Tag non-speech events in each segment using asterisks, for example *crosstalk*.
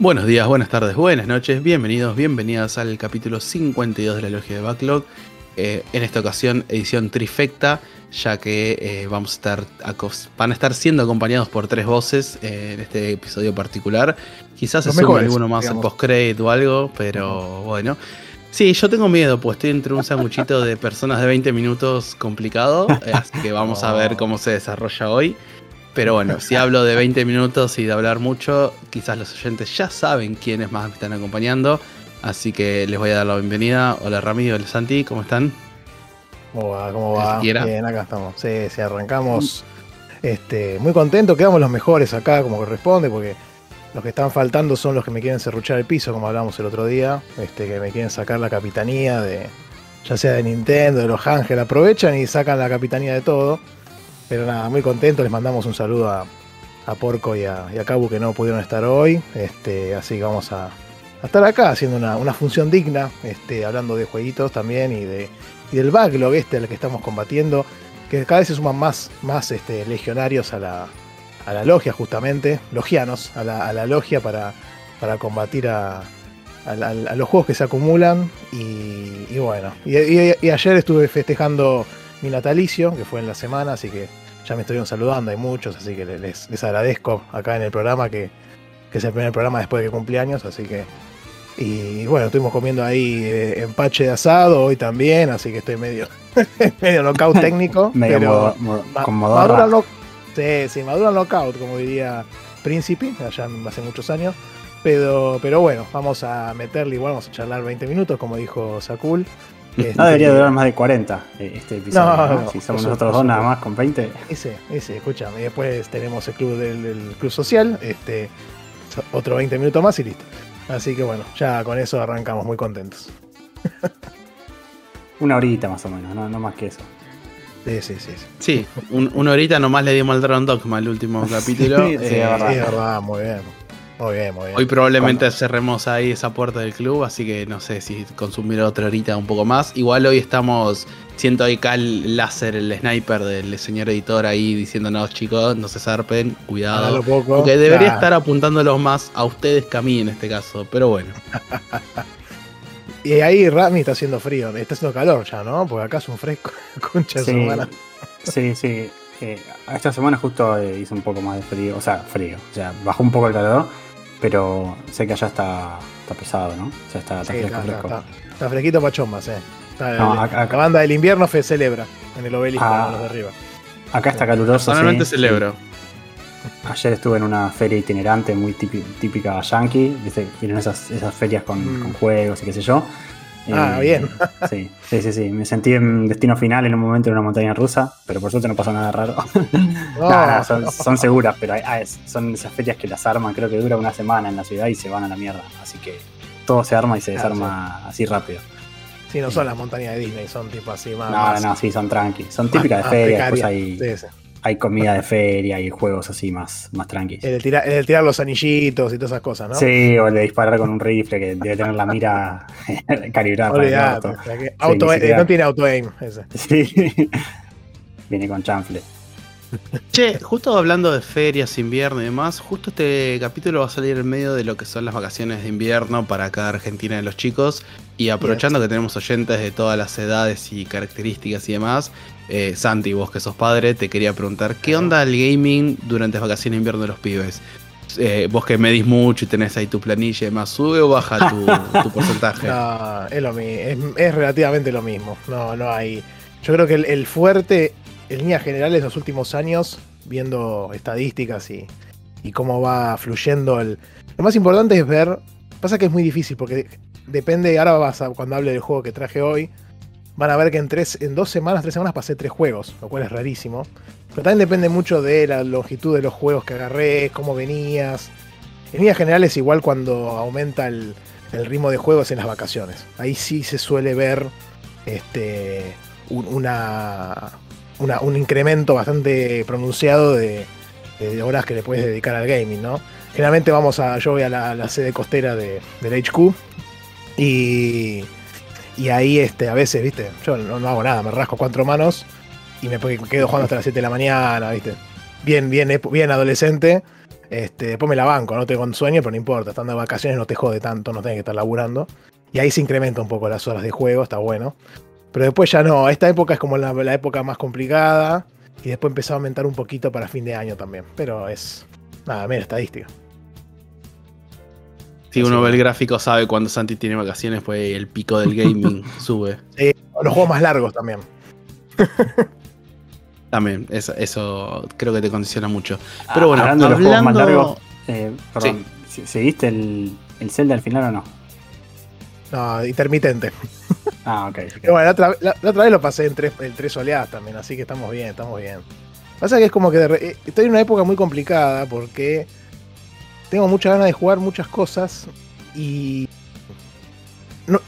Buenos días, buenas tardes, buenas noches, bienvenidos, bienvenidas al capítulo 52 de la Logia de Backlog. Eh, en esta ocasión, edición trifecta, ya que eh, vamos a estar van a estar siendo acompañados por tres voces eh, en este episodio particular. Quizás se sume alguno más en post-credit o algo, pero bueno. Sí, yo tengo miedo, pues estoy entre un sanguchito de personas de 20 minutos complicado, *laughs* así que vamos a ver cómo se desarrolla hoy. Pero bueno, si *laughs* hablo de 20 minutos y de hablar mucho, quizás los oyentes ya saben quiénes más me están acompañando. Así que les voy a dar la bienvenida. Hola Ramiro, hola Santi, ¿cómo están? ¿Cómo va? ¿Cómo va? Bien, acá estamos. Sí, sí, arrancamos. Este, muy contento, quedamos los mejores acá como corresponde, porque los que están faltando son los que me quieren serruchar el piso, como hablamos el otro día, este, que me quieren sacar la capitanía de, ya sea de Nintendo, de los Ángel, aprovechan y sacan la capitanía de todo. Pero nada, muy contento, les mandamos un saludo a, Porco y a, y Cabu que no pudieron estar hoy. Este, así que vamos a, estar acá haciendo una, función digna, este, hablando de jueguitos también y, de, del backlog este al que estamos combatiendo, que cada vez se suman más, más este, legionarios a la, a la logia justamente, logianos a la, logia para, para combatir a, los juegos que se acumulan. Y, bueno, y, ayer estuve festejando mi natalicio, que fue en la semana, así que ya me estuvieron saludando, hay muchos, así que les, les agradezco acá en el programa, que, es el primer programa después de que cumpleaños, así que... Y bueno, estuvimos comiendo ahí eh, empache de asado hoy también, así que estoy medio, *laughs* medio knockout técnico. *laughs* medio pero madura no, sí, sí, madura knockout, como diría Príncipe, allá hace muchos años. Pero, pero bueno, vamos a meterle igual, vamos a charlar 20 minutos, como dijo Sakul. No debería durar más de 40 eh, este episodio. si somos nosotros dos nada más con 20. Ese, ese, escúchame. Y después tenemos el club del, club social, este, otro 20 minutos más y listo. Así que bueno, ya con eso arrancamos muy contentos. *laughs* una horita más o menos, no, más que eso. Sí, sí, sí. Sí, una horita nomás le dimos al Dragon Dogma el último *laughs* capítulo. sí, eh, verdad. sí, verdad, muy bien. Muy bien, muy bien. Hoy probablemente cerremos ahí esa puerta del club, así que no sé si consumir otra horita un poco más. Igual hoy estamos, siento ahí el láser, el sniper del señor editor ahí diciéndonos, chicos, no se zarpen, cuidado. Porque debería estar apuntándolos más a ustedes que a mí en este caso, pero bueno. *laughs* y ahí Rami está haciendo frío, está haciendo calor ya, ¿no? Porque acá es un fresco, *laughs* concha sí, semana. Sí, sí. Eh, esta semana justo eh, hizo un poco más de frío, o sea, frío, o sea, bajó un poco el calor pero sé que allá está, está pesado, ¿no? O sea, está, fresco, está, fresco. Está, fresquito pachombas, eh. la banda del invierno se celebra en el obelisco, ah, los de arriba. Acá está caluroso. Normalmente celebro. Ayer estuve en una feria itinerante muy típica yankee, ¿viste? Tienen esas, esas ferias con, mm. con, juegos y qué sé yo. Ah, bien. Sí, sí, sí, sí. Me sentí en destino final en un momento en una montaña rusa, pero por suerte no pasó nada raro. *laughs* No, son, seguras, pero son esas ferias que las arman, creo que dura una semana en la ciudad y se van a la mierda. Así que todo se arma y se desarma así rápido. Sí, no son las montañas de Disney, son tipo así más. No, no, sí, son tranqui. Son típicas de feria, después hay hay comida de feria y juegos así más, más tranquilos. El, el, tirar los anillitos y todas esas cosas, ¿no? Sí, o el de disparar con un rifle que debe tener la mira *laughs* calibrada. auto. auto eh, no tiene auto-aim ese. Sí. *laughs* Viene con chanfle. Che, justo hablando de ferias, invierno y demás, justo este capítulo va a salir en medio de lo que son las vacaciones de invierno para acá Argentina de los chicos. Y aprovechando que tenemos oyentes de todas las edades y características y demás, eh, Santi, vos que sos padre, te quería preguntar, ¿qué onda el gaming durante las vacaciones de invierno de los pibes? Eh, vos que medís mucho y tenés ahí tu planilla y demás, ¿sube o baja tu, *laughs* porcentaje? No, es, lo mismo, es, relativamente lo mismo. No, no hay. Yo creo que el, fuerte, en líneas generales, en los últimos años, viendo estadísticas y, y cómo va fluyendo el. Lo más importante es ver. Pasa que es muy difícil porque depende. Ahora vas a, cuando hable del juego que traje hoy, van a ver que en, tres, en dos semanas, tres semanas pasé tres juegos, lo cual es rarísimo. Pero también depende mucho de la longitud de los juegos que agarré, cómo venías. En líneas generales, igual cuando aumenta el, ritmo de juegos en las vacaciones. Ahí sí se suele ver este, una, un incremento bastante pronunciado de, horas que le puedes dedicar al gaming, ¿no? Generalmente vamos a, yo voy a la, sede costera de, del HQ y, y ahí este, a veces, viste, yo no, hago nada, me rasco cuatro manos y me quedo jugando hasta las 7 de la mañana, viste. Bien, bien, bien adolescente. Este, después me la banco, no tengo sueño, pero no importa, estando de vacaciones no te jode tanto, no tenés que estar laburando. Y ahí se incrementa un poco las horas de juego, está bueno. Pero después ya no, esta época es como la, la época más complicada. Y después empezó a aumentar un poquito para fin de año también. Pero es, nada, mera estadística. Si uno ve el gráfico, sabe cuando Santi tiene vacaciones, pues el pico del gaming *laughs* sube. Sí, los juegos más largos también. *laughs* también, eso, eso, creo que te condiciona mucho. Pero bueno, hablando, de los juegos más largos, eh, perdón, ¿seguiste el, el Zelda al final o no? No, intermitente. Ah, ok. bueno, la otra, vez lo pasé en tres, en tres oleadas también, así que estamos bien, estamos bien. Pasa que es como que eh, estoy en una época muy complicada porque tengo mucha ganas de jugar muchas cosas y.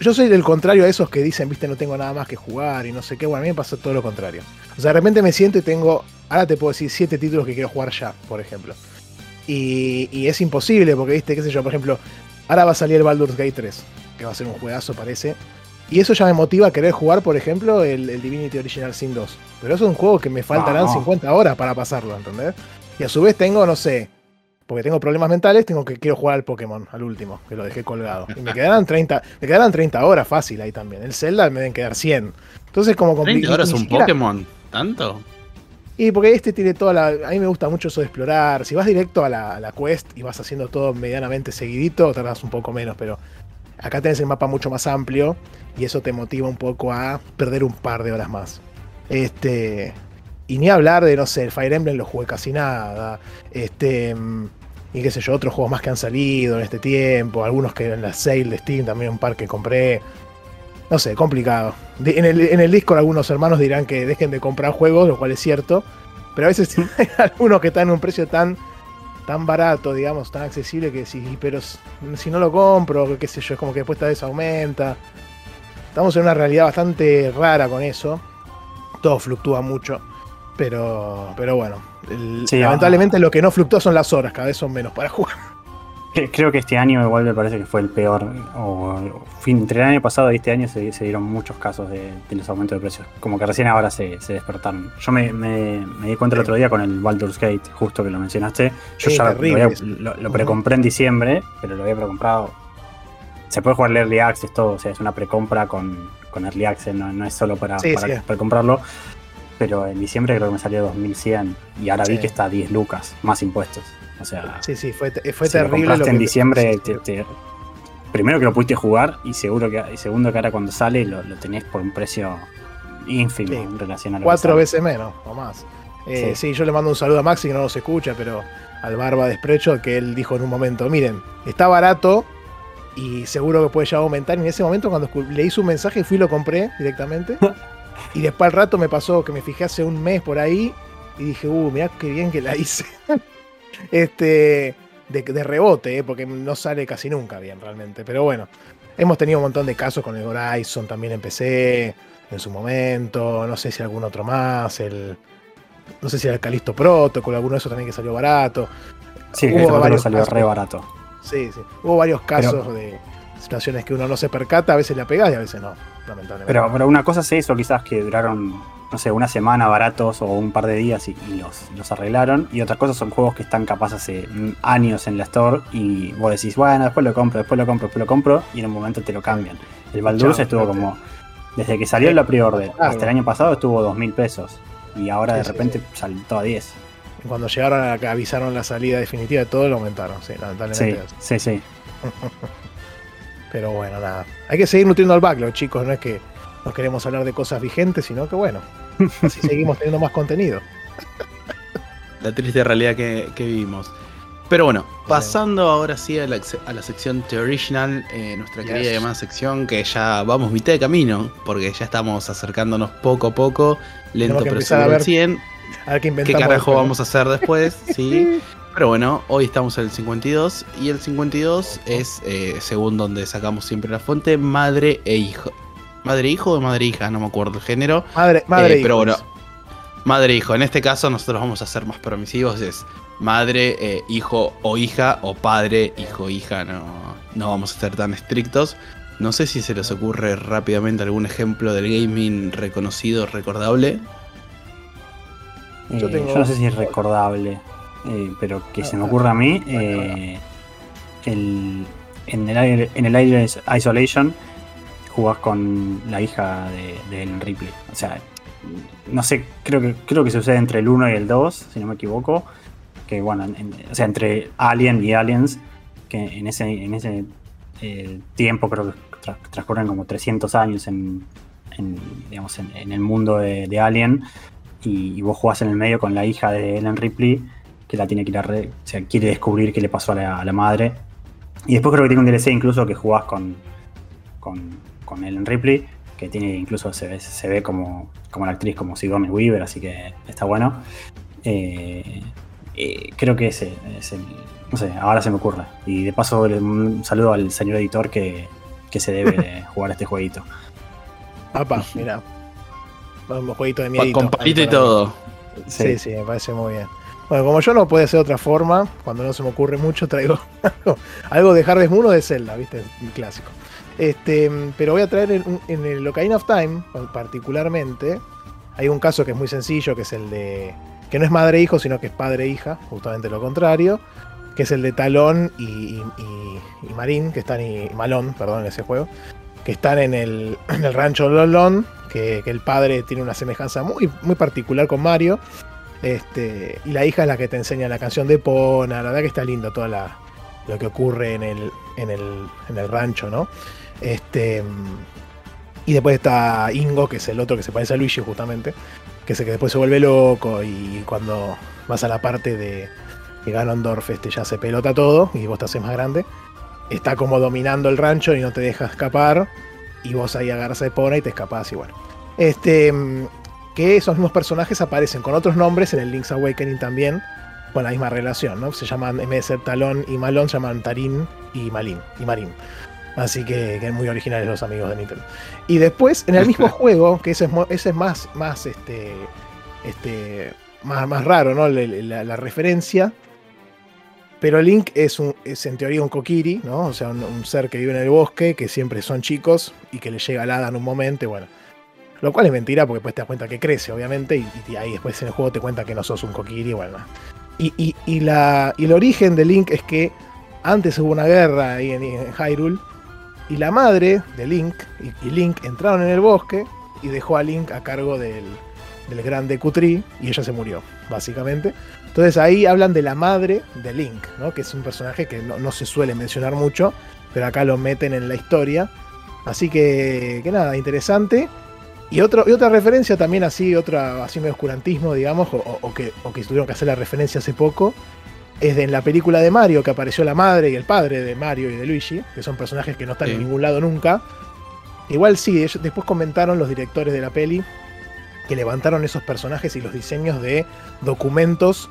yo soy del contrario a esos que dicen, viste, no tengo nada más que jugar y no sé qué. Bueno, a mí me pasa todo lo contrario. O sea, de repente me siento y tengo. Ahora te puedo decir siete títulos que quiero jugar ya, por ejemplo. Y, y es imposible porque, viste, qué sé yo, por ejemplo, ahora va a salir el Baldur's Gate 3, que va a ser un juegazo, parece. Y eso ya me motiva a querer jugar, por ejemplo, el, Divinity Original Sin 2. Pero eso es un juego que me faltarán 50 horas para pasarlo, ¿entendés? Y a su vez tengo, no sé, porque tengo problemas mentales, tengo que quiero jugar al Pokémon, al último, que lo dejé colgado. Y me quedarán 30, me quedarán 30 horas fácil ahí también. El Zelda me deben quedar 100. Entonces como complicado. ¿30 horas un Pokémon? ¿Tanto? Y porque este tiene toda la. A mí me gusta mucho eso de explorar. Si vas directo a la, a la quest y vas haciendo todo medianamente seguidito, tardas un poco menos, pero Acá tenés el mapa mucho más amplio y eso te motiva un poco a perder un par de horas más. Este, y ni hablar de, no sé, el Fire Emblem lo jugué casi nada. Este, y qué sé yo, otros juegos más que han salido en este tiempo. Algunos que en la sale de Steam, también un par que compré. No sé, complicado. en, el, en el Discord algunos hermanos dirán que dejen de comprar juegos, lo cual es cierto. Pero a veces *laughs* hay algunos que están en un precio tan tan barato, digamos, tan accesible que si, pero si no lo compro, qué sé yo, es como que después esta vez aumenta. Estamos en una realidad bastante rara con eso. Todo fluctúa mucho. Pero, pero bueno, lamentablemente lo que no fluctúa son las horas, cada vez son menos para jugar. *laughs* Creo que este año igual me parece que fue el peor. O, entre el año pasado y este año se, dieron muchos casos de, los aumentos de precios. Como que recién ahora se, despertaron. Yo me, di cuenta el otro día con el Baldur's Gate, justo que lo mencionaste. Yo ya lo, precompré en diciembre, pero lo había precomprado. Se puede jugar el Early Access, todo. O sea, es una precompra con, con Early Access, no, es solo para, para precomprarlo. Pero en diciembre creo que me salió 2100 y ahora vi que está a 10 lucas, más impuestos. O sea, sí, sí, fue, fue terrible. Lo en diciembre, primero que lo pudiste jugar y seguro que y segundo que ahora cuando sale lo, tenés por un precio ínfimo en relación a lo Cuatro veces menos o más. Eh, sí. yo le mando un saludo a Maxi que no nos escucha, pero al Barba Desprecho que él dijo en un momento, miren, está barato y seguro que puede ya aumentar. Y en ese momento cuando leí su mensaje fui y lo compré directamente. *laughs* y después al rato me pasó que me fijé hace un mes por ahí y dije, uh, mirá qué bien que la hice. *laughs* este, de, rebote, eh, porque no sale casi nunca bien realmente. Pero bueno, hemos tenido un montón de casos con el Horizon, también empecé en su momento, no sé si algún otro más, el no sé si era el Calisto Protocol, alguno de esos también que salió barato. Sí, Hubo varios salió re barato. Sí, sí. Hubo varios casos de situaciones que uno no se percata, a veces le pegás y a veces no, lamentablemente. Pero, pero una cosa es eso, quizás que duraron no sé, una semana baratos o un par de días y, los, arreglaron. Y otras cosas son juegos que están capaz hace años en la store y vos decís, bueno, después lo compro, después lo compro, después lo compro y en un momento te lo cambian. El Baldur's estuvo como, desde que salió la pre-order hasta el año pasado estuvo dos mil pesos y ahora de repente saltó a 10. Cuando llegaron a que avisaron la salida definitiva de todo lo aumentaron, sí, lamentablemente. Sí, sí, sí. *laughs* Pero bueno, nada. Hay que seguir nutriendo al backlog, chicos, no es que no queremos hablar de cosas vigentes, sino que bueno, *laughs* así seguimos teniendo más contenido. La triste realidad que, vivimos. Pero bueno, pasando ahora sí a la, sección The Original, eh, nuestra querida llamada sección, que ya vamos mitad de camino, porque ya estamos acercándonos poco a poco, lento pero seguro 100. A ver qué, carajo vamos a hacer después? *laughs* sí. Pero bueno, hoy estamos en el 52 y el 52 es, eh, según donde sacamos siempre la fuente, madre e hijo. ¿Madre e hijo o madre e hija? No me acuerdo el género. Madre, madre eh, Pero bueno, madre e hijo. En este caso nosotros vamos a ser más permisivos. Es madre, eh, hijo o hija, o padre, hijo, hija, no, no vamos a ser tan estrictos. No sé si se les ocurre rápidamente algún ejemplo del gaming reconocido, recordable. Eh, yo, no sé si es recordable, eh, pero que se me ocurra a mí, el, en, el, en el Isolation jugás con la hija de, de Ellen Ripley. O sea, no sé, creo que, creo que sucede entre el 1 y el 2, si no me equivoco que bueno, o sea, entre Alien y Aliens, que en ese, en ese eh, tiempo creo que transcurren como 300 años en, digamos, en, el mundo de, Alien, y, vos jugás en el medio con la hija de Ellen Ripley, que la tiene que ir a o sea, quiere descubrir qué le pasó a la, madre. Y después creo que tiene un DLC incluso que jugás con, con, Ellen Ripley, que tiene incluso se ve, se ve como, como la actriz como Sigourney Weaver, así que está bueno. Eh, eh, creo que ese es el. No sé, ahora se me ocurre. Y de paso, un saludo al señor editor que, se debe *laughs* jugar este jueguito. Apa, mira. Un jueguito de miedo. Con palito y todo. Sí. sí, me parece muy bien. Bueno, como yo no puede ser otra forma, cuando no se me ocurre mucho, traigo *laughs* algo, de Harvest Moon o de Zelda, ¿viste? Un clásico. Este, pero voy a traer en, en el Ocarina of Time, particularmente, hay un caso que es muy sencillo, que es el de que no es madre-hijo, e sino que es padre-hija, e justamente lo contrario, que es el de Talón y, Marín, que están, y Malón, perdón, en ese juego, que están en el, rancho Lolón, que, que, el padre tiene una semejanza muy, muy particular con Mario, este, y la hija es la que te enseña la canción de Pona, la verdad que está lindo todo lo que ocurre en el, en el, rancho, ¿no? Este, y después está Ingo, que es el otro que se parece a Luigi justamente, que sé que después se vuelve loco y cuando vas a la parte de que Ganondorf este, ya se pelota todo y vos te haces más grande, está como dominando el rancho y no te deja escapar y vos ahí agarras a pone y te escapás y bueno. Este, que esos mismos personajes aparecen con otros nombres en el Link's Awakening también, con la misma relación, ¿no? Se llaman, en vez de ser Talón y Malón, se llaman Tarín y Malín, y Marín. Así que, que muy originales los amigos de Nintendo. Y después, en el mismo *laughs* juego, que ese es, ese es más, más, este, este, más, más raro, ¿no? La, referencia. Pero Link es, un, es en teoría un Kokiri, ¿no? O sea, un, ser que vive en el bosque, que siempre son chicos y que le llega al hada en un momento, bueno. Lo cual es mentira porque después te das cuenta que crece, obviamente, y, ahí después en el juego te cuenta que no sos un Kokiri, bueno. Y, y, la, y el origen de Link es que antes hubo una guerra ahí en, Hyrule y la madre de Link y, Link entraron en el bosque y dejó a Link a cargo del, del grande Cutri y ella se murió, básicamente. Entonces ahí hablan de la madre de Link, ¿no? que es un personaje que no, se suele mencionar mucho, pero acá lo meten en la historia. Así que, que nada, interesante. Y, otro, y otra referencia también así, otra así medio oscurantismo, digamos, o, que, o que tuvieron que hacer la referencia hace poco, es de en la película de Mario que apareció la madre y el padre de Mario y de Luigi, que son personajes que no están en ningún lado nunca. Igual sí, ellos después comentaron los directores de la peli que levantaron esos personajes y los diseños de documentos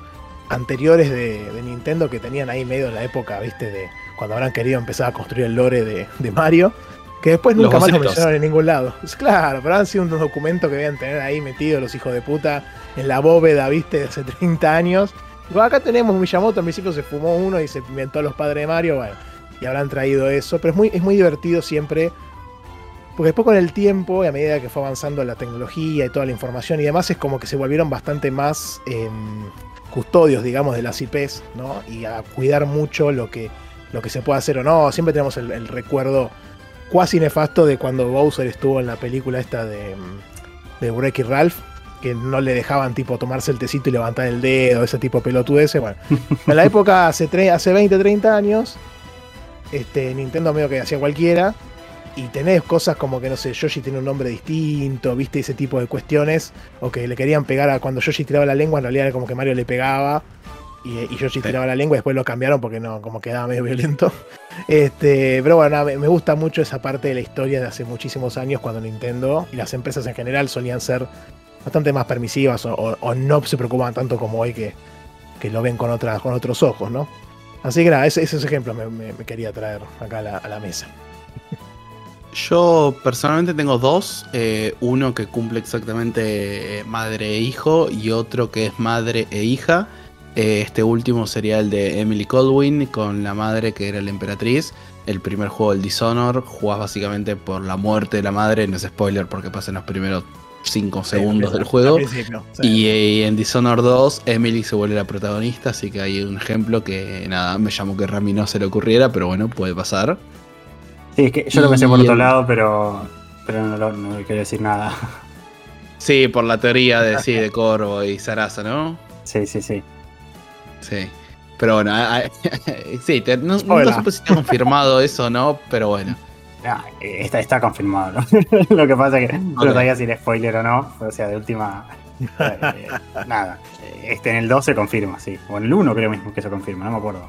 anteriores de, Nintendo que tenían ahí medio en la época, viste, de cuando habrán querido empezar a construir el lore de, Mario, que después nunca más lo mencionaron en ningún lado. Claro, pero han sido unos documentos que debían tener ahí metidos los hijos de puta en la bóveda, viste, de hace *laughs* 30 años acá tenemos Miyamoto, en principio se fumó uno y se inventó a los padres de Mario, bueno, y habrán traído eso, pero es muy, es muy divertido siempre, porque después con el tiempo y a medida que fue avanzando la tecnología y toda la información y demás, es como que se volvieron bastante más em, custodios, digamos, de las IPs, ¿no? Y a cuidar mucho lo que, lo que se puede hacer o no. Siempre tenemos el, recuerdo cuasi nefasto de cuando Bowser estuvo en la película esta de, de Wreck-It Ralph, que no le dejaban tipo tomarse el tecito y levantar el dedo, ese tipo de pelotudeces. Bueno, *laughs* en la época hace, hace 20, 30 años, este, Nintendo medio que hacía cualquiera. Y tenés cosas como que, no sé, Yoshi tiene un nombre distinto, viste ese tipo de cuestiones. O que le querían pegar a cuando Yoshi tiraba la lengua, en realidad era como que Mario le pegaba. Y, y Yoshi tiraba la lengua, después lo cambiaron porque no, como quedaba medio violento. *laughs* Este, pero bueno, me, gusta mucho esa parte de la historia de hace muchísimos años cuando Nintendo y las empresas en general solían ser bastante más permisivas o, no se preocupan tanto como hoy que, que lo ven con, otras, con otros ojos, ¿no? Así que nada, esos ejemplos me, quería traer acá a la, mesa. *laughs* Yo personalmente tengo dos, eh, uno que cumple exactamente eh, madre e hijo y otro que es madre e hija. Eh, este último sería el de Emily Colwyn con la madre que era la emperatriz. El primer juego, el Dishonor, jugás básicamente por la muerte de la madre, no es spoiler porque pasa en los primeros 5 segundos del juego. Y, en Dishonored 2, Emily se vuelve la protagonista, así que hay un ejemplo que nada, me llamó que Rami no se le ocurriera, pero bueno, puede pasar. Sí, es que yo lo pensé por otro lado, pero, pero no, no, quiero decir nada. Sí, por la teoría de, sí, de *laughs* Corvo y Sarasa, ¿no? Sí, sí, sí. Sí. Pero bueno, *laughs* sí, no, no supe si está confirmado *laughs* eso no, pero bueno. Ah, está, está confirmado. *laughs* Lo que pasa es que no sabía si era spoiler o no. O sea, de última. Eh, nada. Este en el 2 se confirma, sí. O en el 1 creo mismo que se confirma, no me acuerdo.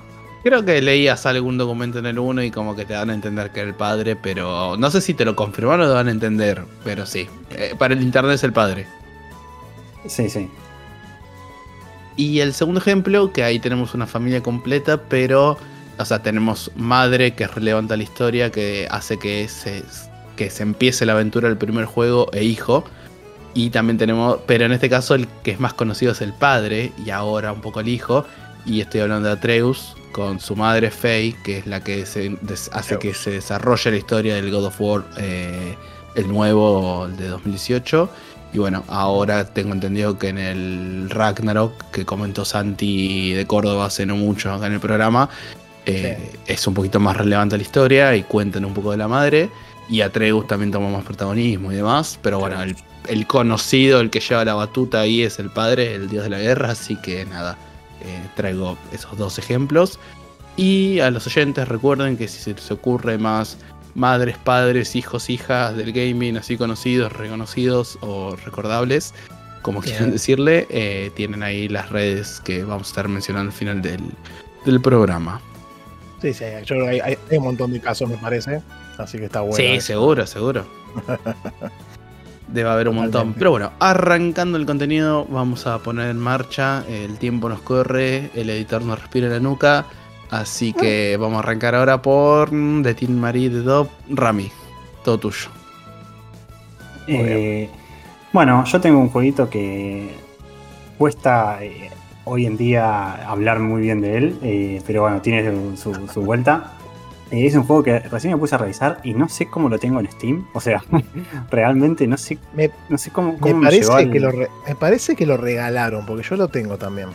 Creo que leías algún documento en el 1 y como que te dan a entender que era el padre, pero no sé si te lo confirmaron o te dan a entender, pero sí. Eh, para el internet es el padre. Sí, sí. Y el segundo ejemplo, que ahí tenemos una familia completa, pero, o sea, tenemos madre que es relevante a la historia, que hace que se, que se empiece la aventura del primer juego, e hijo. Y también tenemos, pero en este caso el que es más conocido es el padre, y ahora un poco el hijo. Y estoy hablando de Atreus, con su madre Faye, que es la que se hace que se desarrolle la historia del God of War, eh, el nuevo de 2018 y bueno, ahora tengo entendido que en el Ragnarok, que comentó Santi de Córdoba hace no mucho acá en el programa, eh, es un poquito más relevante la historia y cuentan un poco de la madre. Y Atreus también toma más protagonismo y demás. Pero bueno, el, conocido, el que lleva la batuta ahí es el padre, el dios de la guerra. Así que nada, eh, traigo esos dos ejemplos. Y a los oyentes recuerden que si se les ocurre más madres, padres, hijos, hijas del gaming, así conocidos, reconocidos o recordables, como quieran decirle, eh, tienen ahí las redes que vamos a estar mencionando al final del, programa. Sí, sí, hay, hay, un montón de casos, me parece, así que está bueno. Sí, seguro, seguro. *laughs* Debe haber un montón. Pero bueno, arrancando el contenido, vamos a poner en marcha. El tiempo nos corre, el editor nos respira en la nuca. Así que vamos a arrancar ahora por The Teen Marie de Dop. Rami, todo tuyo. Eh, bueno, yo tengo un jueguito que cuesta eh, hoy en día hablar muy bien de él, eh, pero bueno, tiene su, vuelta. es un juego que recién me puse a revisar y no sé cómo lo tengo en Steam. O sea, *laughs* realmente no sé, no sé cómo, me, parece que lo me parece que lo regalaron, porque yo lo tengo también.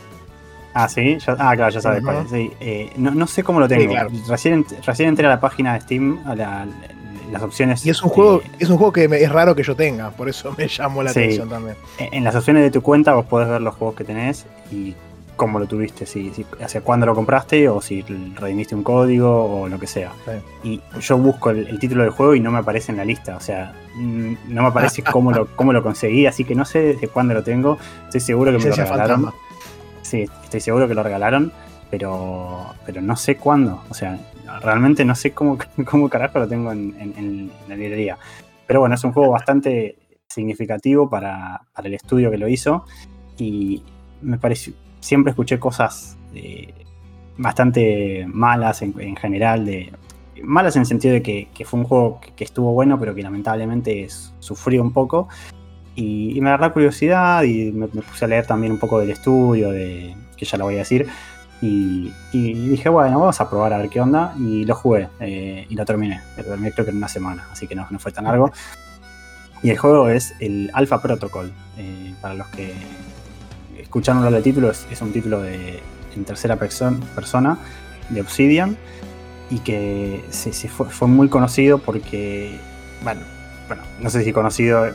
Ah, sí, ah, claro, ya sabes cuál sí. Eh, no, sé cómo lo tengo. recién, recién, entré a la página de Steam, a las opciones. Y es un juego, es un juego que es raro que yo tenga, por eso me llamó la atención también. En las opciones de tu cuenta vos podés ver los juegos que tenés y cómo lo tuviste, si, hacia cuándo lo compraste o si redimiste un código o lo que sea. Y yo busco el, título del juego y no me aparece en la lista, o sea, no me aparece *laughs* cómo, lo, cómo lo conseguí, así que no sé desde cuándo lo tengo. Estoy seguro que me lo regalaron. Sí, estoy seguro que lo regalaron, pero, pero no sé cuándo. O sea, realmente no sé cómo, *laughs* cómo carajo lo tengo en, la librería. Pero bueno, es un juego bastante significativo para, el estudio que lo hizo. Y me pareció. Siempre escuché cosas eh, bastante malas en, general. De, malas en el sentido de que, fue un juego que, estuvo bueno, pero que lamentablemente sufrió un poco. Y, me agarró curiosidad y me, puse a leer también un poco del estudio, de, que ya lo voy a decir. Y, dije, bueno, vamos a probar a ver qué onda. Y lo jugué eh, y lo terminé. Lo terminé creo que en una semana, así que no, fue tan largo. Y el juego es el Alpha Protocol. Eh, para los que escucharon hablar del título, es, un título de, en tercera persona de Obsidian. Y que fue, fue muy conocido porque, bueno, bueno, no sé si conocido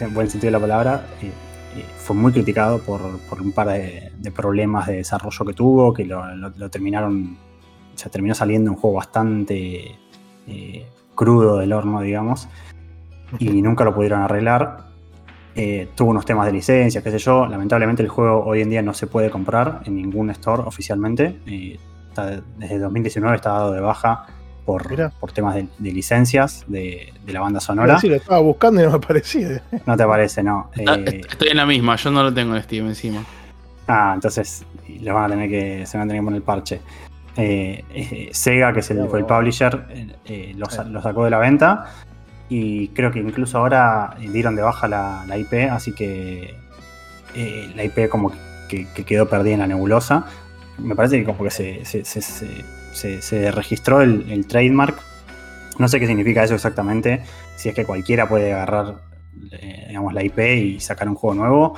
en buen sentido de la palabra, eh, eh, fue muy criticado por, un par de, problemas de desarrollo que tuvo, que lo, terminaron, se terminó saliendo un juego bastante eh, crudo del horno, digamos, y nunca lo pudieron arreglar. Eh, tuvo unos temas de licencia, qué sé yo. Lamentablemente el juego hoy en día no se puede comprar en ningún store oficialmente. Eh, desde 2019 está dado de baja por, por temas de, licencias de, la banda sonora. Sí, lo estaba buscando y no me parecía. *laughs* No te parece, no. *laughs* Ah, estoy en la misma, yo no lo tengo en Steam encima. Ah, entonces les van a tener que, se van a tener que poner el parche. Sega, que es el, fue el publisher, lo sacó de la venta y creo que incluso ahora dieron de baja la, IP, así que eh, la IP como que, quedó perdida en la nebulosa. Me parece que como que se, se, registró el, trademark. No sé qué significa eso exactamente, si es que cualquiera puede agarrar eh, digamos, la IP y sacar un juego nuevo,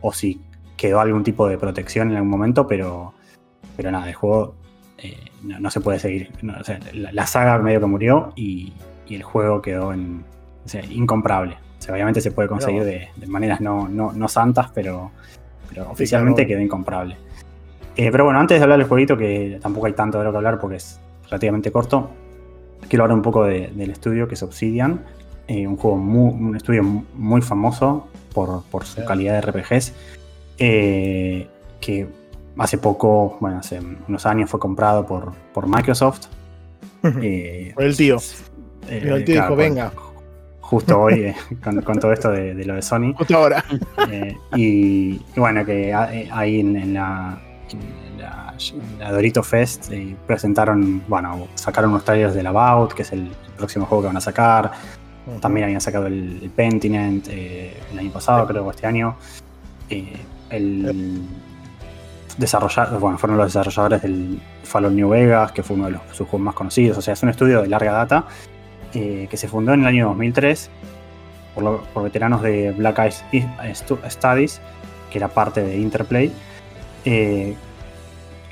o si quedó algún tipo de protección en algún momento, pero, pero nada, el juego eh, no, se puede seguir. la saga medio que murió y, y el juego quedó en, incomprable. obviamente se puede conseguir de, maneras no, santas, pero, oficialmente quedó incomparable. Eh, pero bueno, antes de hablar del jueguito, que tampoco hay tanto de lo que hablar porque es relativamente corto, quiero hablar un poco del estudio que es Obsidian, eh, un juego un estudio muy famoso por, su calidad de RPGs, eh, que hace poco, bueno, hace unos años fue comprado por, por Microsoft. por el tío. Eh, el tío dijo, venga. Justo hoy, *laughs* con, todo esto de, lo de Sony. Justo ahora. Y, bueno, que ahí en, la, Dorito Fest presentaron, bueno, sacaron unos trailers del About, que es el, próximo juego que van a sacar. También habían sacado el, el Pentiment el año pasado, creo, o este año. el desarrollar, bueno, fueron los desarrolladores del Fallout New Vegas, que fue uno de los, sus juegos más conocidos. O sea, es un estudio de larga data eh, que se fundó en el año 2003 por, veteranos de Black Ice Studies, que era parte de Interplay. Eh,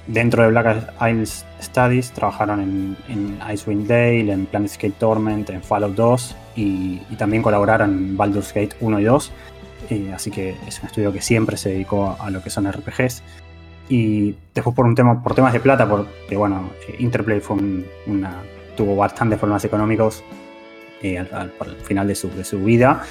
dentro de Black Isles Studies trabajaron en, Icewind Dale, en Planescape Torment, en Fallout 2 y, también colaboraron en Baldur's Gate 1 y 2. Eh, así que es un estudio que siempre se dedicó a lo que son RPGs. Y después por un tema, por temas de plata, porque bueno, Interplay fue una tuvo bastantes problemas económicos eh, al, final de su, de su vida.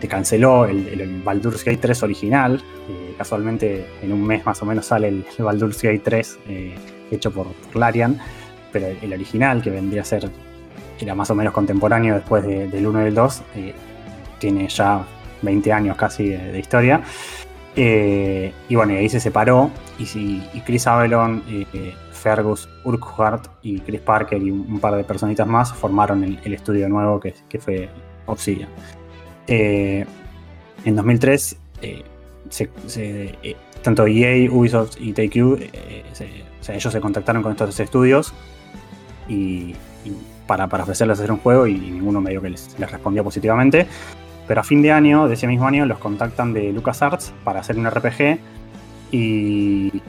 Se canceló el, Baldur's Gate 3 original. Eh, casualmente en un mes más o menos sale el, Baldur's Gate 3 eh, hecho por, Larian. Pero el, original, que vendría a ser, era más o menos contemporáneo después del 1 y del 2, tiene ya 20 años casi de, historia. y bueno, ahí se separó. Y, y Chris Avalon Fergus Urquhart y Chris Parker y un par de personitas más formaron el, estudio nuevo que, fue Obsidian. Eh, en 2003, eh, eh, tanto EA, Ubisoft y Take-Two, ellos se contactaron con estos estudios y, para, ofrecerles hacer un juego y, ninguno medio que les, les respondió positivamente. Pero a fin de año, de ese mismo año, los contactan de LucasArts para hacer un RPG y,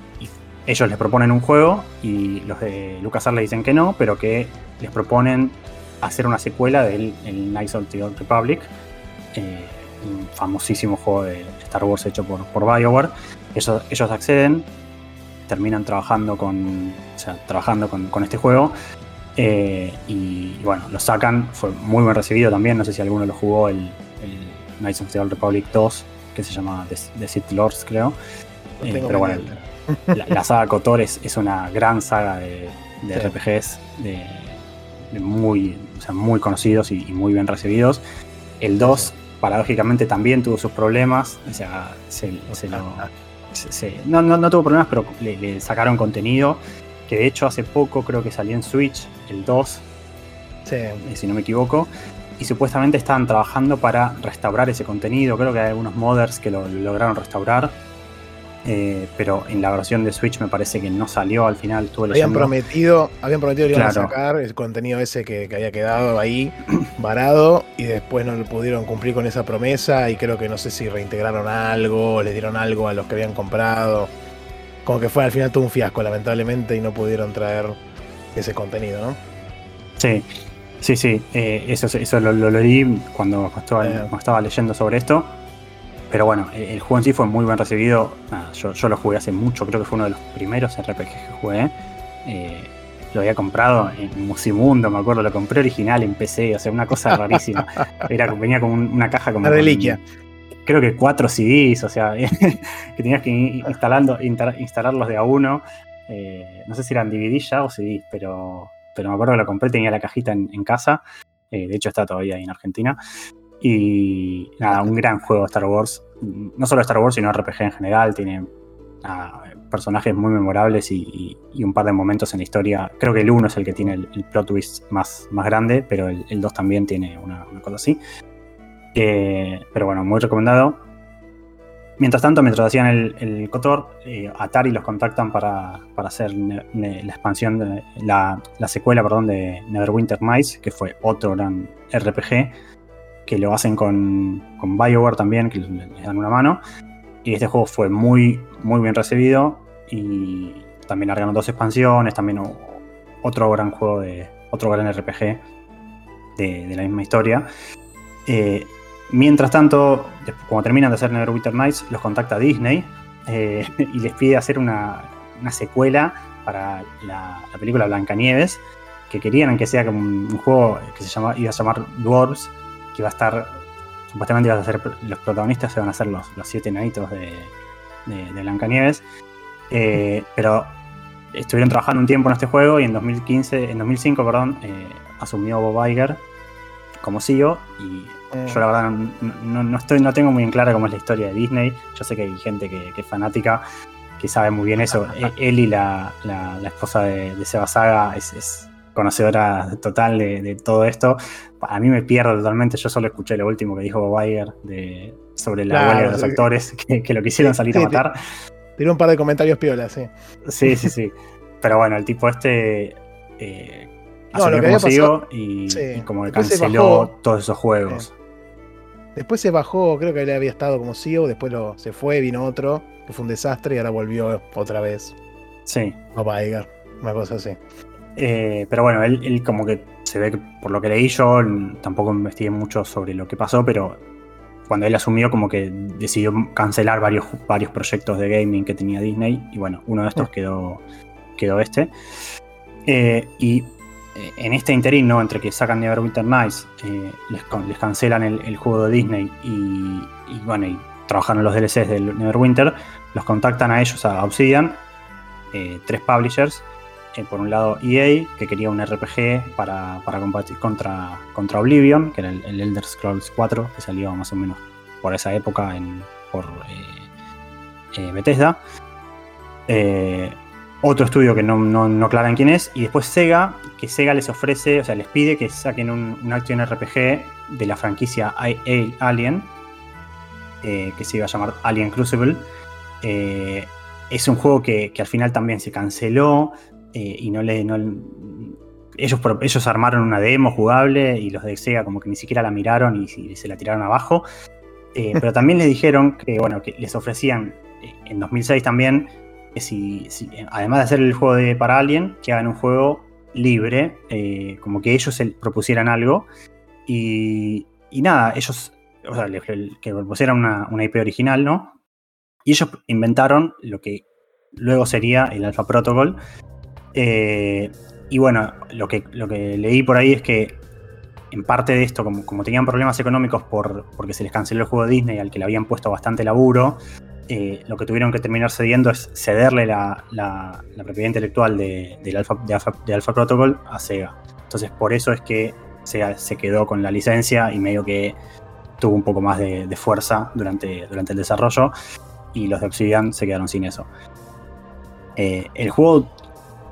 ellos les proponen un juego y los de LucasArts le dicen que no, pero que les proponen hacer una secuela del Knights of the Old Republic, eh, un famosísimo juego de Star Wars hecho por, por BioWare. Ellos, ellos acceden, terminan trabajando con, trabajando con, este juego. Eh, y, bueno, lo sacan, fue muy bien recibido también. No sé si alguno lo jugó el, Knights of the Old Republic 2, que se llama The, Sith Lords, creo. Eh, pero bueno, la, saga Kotor es, una gran saga de, RPGs de, muy, muy conocidos y, muy bien recibidos. El 2, paradójicamente, también tuvo sus problemas. O sea, *laughs* no, no, tuvo problemas, pero le, sacaron contenido. Que de hecho hace poco creo que salió en Switch, el 2, eh, si no me equivoco. Y supuestamente estaban trabajando para restaurar ese contenido. Creo que hay algunos modders que lo lograron restaurar eh, pero en la versión de Switch me parece que no salió al final. habían prometido, habían prometido que iban a sacar el contenido ese que, había quedado ahí *clears throat* varado y después no lo pudieron cumplir con esa promesa y creo que no sé si reintegraron algo, les dieron algo a los que habían comprado. Como que fue al final todo un fiasco, lamentablemente, y no pudieron traer ese contenido, ¿no? Sí, sí, sí. Eh, eso eso lo, leí cuando estaba leyendo sobre esto. Pero bueno, el juego en sí fue muy bien recibido. yo, lo jugué hace mucho, creo que fue uno de los primeros RPG que jugué. Eh, lo había comprado en Musimundo, me acuerdo, lo compré original en PC, o sea, una cosa *laughs* rarísima. Era, venía con una caja como. Una reliquia. creo que cuatro CDs, o sea, *laughs* que tenías que ir instalando, instalarlos de a uno. Eh, no sé si eran DVD ya o CDs, pero, pero me acuerdo que lo compré, tenía la cajita en, casa. Eh, de hecho, está todavía ahí en Argentina. Y nada, un gran juego Star Wars. No solo Star Wars, sino RPG en general. Tiene personajes muy memorables y, un par de momentos en la historia. Creo que el 1 es el que tiene el, plot twist más, más grande, pero el, 2 también tiene una, cosa así. Eh, pero bueno, muy recomendado. Mientras tanto, mientras hacían el, el Cotor, eh, Atari los contactan para, hacer la expansión, de, la, secuela perdón, de Neverwinter Nights, que fue otro gran RPG, que lo hacen con, con Bioware también, que les dan una mano. Y este juego fue muy, muy bien recibido y también largaron dos expansiones, también otro gran juego de otro gran RPG de, la misma historia. Eh, mientras tanto, como terminan de hacer Neverwinter Nights, los contacta Disney eh, *laughs* y les pide hacer una, secuela para la, película Blancanieves, que querían que sea como un, juego que se llama, iba a llamar Dwarves, que iba a estar supuestamente iba a ser los protagonistas se van a ser los, los siete nanitos de, de, Blancanieves. Eh, pero estuvieron trabajando un tiempo en este juego y en 2015, en 2005, perdón, eh, asumió Bob Iger como CEO y yo la verdad no, estoy, no tengo muy en clara cómo es la historia de Disney. Yo sé que hay gente que, es fanática, que sabe muy bien eso. *laughs* Él y la, esposa de, de Seba Saga es, conocedora total de, todo esto. A mí me pierdo totalmente. Yo solo escuché lo último que dijo Bob Iger de, sobre la huelga de los actores *laughs* que, lo quisieron salir a matar. Tiene un par de comentarios piolas, sí. Sí, sí, sí. Pero bueno, el tipo este eh, no, lo que como y, como que canceló todos esos juegos. Después se bajó, creo que él había estado como CEO, después lo, se fue, vino otro, que fue un desastre y ahora volvió otra vez. Sí. A Iger, una cosa así. Eh, pero bueno, él, él, como que se ve que por lo que leí yo, tampoco investigué mucho sobre lo que pasó, pero cuando él asumió como que decidió cancelar varios, varios proyectos de gaming que tenía Disney y bueno, uno de estos quedó, quedó este. Eh, y eh, en este interín, entre que sacan Neverwinter Nights, eh, les, cancelan el, juego de Disney y, bueno, y trabajaron los DLCs del Neverwinter, los contactan a ellos, a Obsidian, tres publishers, por un lado EA, que quería un RPG para, combatir contra, contra Oblivion, que era el, Elder Scrolls 4, que salió más o menos por esa época en, por eh, eh, Bethesda. Eh, otro estudio que no, no, aclaran quién es. Y después Sega, que Sega les ofrece, o sea, les pide que saquen un, un Action RPG de la franquicia Alien, que se iba a llamar Alien Crucible. es un juego que, que, al final también se canceló. Eh, y no le. ellos, ellos armaron una demo jugable y los de Sega como que ni siquiera la miraron y, se la tiraron abajo. Eh, *laughs* pero también les dijeron que, bueno, que les ofrecían eh, en 2006 también que si, además de hacer el juego de para Alien, que hagan un juego libre, como que ellos propusieran algo. Y, nada, ellos, o sea, que propusieran una, una IP original, ¿no? Y ellos inventaron lo que luego sería el Alpha Protocol, eh, y bueno, lo que, lo que leí por ahí es que en parte de esto, como, tenían problemas económicos por, porque se les canceló el juego de Disney al que le habían puesto bastante laburo, eh, lo que tuvieron que terminar cediendo es cederle la, propiedad intelectual de, del Alpha, de, Alpha, Protocol a Sega. Entonces por eso es que Sega se quedó con la licencia y medio que tuvo un poco más de, fuerza durante, durante el desarrollo y los de Obsidian se quedaron sin eso. Eh, el juego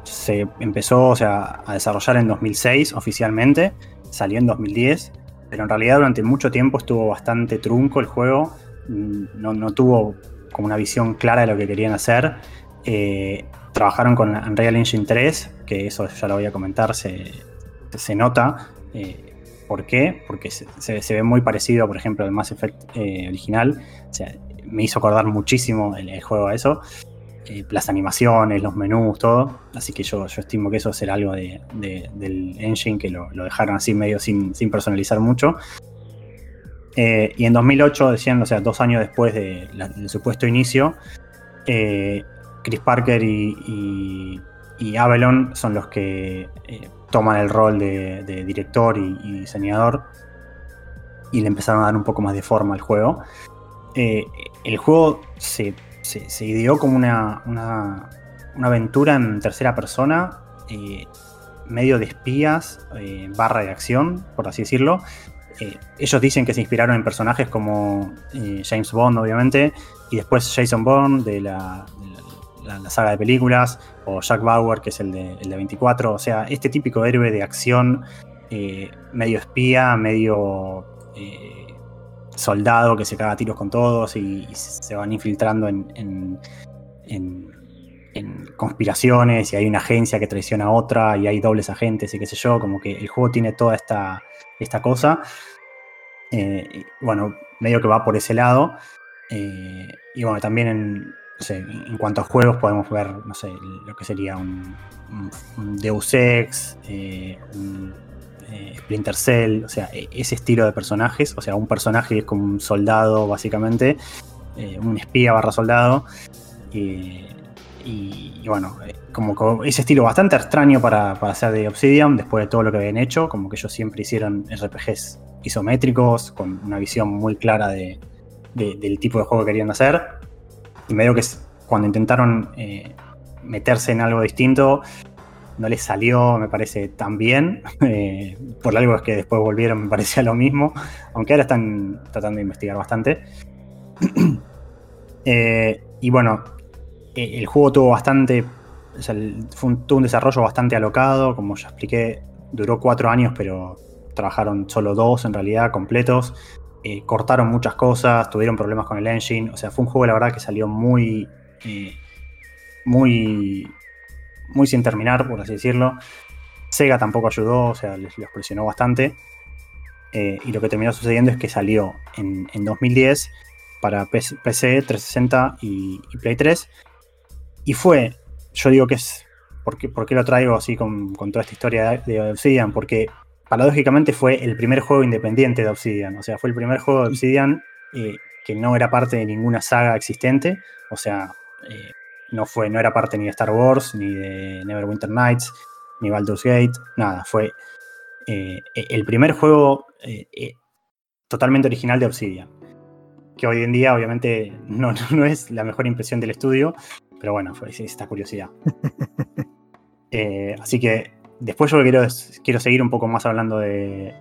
se empezó a desarrollar en 2006 oficialmente, salió en 2010, pero en realidad durante mucho tiempo estuvo bastante trunco el juego, mm, no, tuvo como una visión clara de lo que querían hacer. Eh, trabajaron con Unreal Engine 3, que eso ya lo voy a comentar, se, nota. Eh, ¿Por qué? Porque se, ve muy parecido, por ejemplo, al Mass Effect eh, original. me hizo acordar muchísimo el juego a eso. Eh, las animaciones, los menús, todo. Así que yo, yo estimo que eso será algo de, del engine que lo, dejaron así medio sin, personalizar mucho. Eh, y en 2008, decían, o sea, dos años después de del supuesto inicio, eh, Chris Parker y, y, Avalon son los que toman el rol de, director y, y, diseñador y le empezaron a dar un poco más de forma al juego. el juego se, ideó como una, una, aventura en tercera persona, eh, medio de espías, barra de acción, por así decirlo. ellos dicen que se inspiraron en personajes como James Bond, obviamente, y después Jason Bourne de la, la, saga de películas, o Jack Bauer, que es el de, el de 24. O sea, este típico héroe de acción, eh, medio espía, medio eh, soldado que se caga tiros con todos y, se van infiltrando en, en, conspiraciones y hay una agencia que traiciona a otra y hay dobles agentes y qué sé yo. Como que el juego tiene toda esta, esta cosa. Eh, bueno, medio que va por ese lado. y bueno, también en, en cuanto a juegos podemos ver, no sé, lo que sería un, Deus Ex, eh, un eh, Splinter Cell, o sea, e, ese estilo de personajes, o sea, un personaje es como un soldado básicamente, eh, un espía barra soldado, y, bueno, como, ese estilo bastante extraño para, para hacer de Obsidian, después de todo lo que habían hecho, como que ellos siempre hicieron RPGs isométricos, con una visión muy clara de, del tipo de juego que querían hacer y medio que cuando intentaron eh, meterse en algo distinto, no les salió, me parece, tan bien. *laughs* Eh, por algo es que después volvieron, me parecía lo mismo. Aunque ahora están tratando de investigar bastante. *clears throat* Eh, y bueno, el juego tuvo bastante. fue un, tuvo un desarrollo bastante alocado. Como ya expliqué, duró cuatro años, pero trabajaron solo dos en realidad, completos. Eh, cortaron muchas cosas, tuvieron problemas con el engine. O sea, fue un juego, la verdad, que salió muy. Muy. Muy sin terminar, por así decirlo. Sega tampoco ayudó, o sea, les, presionó bastante. Eh, y lo que terminó sucediendo es que salió en, 2010 para PC, 360 y, Play 3. Y fue, yo digo que es. ¿Por qué, lo traigo así con, toda esta historia de, de Obsidian? Porque paradójicamente fue el primer juego independiente de Obsidian. O sea, fue el primer juego de Obsidian eh, que no era parte de ninguna saga existente. O sea, eh, no, fue, no era parte ni de Star Wars, ni de Neverwinter Nights, ni Baldur's Gate, nada. Fue eh, el primer juego totalmente original de Obsidian. Que hoy en día, obviamente, *laughs* no, no, es la mejor impresión del estudio, pero bueno, fue esta curiosidad. *laughs* así que Después yo quiero, quiero seguir un poco más hablando de,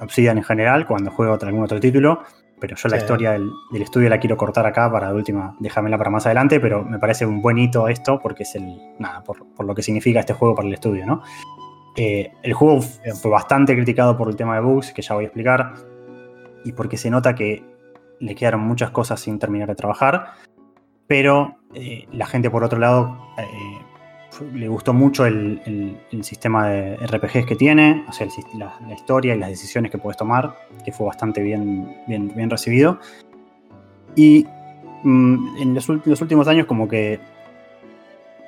Obsidian en general, cuando juego algún otro título, pero yo la historia del, estudio la quiero cortar acá para de última, déjamela para más adelante, pero me parece un buen hito esto porque es el, nada, por, lo que significa este juego para el estudio, ¿no? Eh, el juego fue bastante criticado por el tema de bugs, que ya voy a explicar, y porque se nota que le quedaron muchas cosas sin terminar de trabajar, pero eh, la gente por otro lado eh, le gustó mucho el, sistema de RPGs que tiene, o sea, la, historia y las decisiones que puedes tomar, que fue bastante bien, bien, bien recibido. Y mm, en los, últimos años como que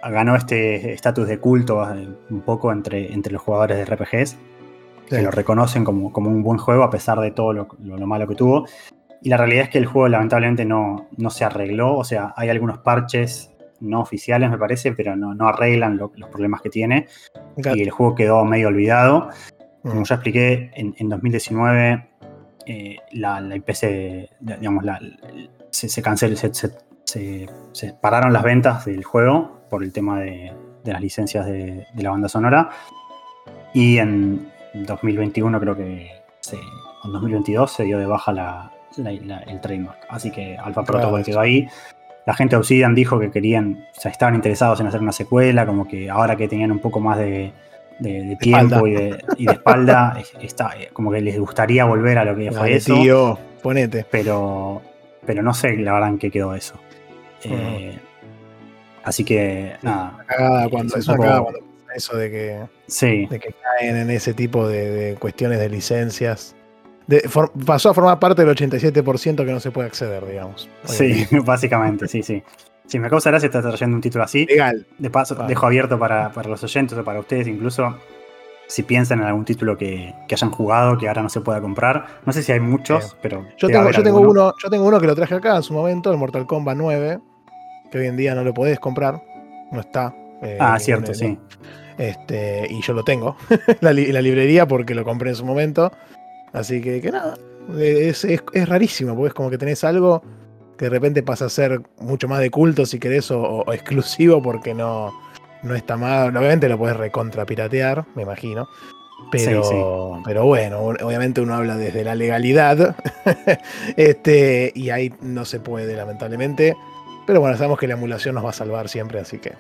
ganó este estatus de culto eh, un poco entre, entre los jugadores de RPGs, que lo reconocen como, como, un buen juego a pesar de todo lo, lo, malo que tuvo. Y la realidad es que el juego lamentablemente no, no se arregló, o sea, hay algunos parches no oficiales, me parece, pero no, no arreglan los problemas que tiene. Y el juego quedó medio olvidado. Como mm. ya expliqué, en, 2019 eh, la, la, IP se, digamos, se, canceló, se, pararon las ventas del juego por el tema de, las licencias de, la banda sonora. Y en 2021 creo que en 2022 se dio de baja la, el trademark. Así que Alpha Protocol quedó ahí la gente de Obsidian dijo que querían, o sea, estaban interesados en hacer una secuela, como que ahora que tenían un poco más de, tiempo y de, espalda, *laughs* está, eh, como que les gustaría volver a lo que fue eso. Tío, ponete. Pero, pero no sé la verdad en qué quedó eso. Eh, así que, nada. cuando, eso cuando eso de que, sí. de que caen en ese tipo de cuestiones de licencias pasó a formar parte del 87% que no se puede acceder, digamos. Sí, *laughs* básicamente, sí, sí. Si me causa gracia estar trayendo un título así. Legal. De paso, dejo abierto para, los oyentes o para ustedes incluso, si piensan en algún título que, hayan jugado, que ahora no se pueda comprar. No sé si hay muchos, pero. Yo tengo, yo tengo uno, yo tengo uno que lo traje acá en su momento, el Mortal Kombat 9, que hoy en día no lo podés comprar. No está. Eh, ah, cierto, sí. Este, y yo lo tengo, *laughs* la, la librería porque lo compré en su momento. Así que, que nada, Es, rarísimo, porque es como que tenés algo que de repente pasa a ser mucho más de culto, si querés, o, exclusivo, porque no, no está mal. Obviamente lo puedes recontra piratear, me imagino. Pero, pero bueno, obviamente uno habla desde la legalidad. *laughs* este, y ahí no se puede, lamentablemente. Pero bueno, sabemos que la emulación nos va a salvar siempre, así que.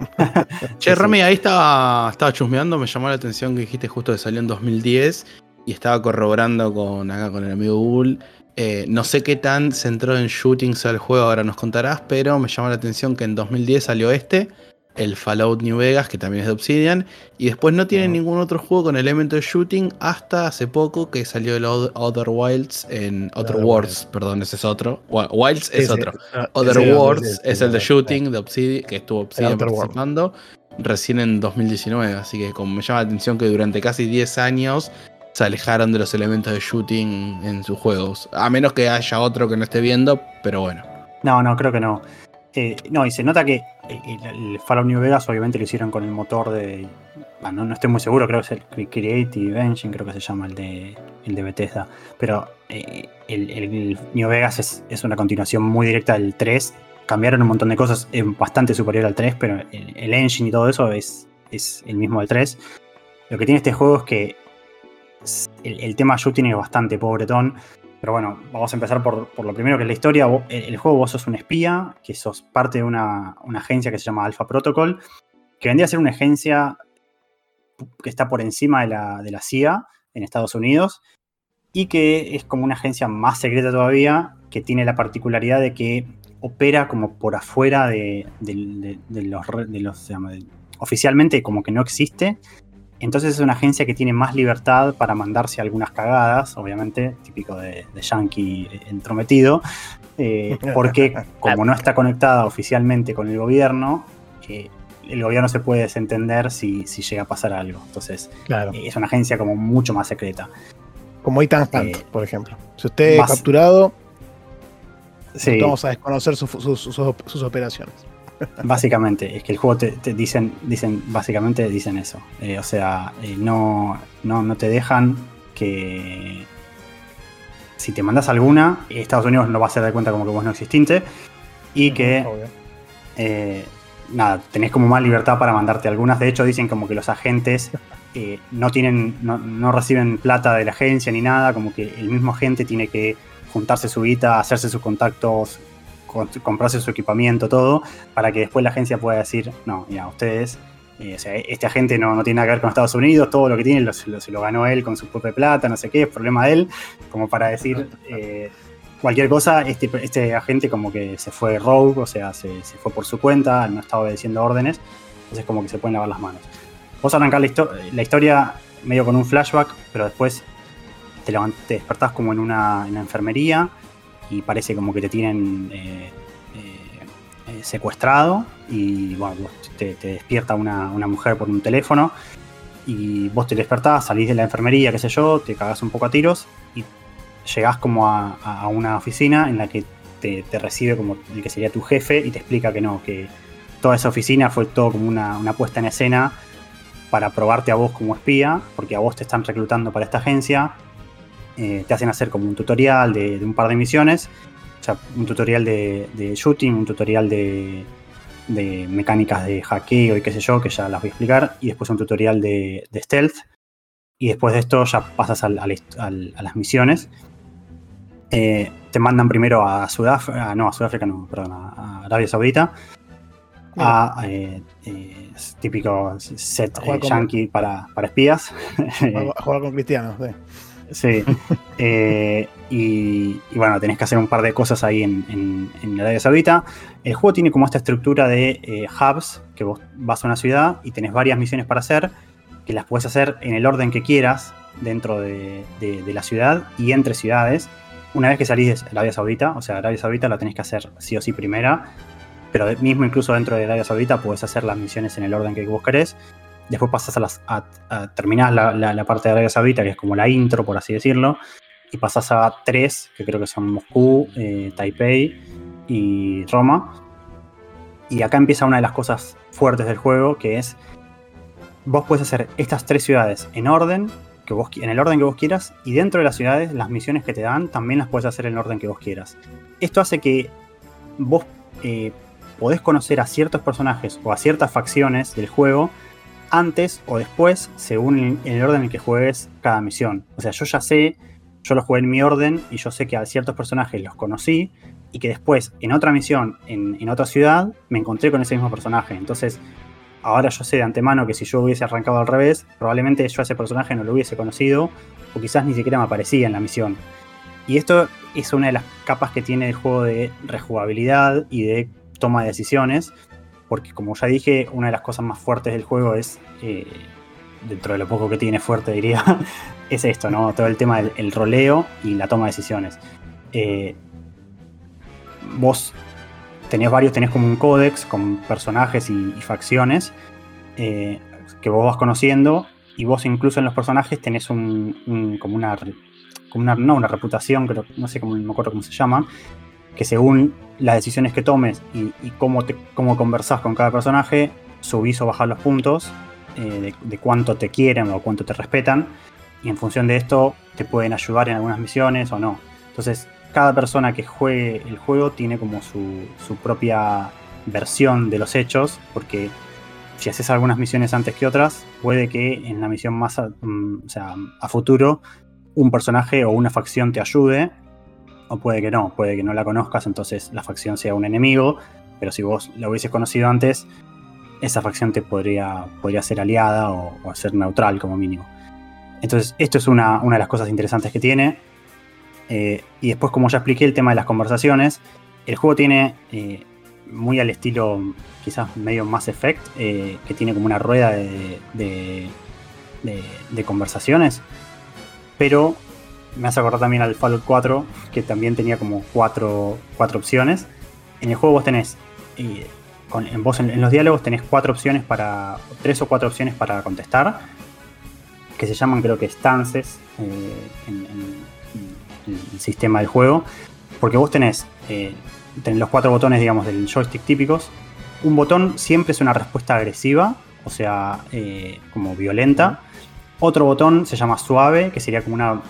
*laughs* che, *laughs* Rami, ahí estaba, estaba chusmeando, me llamó la atención que dijiste justo que salió en 2010 y estaba corroborando con acá con el amigo Google. Eh, no sé qué tan centró en shootings al juego, ahora nos contarás, pero me llamó la atención que en 2010 salió este el Fallout New Vegas, que también es de Obsidian, y después no tiene ningún otro juego con elemento de shooting hasta hace poco que salió el Other Wilds en Other Worlds, perdón, ese es otro. Wilds es otro. Ah, Other Worlds es el de shooting de Obsidian, que estuvo Obsidian participando recién en 2019, así que como me llama la atención que durante casi 10 años se alejaron de los elementos de shooting en sus juegos, a menos que haya otro que no esté viendo, pero bueno. No, no, creo que no. Eh, no, y se nota que eh, el, Fallout New Vegas obviamente lo hicieron con el motor de. Bueno, no estoy muy seguro, creo que es el Creative Engine, creo que se llama el de, el de Bethesda. Pero eh, el, New Vegas es, una continuación muy directa del 3. Cambiaron un montón de cosas, es bastante superior al 3, pero el, engine y todo eso es, es el mismo del 3. Lo que tiene este juego es que el, tema shooting es bastante pobretón. Pero bueno, vamos a empezar por, lo primero que es la historia. El, juego vos sos un espía, que sos parte de una, agencia que se llama Alpha Protocol, que vendría a ser una agencia que está por encima de la, CIA en Estados Unidos y que es como una agencia más secreta todavía, que tiene la particularidad de que opera como por afuera. De los oficialmente como que no existe, entonces es una agencia que tiene más libertad para mandarse algunas cagadas, obviamente, típico de, Yankee entrometido, eh, *laughs* porque como no está conectada oficialmente con el gobierno, eh, el gobierno se puede desentender si, llega a pasar algo. Entonces claro. Eh, es una agencia como mucho más secreta. Como Ethan Hunt, por ejemplo. Si usted es capturado, vamos a desconocer sus operaciones. Básicamente, es que el juego te, dicen, dicen, básicamente dicen eso. Eh, o sea, eh, no, no, te dejan que si te mandas alguna, Estados Unidos no va a hacer de cuenta como que vos no exististe. Y que eh, nada, tenés como más libertad para mandarte algunas. De hecho, dicen como que los agentes *laughs* no tienen, no, no, reciben plata de la agencia ni nada, como que el mismo agente tiene que juntarse su guita, hacerse sus contactos comprarse su equipamiento, todo, para que después la agencia pueda decir, no, ya, ustedes, eh, o sea, este agente no, no, tiene nada que ver con Estados Unidos, todo lo que tiene lo, se lo ganó él con su propia plata, no sé qué, es problema de él, como para decir eh, cualquier cosa, este, este agente como que se fue rogue, o sea, se, fue por su cuenta, no estaba obedeciendo órdenes, entonces como que se pueden lavar las manos. Vos arrancás la, la historia medio con un flashback, pero después te, te despertás como en una, en una enfermería, y parece como que te tienen eh, eh, secuestrado y bueno, te, despierta una, mujer por un teléfono y vos te despertás, salís de la enfermería, qué sé yo, te cagás un poco a tiros y llegás como a, una oficina en la que te, recibe como el que sería tu jefe y te explica que no, que toda esa oficina fue todo como una, puesta en escena para probarte a vos como espía, porque a vos te están reclutando para esta agencia eh, te hacen hacer como un tutorial de, un par de misiones, o sea, un tutorial de, shooting, un tutorial de, mecánicas de hackeo y qué sé yo, que ya las voy a explicar, y después un tutorial de, stealth, y después de esto ya pasas a las misiones. Eh, te mandan primero a Sudáfrica, no, a Sudáfrica no, perdón, a Arabia Saudita, a eh, típico set yankee para, espías. A jugar con cristianos, *laughs* sí. Sí. Eh, y, bueno, tenés que hacer un par de cosas ahí en, en, Arabia Saudita. El juego tiene como esta estructura de eh, hubs, que vos vas a una ciudad y tenés varias misiones para hacer, que las puedes hacer en el orden que quieras dentro de, la ciudad y entre ciudades. Una vez que salís de Arabia Saudita, o sea, Arabia Saudita la tenés que hacer sí o sí primera, pero mismo incluso dentro de Arabia Saudita puedes hacer las misiones en el orden que vos querés. Después pasas a, las, a, terminar la, parte de Arabia Saudita, que es como la intro, por así decirlo. Y pasas a tres, que creo que son Moscú, eh, Taipei y Roma. Y acá empieza una de las cosas fuertes del juego, que es, vos puedes hacer estas tres ciudades en orden, que vos, en el orden que vos quieras y dentro de las ciudades las misiones que te dan también las puedes hacer en el orden que vos quieras. Esto hace que vos eh, podés conocer a ciertos personajes o a ciertas facciones del juego antes o después según el orden en que juegues cada misión. O sea, yo ya sé, yo lo jugué en mi orden y yo sé que a ciertos personajes los conocí y que después en otra misión, en, en otra ciudad, me encontré con ese mismo personaje. Entonces, ahora yo sé de antemano que si yo hubiese arrancado al revés, probablemente yo a ese personaje no lo hubiese conocido o quizás ni siquiera me aparecía en la misión. Y esto es una de las capas que tiene el juego de rejugabilidad y de toma de decisiones, porque como ya dije, una de las cosas más fuertes del juego es, eh, dentro de lo poco que tiene fuerte diría, *laughs* es esto, ¿no? Todo el tema del roleo y la toma de decisiones. Eh, vos tenés varios, tenés como un códex con personajes y, facciones eh, que vos vas conociendo y vos incluso en los personajes tenés un, como una, no, una reputación, creo, no sé cómo, no me acuerdo cómo se llama, que según las decisiones que tomes y, cómo, te, conversás con cada personaje, subís o bajás los puntos eh, de, cuánto te quieren o cuánto te respetan. Y en función de esto te pueden ayudar en algunas misiones o no. Entonces, cada persona que juegue el juego tiene como su, propia versión de los hechos, porque si haces algunas misiones antes que otras, puede que en la misión más mm, o sea, a futuro un personaje o una facción te ayude o puede que no, puede que no la conozcas, entonces la facción sea un enemigo, pero si vos la hubieses conocido antes, esa facción te podría, podría ser aliada o, ser neutral como mínimo. Entonces, esto es una, de las cosas interesantes que tiene. Eh, y después, como ya expliqué, el tema de las conversaciones. El juego tiene, eh, muy al estilo quizás medio Mass Effect, eh, que tiene como una rueda de, de conversaciones, pero me hace acordar también al Fallout 4, que también tenía como cuatro, cuatro opciones. En el juego vos tenés, eh, en, vos en, los diálogos tenés cuatro opciones para, tres o cuatro opciones para contestar, que se llaman creo que stances eh, en, el sistema del juego, porque vos tenés, eh, tenés los cuatro botones, digamos, del joystick típicos. Un botón siempre es una respuesta agresiva, o sea, como violenta. Otro botón se llama suave, que sería como una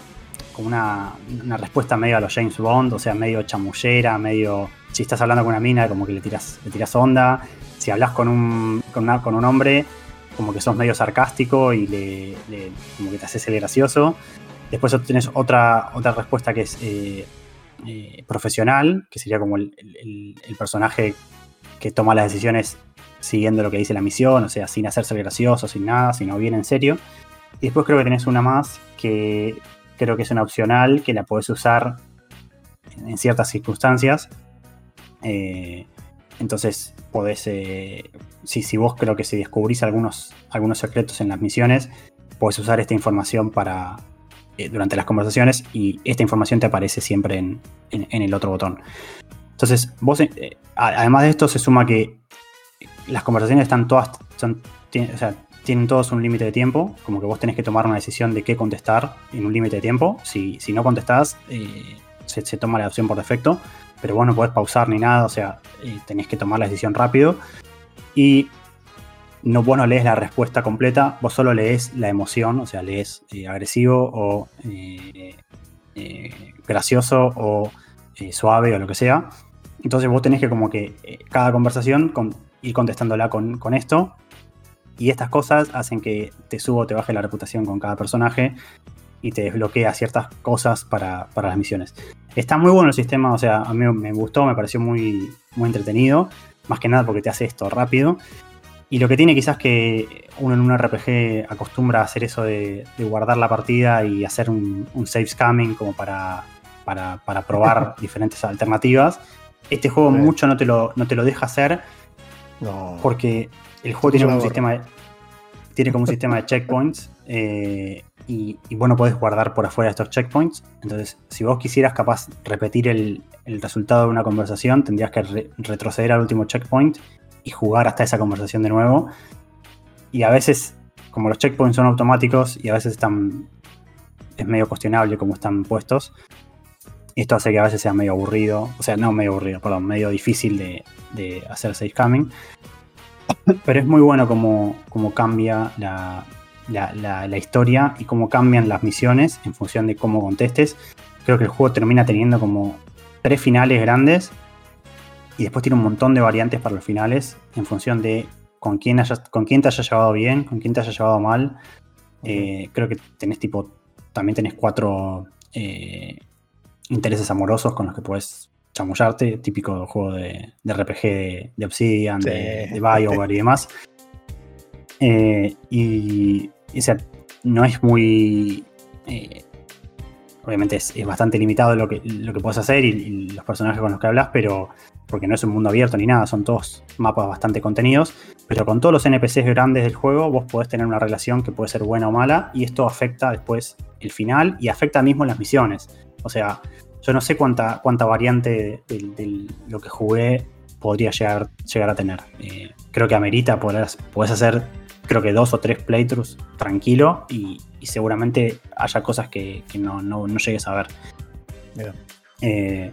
como una, respuesta medio a los James Bond, o sea, medio chamullera, medio. Si estás hablando con una mina, como que le tiras, le tiras onda. Si hablas con un, con, un hombre, como que sos medio sarcástico y le, como que te haces el gracioso. Después tienes otra, otra respuesta que es eh, eh, profesional, que sería como el, personaje que toma las decisiones siguiendo lo que dice la misión, o sea, sin hacerse gracioso, sin nada, sino bien en serio. Y después creo que tenés una más que creo que es una opcional que la podés usar en ciertas circunstancias. Eh, entonces podés, eh, si, vos creo que si descubrís algunos, algunos secretos en las misiones, podés usar esta información para eh, durante las conversaciones y esta información te aparece siempre en, el otro botón. Entonces, vos, además de esto, se suma que las conversaciones están todas, tienen todos un límite de tiempo, como que vos tenés que tomar una decisión de qué contestar en un límite de tiempo. Si, si no contestás, eh, se, toma la opción por defecto, pero vos no podés pausar ni nada, o sea, eh, tenés que tomar la decisión rápido. Y no, vos no lees la respuesta completa, vos solo lees la emoción, o sea, lees eh, agresivo o gracioso o suave o lo que sea. Entonces vos tenés que como que cada conversación ir contestándola con, con esto y estas cosas hacen que te subo o te baje la reputación con cada personaje y te desbloquea ciertas cosas para, las misiones. Está muy bueno el sistema, o sea, a mí me gustó, me pareció muy, muy entretenido, más que nada porque te hace esto rápido. Y lo que tiene quizás que uno en un RPG acostumbra a hacer eso de, guardar la partida y hacer un, save scamming como para, para, probar *laughs* diferentes alternativas. Este juego mucho no te lo, no te lo deja hacer. Porque el juego tiene como, un sistema de, tiene como un sistema de checkpoints eh, y, y, vos no podés guardar por afuera estos checkpoints. Entonces, si vos quisieras capaz repetir el, resultado de una conversación, tendrías que retroceder al último checkpoint y jugar hasta esa conversación de nuevo. Y a veces, como los checkpoints son automáticos y a veces están. es medio cuestionable cómo están puestos. Esto hace que a veces sea medio aburrido, o sea, no medio aburrido, perdón, medio difícil de, de hacer safe coming. *laughs* Pero es muy bueno como, cambia la, la, historia y cómo cambian las misiones en función de cómo contestes. Creo que el juego termina teniendo como tres finales grandes y después tiene un montón de variantes para los finales en función de con quién, con quién te haya llevado bien, con quién te haya llevado mal. Eh, creo que tenés tipo, también tenés cuatro eh, intereses amorosos con los que puedes chamullarte, típico juego de, RPG de, Obsidian, de, de, BioWare y demás. Eh, y, o sea, no es muy. Eh, obviamente es, bastante limitado lo que, lo que puedes hacer y, los personajes con los que hablas, pero. Porque no es un mundo abierto ni nada, son todos mapas bastante contenidos. Pero con todos los NPCs grandes del juego, vos podés tener una relación que puede ser buena o mala, y esto afecta después el final y afecta mismo las misiones. O sea, yo no sé cuánta, cuánta variante de, lo que jugué podría llegar, llegar a tener. Eh, creo que amerita, podés, hacer creo que dos o tres playthroughs tranquilo y, seguramente haya cosas que, no, llegues a ver. Eh,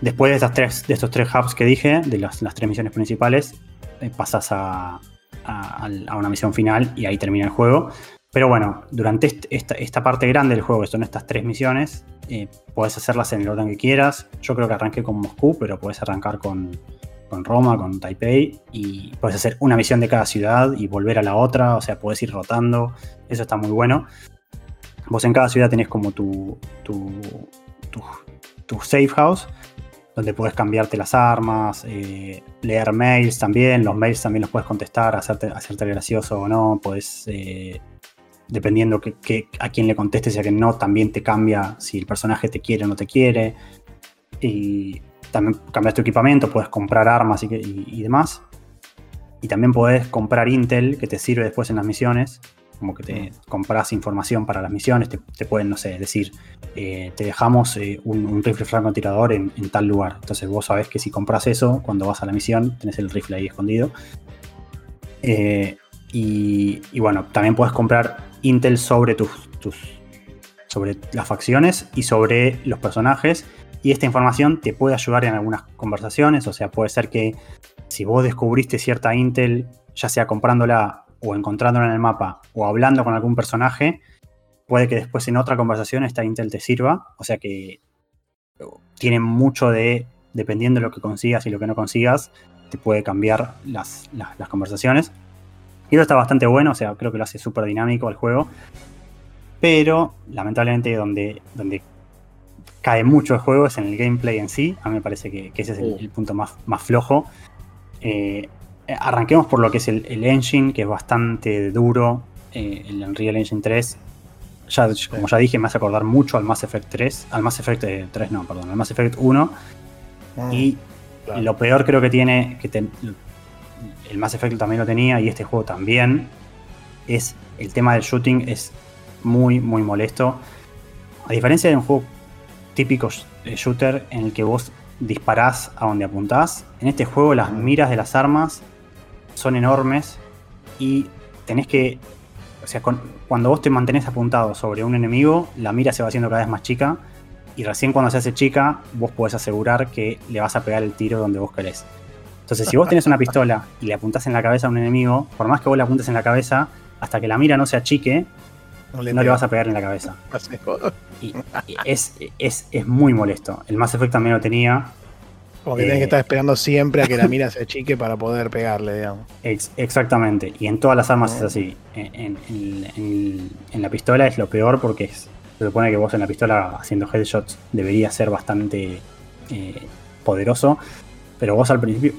después de, estas tres, de estos tres hubs que dije, de las, tres misiones principales, eh, pasas a, a, una misión final y ahí termina el juego. Pero bueno, durante esta, parte grande del juego, que son estas tres misiones, eh, puedes hacerlas en el orden que quieras. Yo creo que arranqué con Moscú, pero puedes arrancar con, Roma, con Taipei, y puedes hacer una misión de cada ciudad y volver a la otra, o sea, puedes ir rotando. Eso está muy bueno. Vos en cada ciudad tenés como tu, tu, tu, safe house, donde puedes cambiarte las armas, eh, leer mails también. Los mails también los puedes contestar, hacerte, hacerte gracioso o no. Puedes eh, dependiendo que, a quién le contestes y a quién no, también te cambia si el personaje te quiere o no te quiere. Y también cambias tu equipamiento, puedes comprar armas y, demás. Y también puedes comprar Intel que te sirve después en las misiones. Como que te compras información para las misiones, te, pueden, no sé, decir, eh, te dejamos eh, un, rifle francotirador en, en tal lugar. Entonces vos sabés que si compras eso, cuando vas a la misión, tenés el rifle ahí escondido. Eh, y, y, bueno, también puedes comprar Intel sobre tus, sobre las facciones y sobre los personajes. Y esta información te puede ayudar en algunas conversaciones. O sea, puede ser que si vos descubriste cierta Intel, ya sea comprándola o encontrándola en el mapa o hablando con algún personaje, puede que después en otra conversación esta Intel te sirva. O sea que tiene mucho de, dependiendo de lo que consigas y lo que no consigas, te puede cambiar las, las conversaciones. Y eso está bastante bueno, o sea, creo que lo hace súper dinámico el juego. Pero, lamentablemente, donde, donde cae mucho el juego es en el gameplay en sí. A mí me parece que, ese es el, punto más, más flojo. Eh, arranquemos por lo que es el, engine, que es bastante duro. Eh, el Unreal Engine 3. Ya, como ya dije, me hace acordar mucho al Mass Effect 3. Al Mass Effect 3, eh, no, perdón, al Mass Effect 1. Ah, y lo peor creo que tiene, que el Mass Effect también lo tenía y este juego también, es el tema del shooting es muy, muy molesto. A diferencia de un juego típico shooter en el que vos disparás a donde apuntás, en este juego las miras de las armas son enormes y tenés que, o sea, cuando vos te mantenés apuntado sobre un enemigo, la mira se va haciendo cada vez más chica y recién cuando se hace chica, vos podés asegurar que le vas a pegar el tiro donde vos querés. Entonces, si vos tenés una pistola y le apuntás en la cabeza a un enemigo, por más que vos le apuntes en la cabeza, hasta que la mira no se achique, no le, vas a pegar en la cabeza. Y, es, es, muy molesto. El Mass Effect también lo tenía. Como que tenés que eh, estar esperando siempre a que la mira se achique para poder pegarle, digamos. exactamente. Y en todas las armas es así. En, la pistola es lo peor porque se supone que vos en la pistola haciendo headshots debería ser bastante eh, poderoso. Pero vos al principio,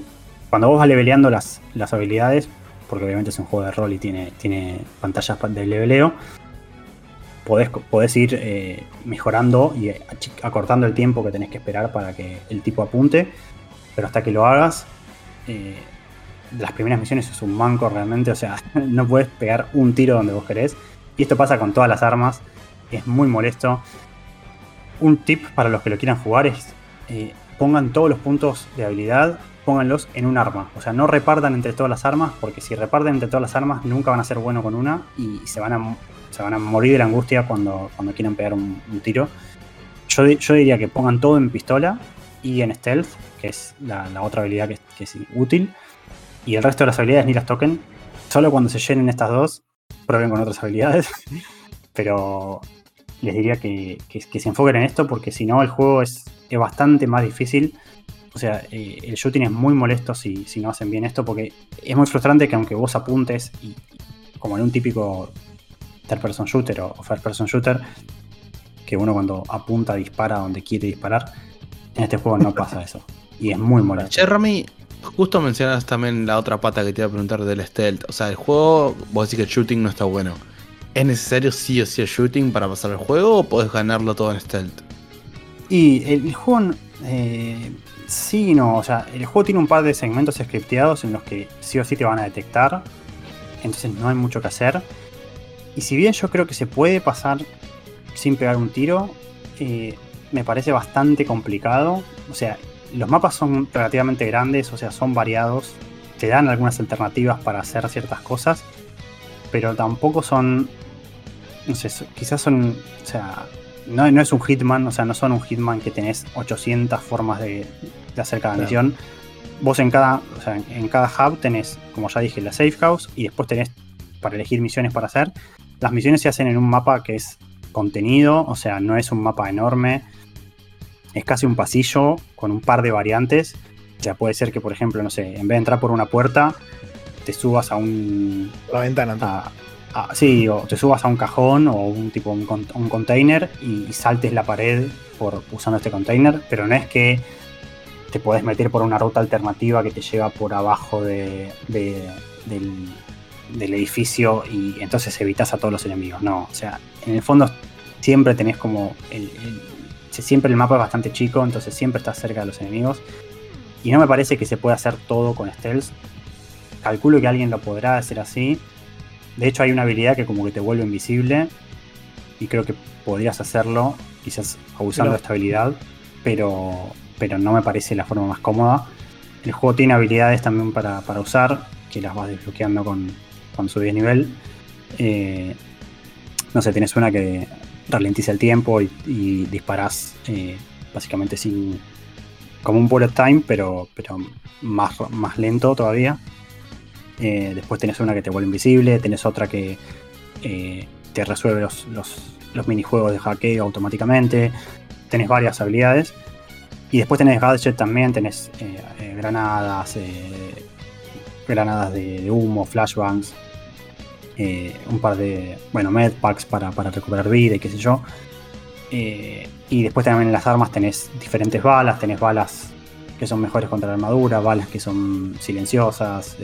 cuando vos vas leveleando las, las habilidades, porque obviamente es un juego de rol y tiene, tiene pantallas de leveleo, podés, podés ir eh, mejorando y acortando el tiempo que tenés que esperar para que el tipo apunte, pero hasta que lo hagas, eh, las primeras misiones es un manco realmente, o sea, *laughs* no puedes pegar un tiro donde vos querés, y esto pasa con todas las armas, es muy molesto. Un tip para los que lo quieran jugar es eh, pongan todos los puntos de habilidad pónganlos en un arma. O sea, no repartan entre todas las armas, porque si reparten entre todas las armas, nunca van a ser buenos con una y se van a, se van a morir de la angustia cuando, cuando quieran pegar un, tiro. Yo, yo, diría que pongan todo en pistola y en stealth, que es la, otra habilidad que, es útil. Y el resto de las habilidades ni las toquen. Solo cuando se llenen estas dos, prueben con otras habilidades. *laughs* Pero les diría que, se enfoquen en esto porque si no el juego es, es bastante más difícil. O sea, eh, el shooting es muy molesto si, si, no hacen bien esto porque es muy frustrante que aunque vos apuntes y, como en un típico third person shooter o first person shooter, que uno cuando apunta dispara donde quiere disparar, en este juego no pasa eso. Y es muy molesto. Che, Rami, justo mencionas también la otra pata que te iba a preguntar del stealth. O sea, el juego, vos decís que el shooting no está bueno. ¿Es necesario sí o sí el shooting para pasar el juego o podés ganarlo todo en stealth? Y el, juego, eh, sí no. O sea, el juego tiene un par de segmentos scripteados en los que sí o sí te van a detectar. Entonces no hay mucho que hacer. Y si bien yo creo que se puede pasar sin pegar un tiro, eh, me parece bastante complicado. O sea, los mapas son relativamente grandes, o sea, son variados. Te dan algunas alternativas para hacer ciertas cosas. Pero tampoco son no sé, quizás son, o sea, no, es un Hitman, o sea, no son un Hitman que tenés 800 formas de, hacer cada misión. Vos en cada, o sea, en cada hub tenés, como ya dije, la safe house y después tenés para elegir misiones para hacer. Las misiones se hacen en un mapa que es contenido, o sea, no es un mapa enorme. Es casi un pasillo con un par de variantes. O sea, puede ser que, por ejemplo, no sé, en vez de entrar por una puerta, te subas a un. La ventana. A, Sí, o te subas a un cajón o un tipo un, container y, saltes la pared por usando este container, pero no es que te puedes meter por una ruta alternativa que te lleva por abajo de, del, edificio y entonces evitas a todos los enemigos. No, o sea, en el fondo siempre tenés como siempre el mapa es bastante chico, entonces siempre estás cerca de los enemigos. Y no me parece que se pueda hacer todo con stealth. Calculo que alguien lo podrá hacer así, de hecho, hay una habilidad que como que te vuelve invisible. Y creo que podrías hacerlo, quizás abusando de esta habilidad. Pero, pero no me parece la forma más cómoda. El juego tiene habilidades también para, usar, que las vas desbloqueando con, cuando subes nivel. Eh, no sé, tienes una que ralentiza el tiempo y, y disparas eh, básicamente sin. como un bullet time, pero, pero más, más lento todavía. Eh, después tenés una que te vuelve invisible, tenés otra que eh, te resuelve los, minijuegos de hackeo automáticamente, tenés varias habilidades. Y después tenés gadget también, tenés eh, granadas, granadas de, humo, flashbangs, un par de, bueno, medpacks para, para recuperar vida y qué sé yo. y después también en las armas tenés diferentes balas, tenés balas que son mejores contra la armadura, balas que son silenciosas,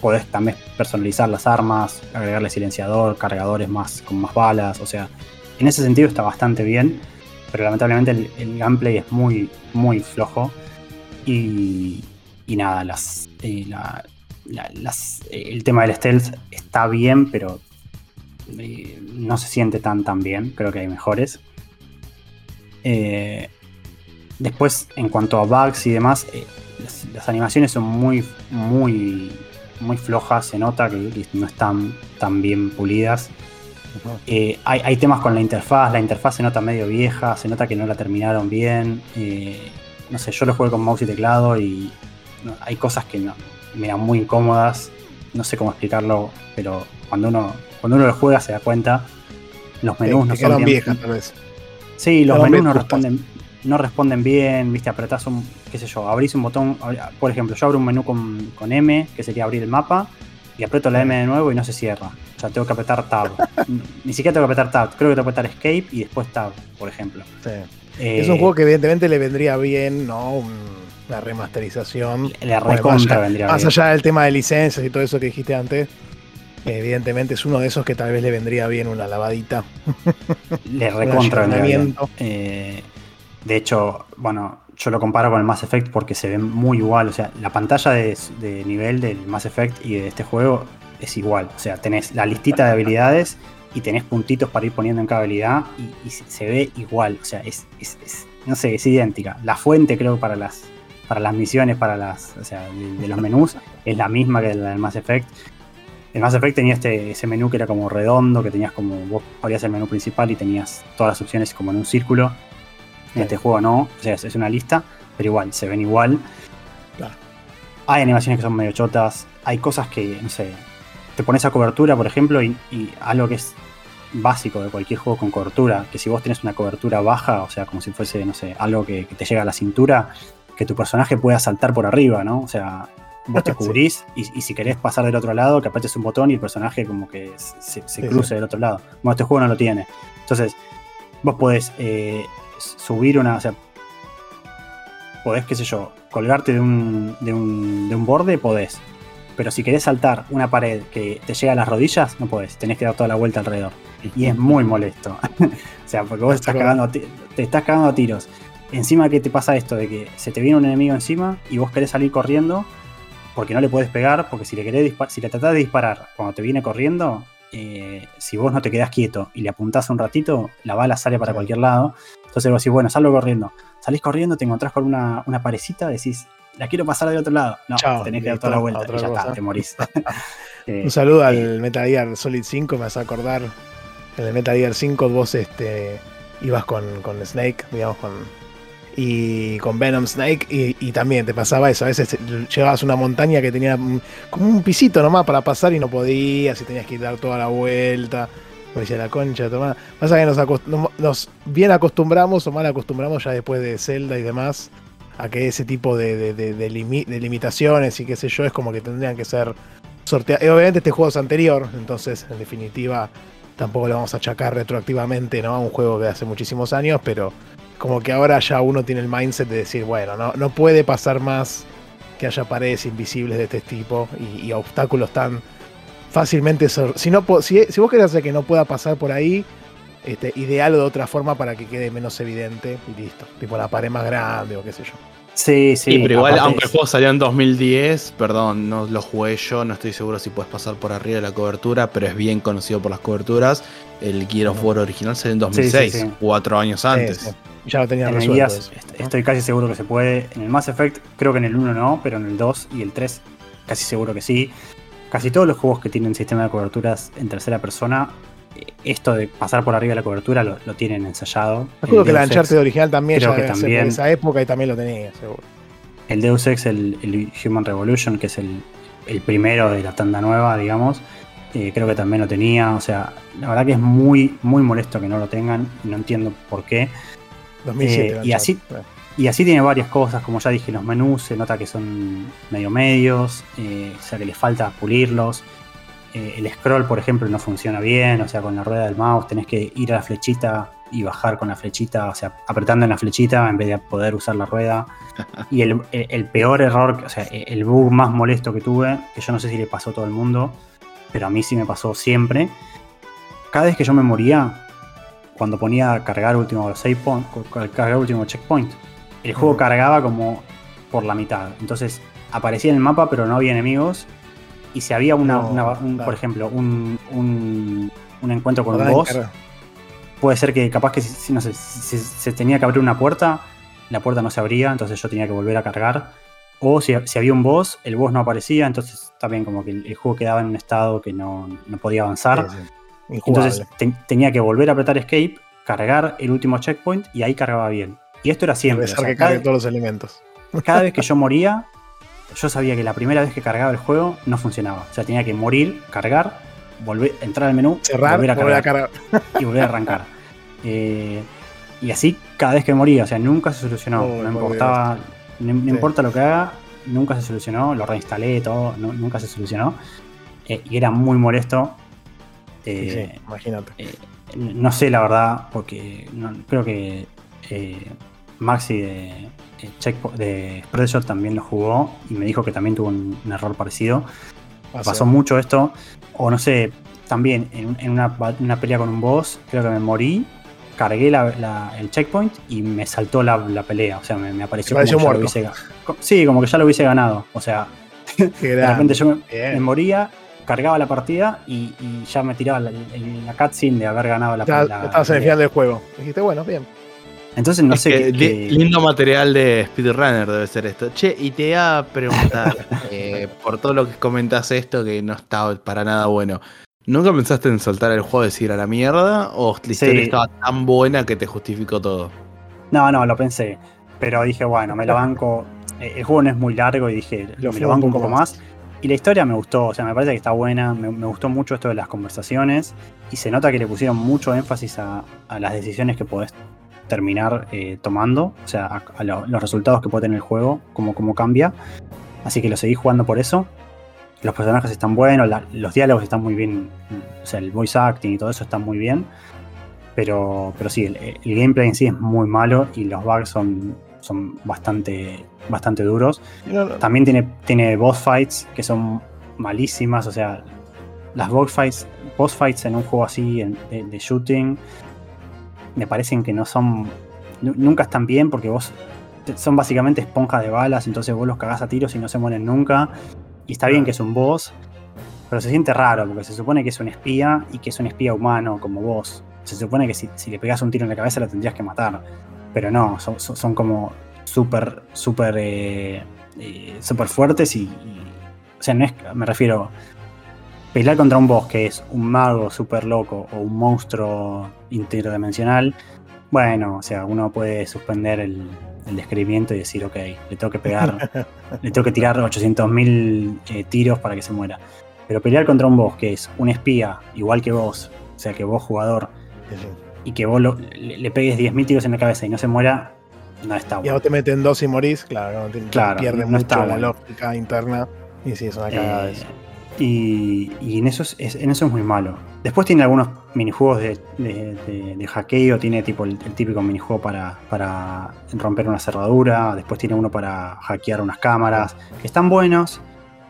podés también personalizar las armas, agregarle silenciador, cargadores más con más balas, o sea, en ese sentido está bastante bien, pero lamentablemente el, gameplay es muy, muy flojo y, y nada, las, eh, eh, el tema del stealth está bien, pero eh, no se siente tan tan bien, creo que hay mejores. después, en cuanto a bugs y demás, las, las, animaciones son muy, muy muy flojas, se nota que, no están tan bien pulidas. Eh, hay, temas con la interfaz, la interfaz se nota medio vieja, se nota que no la terminaron bien. Eh, no sé, yo lo juego con mouse y teclado y hay cosas que me dan muy incómodas. No sé cómo explicarlo, pero cuando uno, cuando uno lo juega se da cuenta. Los menús no son bien. Viejas, Sí, los menús no responden, no responden bien, viste, apretás un, qué sé yo, abrís un botón, por ejemplo, yo abro un menú con, M, que sería abrir el mapa, y aprieto la M de nuevo y no se cierra. O sea, tengo que apretar Tab. *laughs* Ni siquiera tengo que apretar Tab, creo que tengo que apretar Escape y después Tab, por ejemplo. Sí. Eh, es un juego que evidentemente le vendría bien, ¿no? Una remasterización. Le recontra vendría más allá del tema de licencias y todo eso que dijiste antes. Evidentemente es uno de esos que tal vez le vendría bien una lavadita. Le *laughs* recontra vendría bien. Eh, de hecho, bueno, yo lo comparo con el Mass Effect porque se ve muy igual. O sea, la pantalla de, nivel del Mass Effect y de este juego es igual. O sea, tenés la listita de habilidades y tenés puntitos para ir poniendo en cada habilidad y, se ve igual. O sea, es, no sé, es idéntica. La fuente creo para las, para las misiones, para las, o sea, de, los menús, es la misma que la del Mass Effect. El Mass Effect tenía este, ese menú que era como redondo, que tenías como, vos abrías el menú principal y tenías todas las opciones como en un círculo en este juego no, o sea, es una lista, pero igual, se ven igual. Hay animaciones que son medio chotas, hay cosas que, no sé, te pones a cobertura, por ejemplo, y, algo que es básico de cualquier juego con cobertura, que si vos tenés una cobertura baja, o sea, como si fuese, no sé, algo que, te llega a la cintura, que tu personaje pueda saltar por arriba, ¿no? O sea, vos te *laughs* cubrís y, si querés pasar del otro lado, que apretes un botón y el personaje como que se, cruce del otro lado. Bueno, este juego no lo tiene. Entonces, vos podés eh, subir una, o sea, podés, qué sé yo, colgarte de un, de un, de un borde, podés. Pero si querés saltar una pared que te llega a las rodillas, no podés, tenés que dar toda la vuelta alrededor. Y es muy molesto. *laughs* o sea, porque vos estás cagando, te estás cagando a tiros. Encima que te pasa esto de que se te viene un enemigo encima y vos querés salir corriendo porque no le puedes pegar, porque si le querés si le tratás de disparar cuando te viene corriendo, eh, si vos no te quedás quieto y le apuntás un ratito, la bala sale para cualquier lado. Entonces vos decís, bueno, salgo corriendo. Salís corriendo, te encontrás con una, una parecita, decís, la quiero pasar del otro lado. No, tenés que dar toda la vuelta y ya está, te morís. *laughs* *laughs* Eh, un saludo al eh, Metal Gear Solid 5, me vas a acordar. En el Metal Gear 5 vos este, ibas con, con Snake, digamos, con, y con Venom Snake y, también te pasaba eso, a veces llegabas a una montaña que tenía como un pisito nomás para pasar y no podías y tenías que dar toda la vuelta. Pues la concha, toma. Pasa que nos, bien acostumbramos o mal acostumbramos ya después de Zelda y demás a que ese tipo de, de, limitaciones y qué sé yo es como que tendrían que ser sorteadas. Obviamente este juego es anterior, entonces en definitiva tampoco le vamos a achacar retroactivamente ¿no? a un juego de hace muchísimos años, pero como que ahora ya uno tiene el mindset de decir, bueno, no, no puede pasar más que haya paredes invisibles de este tipo y, obstáculos tan fácilmente... Si, no, si, si vos querés hacer que no pueda pasar por ahí, este, ideal o de otra forma para que quede menos evidente y listo. Tipo la pared más grande o qué sé yo. Sí, sí. pero igual, aunque el juego salió en 2010, perdón, no lo jugué yo, no estoy seguro si puedes pasar por arriba de la cobertura, pero es bien conocido por las coberturas. El Gear of War original salió en 2006, cuatro años antes. Ya lo tenía resuelto. Estoy casi seguro que se puede. En el Mass Effect, creo que en el 1 no, pero en el 2 y el 3, casi seguro que sí. Casi todos los juegos que tienen sistema de coberturas en tercera persona, esto de pasar por arriba de la cobertura lo, tienen ensayado. Recuerdo que la Uncharted original también creo que también, en esa época y también lo tenía, seguro. El Deus Ex, el, Human Revolution, que es el, primero de la tanda nueva, digamos, eh, creo que también lo tenía. O sea, la verdad que es muy, muy molesto que no lo tengan no entiendo por qué. Eh, y, así, y así tiene varias cosas, como ya dije, los menús se nota que son medio medios, eh, o sea que les falta pulirlos. Eh, el scroll, por ejemplo, no funciona bien, o sea, con la rueda del mouse tenés que ir a la flechita y bajar con la flechita, o sea, apretando en la flechita en vez de poder usar la rueda. *laughs* Y el, peor error, o sea, el bug más molesto que tuve, que yo no sé si le pasó a todo el mundo, pero a mí sí me pasó siempre. Cada vez que yo me moría, cuando ponía cargar último save point, cargar último checkpoint, el juego cargaba como por la mitad. Entonces aparecía en el mapa, pero no había enemigos. Y si había una, por ejemplo, un, un, encuentro con un boss, puede ser que capaz que si, no sé, si, se tenía que abrir una puerta, la puerta no se abría, entonces yo tenía que volver a cargar. O si, había un boss, el boss no aparecía, entonces también como que el, juego quedaba en un estado que no, podía avanzar. Entonces tenía que volver a apretar escape, cargar el último checkpoint y ahí cargaba bien. Y esto era siempre. que cargue todos los elementos. *laughs* Cada vez que yo *laughs* moría, yo sabía que la primera vez que cargaba el juego no funcionaba. O sea, tenía que morir, cargar, volver, entrar al menú, cerrar, volver a cargar, y volver a *laughs* arrancar. Eh, y así cada vez que moría, o sea, nunca se solucionó. Oh, no importaba, no, importa lo que haga, nunca se solucionó. Lo reinstalé, todo, nunca se solucionó. Eh, y era muy molesto eh, imagínate. Eh, no sé la verdad, porque creo que Maxi de, de también lo jugó y me dijo que también tuvo un, error parecido. Pasó mucho esto, o no sé, también en, una, pelea con un boss, creo que me morí, cargué el checkpoint y me saltó la, pelea. O sea, me, apareció como que hubiese, Sí, como que ya lo hubiese ganado. O sea, *laughs* de repente yo me moría cargaba la partida y, ya me tiraba la, la, cutscene de haber ganado la partida. Estabas en el final del juego. Dijiste, bueno, bien. Entonces no sé qué, Lindo material de speedrunner debe ser esto. Che, y te iba a preguntar, *laughs* eh, por todo lo que comentas esto, que no estaba para nada bueno. ¿Nunca pensaste en soltar el juego y decir a la mierda? ¿O la historia estaba tan buena que te justificó todo? No, no, lo pensé. Pero dije, bueno, me lo banco. Eh, el juego no es muy largo y dije, me lo banco un poco más y la historia me gustó, o sea, me parece que está buena, me, gustó mucho esto de las conversaciones y se nota que le pusieron mucho énfasis a, las decisiones que podés terminar eh, tomando, o sea, a, los resultados que puede tener el juego, como, como cambia. Así que lo seguí jugando por eso. Los personajes están buenos, los diálogos están muy bien, o sea, el voice acting y todo eso está muy bien. Pero, pero sí, el, gameplay en sí es muy malo y los bugs son, son bastante, bastante duros. También tiene, tiene boss fights que son malísimas, o sea, las boss fights, boss fights en un juego así de, shooting me parecen que no son, nunca están bien porque vos son básicamente esponjas de balas, entonces vos los cagás a tiros y no se mueren nunca. Y está bien que es un boss, pero se siente raro porque se supone que es un espía y que es un espía humano como vos. Se supone que si, le pegas un tiro en la cabeza lo tendrías que matar. Pero no, son, como súper, súper, eh, eh, súper fuertes y, O sea, no es, me refiero. Pelear contra un boss que es un mago súper loco o un monstruo interdimensional. Bueno, o sea, uno puede suspender el, el describimiento y decir, ok, le tengo que pegar, *laughs* le tengo que tirar 800.000 eh, tiros para que se muera. Pero pelear contra un boss que es un espía, igual que vos, o sea, que vos jugador, y que vos le, pegues 10.000 tiros en la cabeza y no se muera, no está bueno. Y vos te meten dos y morís, claro, no, claro, pierde mucho la lógica interna. Y sí, es una cagada eh, eso. Y, en, eso es, en muy malo. Después tiene algunos minijuegos de, de, hackeo, tiene tipo el, típico minijuego para, para, romper una cerradura, después tiene uno para hackear unas cámaras, que están buenos,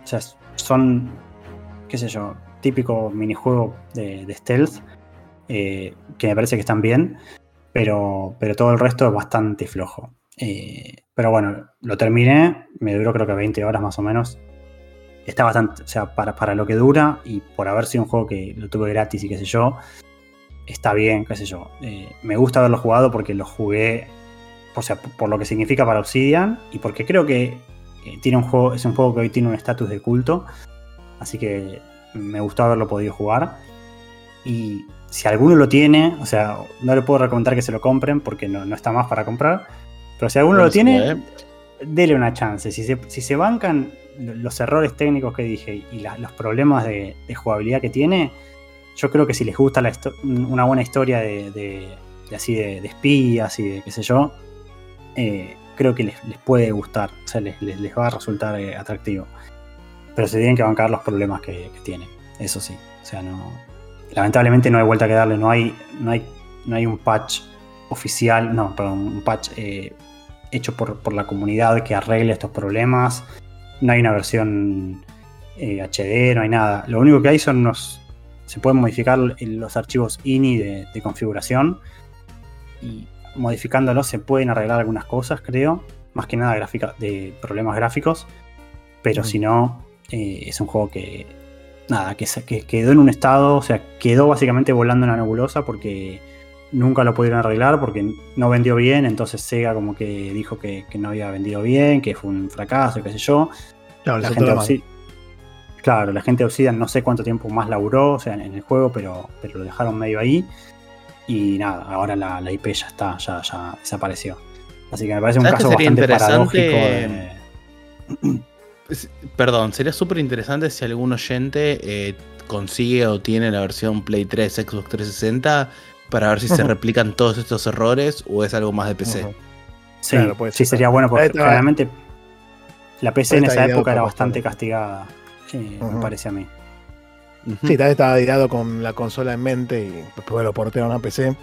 o sea, son, qué sé yo, típico minijuego de, stealth, eh, que me parece que están bien, pero, pero todo el resto es bastante flojo. Eh, pero bueno, lo terminé, me duró creo que 20 horas más o menos, está bastante, o sea, para, para, lo que dura y por haber sido un juego que lo tuve gratis y qué sé yo, está bien, qué sé yo. Eh, me gusta haberlo jugado porque lo jugué, o sea, por lo que significa para Obsidian y porque creo que tiene un juego, es un juego que hoy tiene un estatus de culto, así que me gustó haberlo podido jugar. Y si alguno lo tiene, o sea, no le puedo recomendar que se lo compren porque no, no está más para comprar, pero si alguno lo tiene, dele una chance. Si se, si se bancan los errores técnicos que dije y los problemas de, jugabilidad que tiene, yo creo que si les gusta una buena historia de, así de, espías y de qué sé yo, eh, creo que les, puede gustar, o sea, les, va a resultar eh, atractivo. Pero se tienen que bancar los problemas que, tiene, eso sí. O sea, no. Lamentablemente no hay vuelta que darle, no hay, no hay, no hay un patch oficial, no, perdón, un patch eh, hecho por, por, la comunidad que arregle estos problemas no hay una versión HD, eh, no hay nada. Lo único que hay son unos. Se pueden modificar los archivos INI de, configuración. Y modificándolos se pueden arreglar algunas cosas, creo. Más que nada gráfica, de problemas gráficos. Pero si no, eh, es un juego que. Nada, que, que quedó en un estado. O sea, quedó básicamente volando en la nebulosa porque nunca lo pudieron arreglar porque no vendió bien, entonces Sega como que dijo que, no había vendido bien, que fue un fracaso, qué sé yo. Claro, la, gente de claro, la gente de Obsidian no sé cuánto tiempo más laburó, o sea, en el juego, pero, pero lo dejaron medio ahí. Y nada, ahora la, IP ya está, ya, ya desapareció. Así que me parece un caso bastante paradójico *clears throat* Perdón, sería súper interesante si algún oyente eh, consigue o tiene la versión Play 3, Xbox 360 para ver si se replican todos estos errores o es algo más de PC. Sí, sí sería bueno porque realmente la PC en esa época era bastante castigada, me parece a mí. Sí, tal vez estaba tirado con la consola en mente y después lo portaron a PC.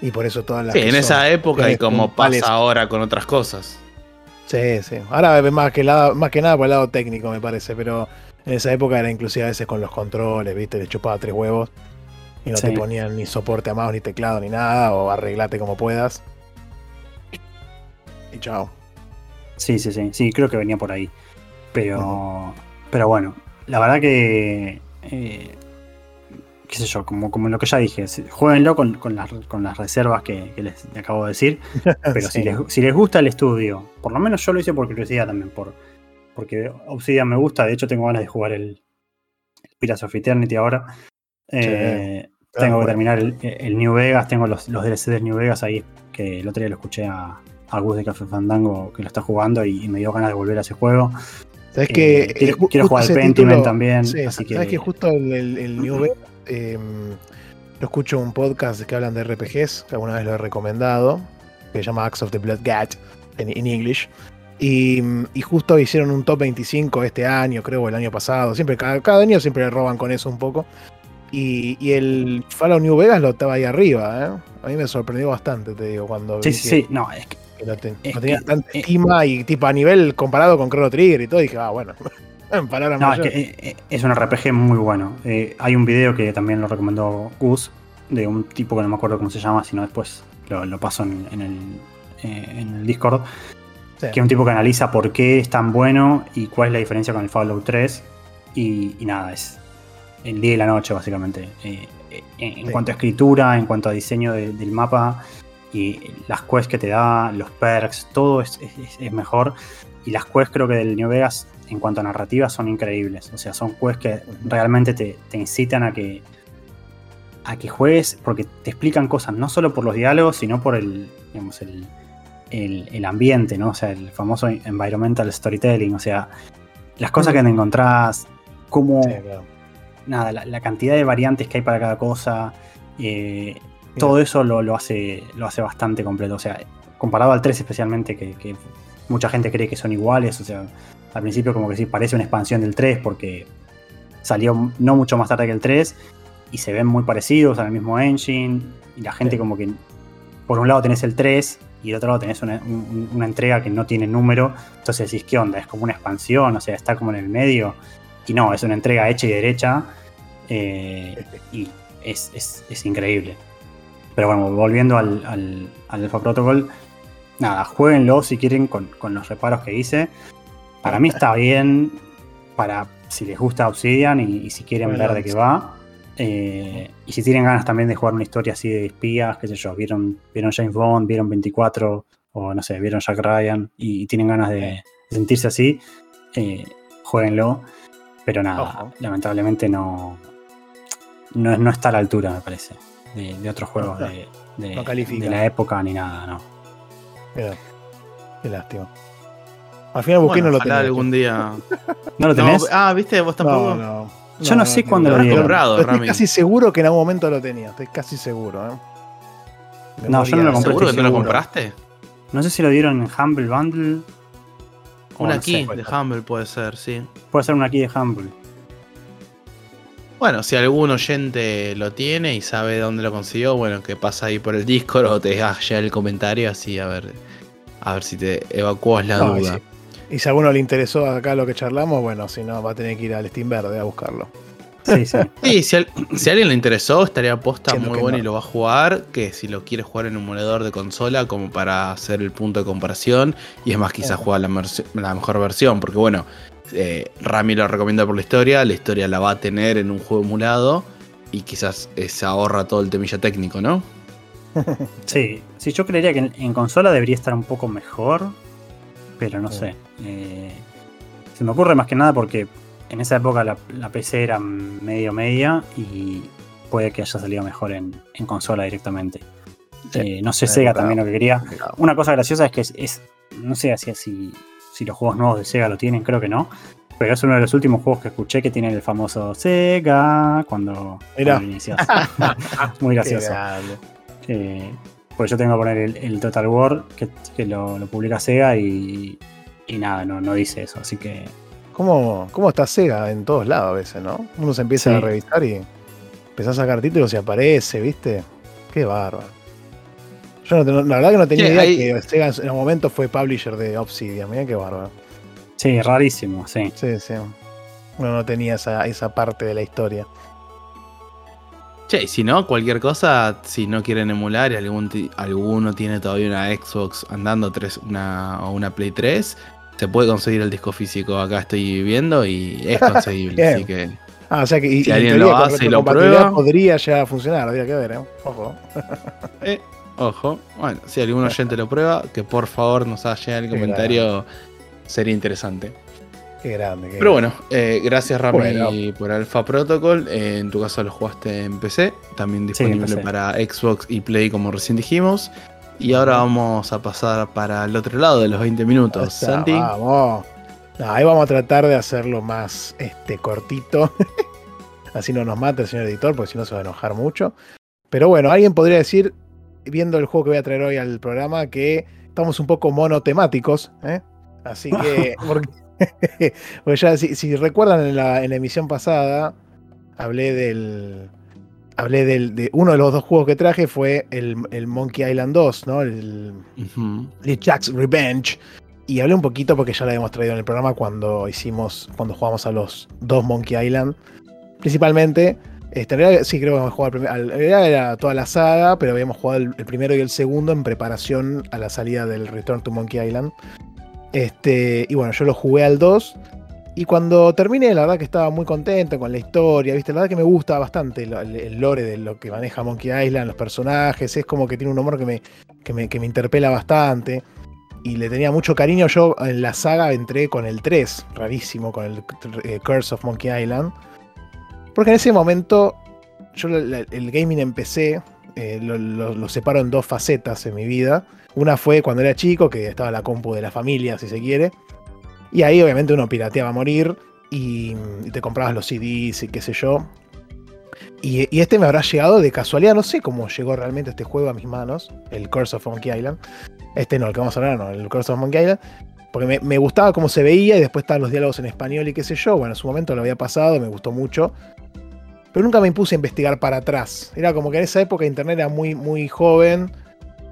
Y por eso todas las. Sí, en esa época y como pasa ahora con otras cosas. Sí, sí. Ahora más que, más que nada por el lado técnico, me parece, pero en esa época era inclusive a veces con los controles, ¿viste? Le chupaba tres huevos y no te ponían ni soporte a mouse, ni teclado, ni nada, o arreglate como puedas. Y chao. Sí, sí, sí, sí, creo que venía por ahí. Pero, pero bueno, la verdad que, eh, qué sé yo, como, como lo que ya dije, jueguenlo con, con, las, con las reservas que, les acabo de decir. *laughs* Pero si, les, si les gusta el estudio, por lo menos yo lo hice por curiosidad también, por, porque Obsidian me gusta, de hecho tengo ganas de jugar el, el Pirates of Eternity ahora. Eh, tengo que terminar el, New Vegas, tengo los, los DLC del New Vegas ahí, que el otro día lo escuché a, a Gus de Café Fandango que lo está jugando y, me dio ganas de volver a ese juego. Sabes que. Eh, quiero, jugar al Pentiment también. sabes que... justo el, el, New Vegas, em, lo escucho un podcast que hablan de RPGs, que alguna vez lo he recomendado, que se llama Axe of the Blood Gat en, en English. Y, justo hicieron un top 25 este año, creo, el año pasado. Siempre, cada, cada año siempre le roban con eso un poco. Y, el Fallout New Vegas lo estaba ahí arriba, ¿eh? A mí me sorprendió bastante, te digo, cuando. Sí, sí, sí, no, es que. no, tenía tanta eh, estima y tipo a nivel comparado con Chrono Trigger y todo, dije, ah, bueno. *laughs* no, es que eh, es un RPG muy bueno. hay un video que también lo recomendó Gus, de un tipo que no me acuerdo cómo se llama, sino después lo, paso en, el, en el Discord. Que es un tipo que analiza por qué es tan bueno y cuál es la diferencia con el Fallout 3. Y, y nada, es el día y la noche, básicamente. Eh, eh, en, cuanto a escritura, en cuanto a diseño del mapa, y las quests que te da, los perks, todo es, mejor. Y las quests creo que del New Vegas, en cuanto a narrativa, son increíbles. O sea, son quests que realmente te, incitan a que, a que juegues, porque te explican cosas, no solo por los diálogos, sino por el, digamos, el, el, ambiente, ¿no? O sea, el famoso environmental storytelling. O sea, las cosas que te encontrás, cómo nada, la, cantidad de variantes que hay para cada cosa, eh, todo eso lo, hace, lo hace bastante completo. O sea, comparado al 3 especialmente, que, mucha gente cree que son iguales, o sea, al principio como que sí, parece una expansión del 3 porque salió no mucho más tarde que el 3 y se ven muy parecidos al mismo engine y la gente como que por un lado tenés el 3 y del otro lado tenés una, una, entrega que no tiene número, entonces decís, ¿qué onda? Es como una expansión, o sea, está como en el medio. Y no, es una entrega hecha y derecha. Eh, y es, increíble. Pero bueno, volviendo al, al, Alpha Protocol, nada, jueguenlo si quieren con, los reparos que hice. Para mí está bien para si les gusta Obsidian y, si quieren ver de qué va. Eh, y si tienen ganas también de jugar una historia así de espías, qué sé yo, vieron, vieron James Bond, vieron 24 o no sé, vieron Jack Ryan y, tienen ganas de, sentirse así, eh, jueguenlo. Pero nada, lamentablemente no, no, está a la altura, me parece, de, otros juegos de, de, la época ni nada, no. qué lástima. Al final busqué no lo tenía. algún día. *laughs* ¿No lo tenés? ah, viste, vos tampoco. No, Yo no, sé cuándo lo dieron. Comprado, estoy casi seguro que en algún momento lo tenía. Estoy casi seguro, ¿eh? no, yo no lo compré. ¿Seguro que no lo compraste? No sé si lo dieron en Humble Bundle una key de Humble puede ser, sí. Puede ser una key de Humble. Bueno, si algún oyente lo tiene y sabe dónde lo consiguió, bueno, que pasa ahí por el Discord o te dejas ya el comentario así a ver, a ver si te evacuas la duda. Y si a alguno le interesó acá lo que charlamos, bueno, si no, va a tener que ir al Steam Verde a buscarlo. Sí, sí. *laughs* sí si, a alguien le interesó, estaría aposta muy bueno y lo va a jugar. Que si lo quiere jugar en un emulador de consola, como para hacer el punto de comparación. Y es más, quizás jugar la, mejor versión. Porque bueno, eh, Rami lo recomienda por la historia. La historia la va a tener en un juego emulado. Y quizás se ahorra todo el temilla técnico, ¿no? *laughs* Sí, sí, yo creería que en, consola debería estar un poco mejor. Pero no sé. Eh, se me ocurre más que nada porque en esa época la, PC era medio media y puede que haya salido mejor en, consola directamente. Eh, no sé Sega también lo que quería. Una cosa graciosa es que es, no sé si, si, si los juegos nuevos de Sega lo tienen, creo que no. Pero es uno de los últimos juegos que escuché que tiene el famoso Sega cuando, inicias. *laughs* Muy gracioso. Eh, pues yo tengo que poner el, Total War que, lo, publica Sega y, y nada, no, no dice eso. Así que ¿Cómo, ¿Cómo está Sega en todos lados a veces, no? Uno se empieza a revisar y empieza a sacar títulos y aparece, ¿viste? Qué bárbaro. Yo no, la verdad que no tenía idea que Sega en un momento fue publisher de Obsidian, mira qué bárbaro. Sí, rarísimo, sí. Sí, sí. Uno no tenía esa, esa parte de la historia. Che, si no, cualquier cosa, si no quieren emular y algún alguno tiene todavía una Xbox andando tres, una, o una Play 3, se puede conseguir el disco físico, acá estoy viendo y es *laughs* conseguible, así que. Ah, o sea que si alguien lo hace y lo prueba. Podría ya funcionar, habría que ver, ¿eh? Ojo. *laughs* eh, ojo. Bueno, si algún oyente lo prueba, que por favor nos haga el comentario, sería interesante. Qué grande. Pero bueno, eh, gracias Rami por Alpha Protocol. Eh, en tu caso lo jugaste en PC, también disponible para Xbox y Play como recién dijimos. Y ahora vamos a pasar para el otro lado de los 20 minutos. Santi. Vamos. ahí vamos a tratar de hacerlo más este, cortito. *laughs* Así no nos mata el señor editor, porque si no se va a enojar mucho. Pero bueno, alguien podría decir, viendo el juego que voy a traer hoy al programa, que estamos un poco monotemáticos. ¿eh? Así que, *laughs* *laughs* porque, ya si, recuerdan en la, emisión pasada, hablé del, hablé del, de uno de los dos juegos que traje fue el, Monkey Island 2, ¿no? El, Jack's Revenge. Y hablé un poquito porque ya lo habíamos traído en el programa cuando hicimos, cuando jugamos a los dos Monkey Island. Principalmente, este, en realidad sí creo que habíamos jugado primer, en realidad era toda la saga, pero habíamos jugado el, primero y el segundo en preparación a la salida del Return to Monkey Island. Este, y bueno, yo lo jugué al 2. Y cuando terminé, la verdad que estaba muy contento con la historia, ¿viste? La verdad que me gusta bastante el, lore de lo que maneja Monkey Island, los personajes, es como que tiene un humor que me, que me, que me interpela bastante y le tenía mucho cariño. Yo en la saga entré con el 3, rarísimo, con el eh, Curse of Monkey Island. Porque en ese momento yo el gaming empecé, eh, lo, separo en dos facetas en mi vida. Una fue cuando era chico, que estaba la compu de la familia, si se quiere. Y ahí obviamente uno pirateaba a morir y, te comprabas los CDs y qué sé yo. Y, este me habrá llegado de casualidad, no sé cómo llegó realmente este juego a mis manos, el Curse of Monkey Island. Este no, el que vamos a hablar, no, el Curse of Monkey Island. Porque me, gustaba cómo se veía y después estaban los diálogos en español y qué sé yo. Bueno, en su momento lo había pasado, me gustó mucho. Pero nunca me impuse a investigar para atrás. Era como que en esa época internet era muy, muy joven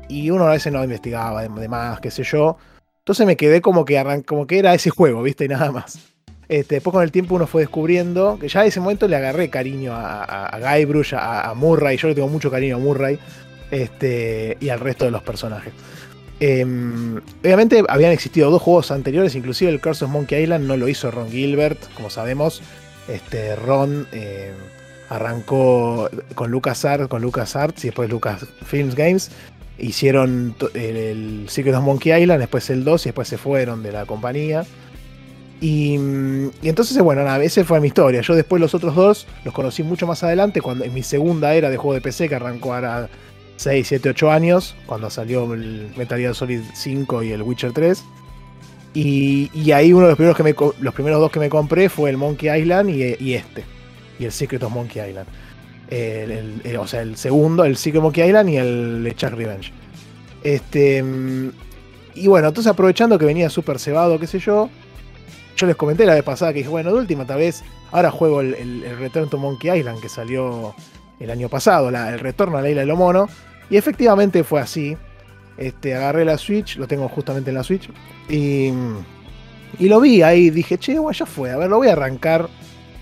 y uno a veces no investigaba de, más, qué sé yo. Entonces me quedé como que, como que era ese juego, ¿viste? Y nada más. Este, después con el tiempo uno fue descubriendo que ya en ese momento le agarré cariño a, a, Guybrush, a, a, Murray. Yo le tengo mucho cariño a Murray este, y al resto de los personajes. Em, obviamente habían existido dos juegos anteriores, inclusive el Curse of Monkey Island no lo hizo Ron Gilbert, como sabemos. Este, Ron em, arrancó con LucasArts, con LucasArts y después Lucas Films Games. Hicieron el, Secret of Monkey Island, después el 2 y después se fueron de la compañía. Y, entonces, bueno, nada, esa fue mi historia. Yo después los otros dos los conocí mucho más adelante, cuando en mi segunda era de juego de PC, que arrancó ahora 6, 7, 8 años, cuando salió el Metal Gear Solid 5 y el Witcher 3. Y, ahí uno de los primeros, que los primeros dos que me compré fue el Monkey Island y, este, y el Secret of Monkey Island. O sea, el segundo, el of Monkey Island y el Chuck Revenge. Este, y bueno, entonces aprovechando que venía súper cebado, qué sé yo, yo les comenté la vez pasada que dije, bueno, de última tal vez, ahora juego el, el, Return to Monkey Island que salió el año pasado, el retorno a la isla de lo mono. Y efectivamente fue así. Este, agarré la Switch, lo tengo justamente en la Switch. Y, y lo vi ahí, dije, che, bueno, ya fue, a ver, lo voy a arrancar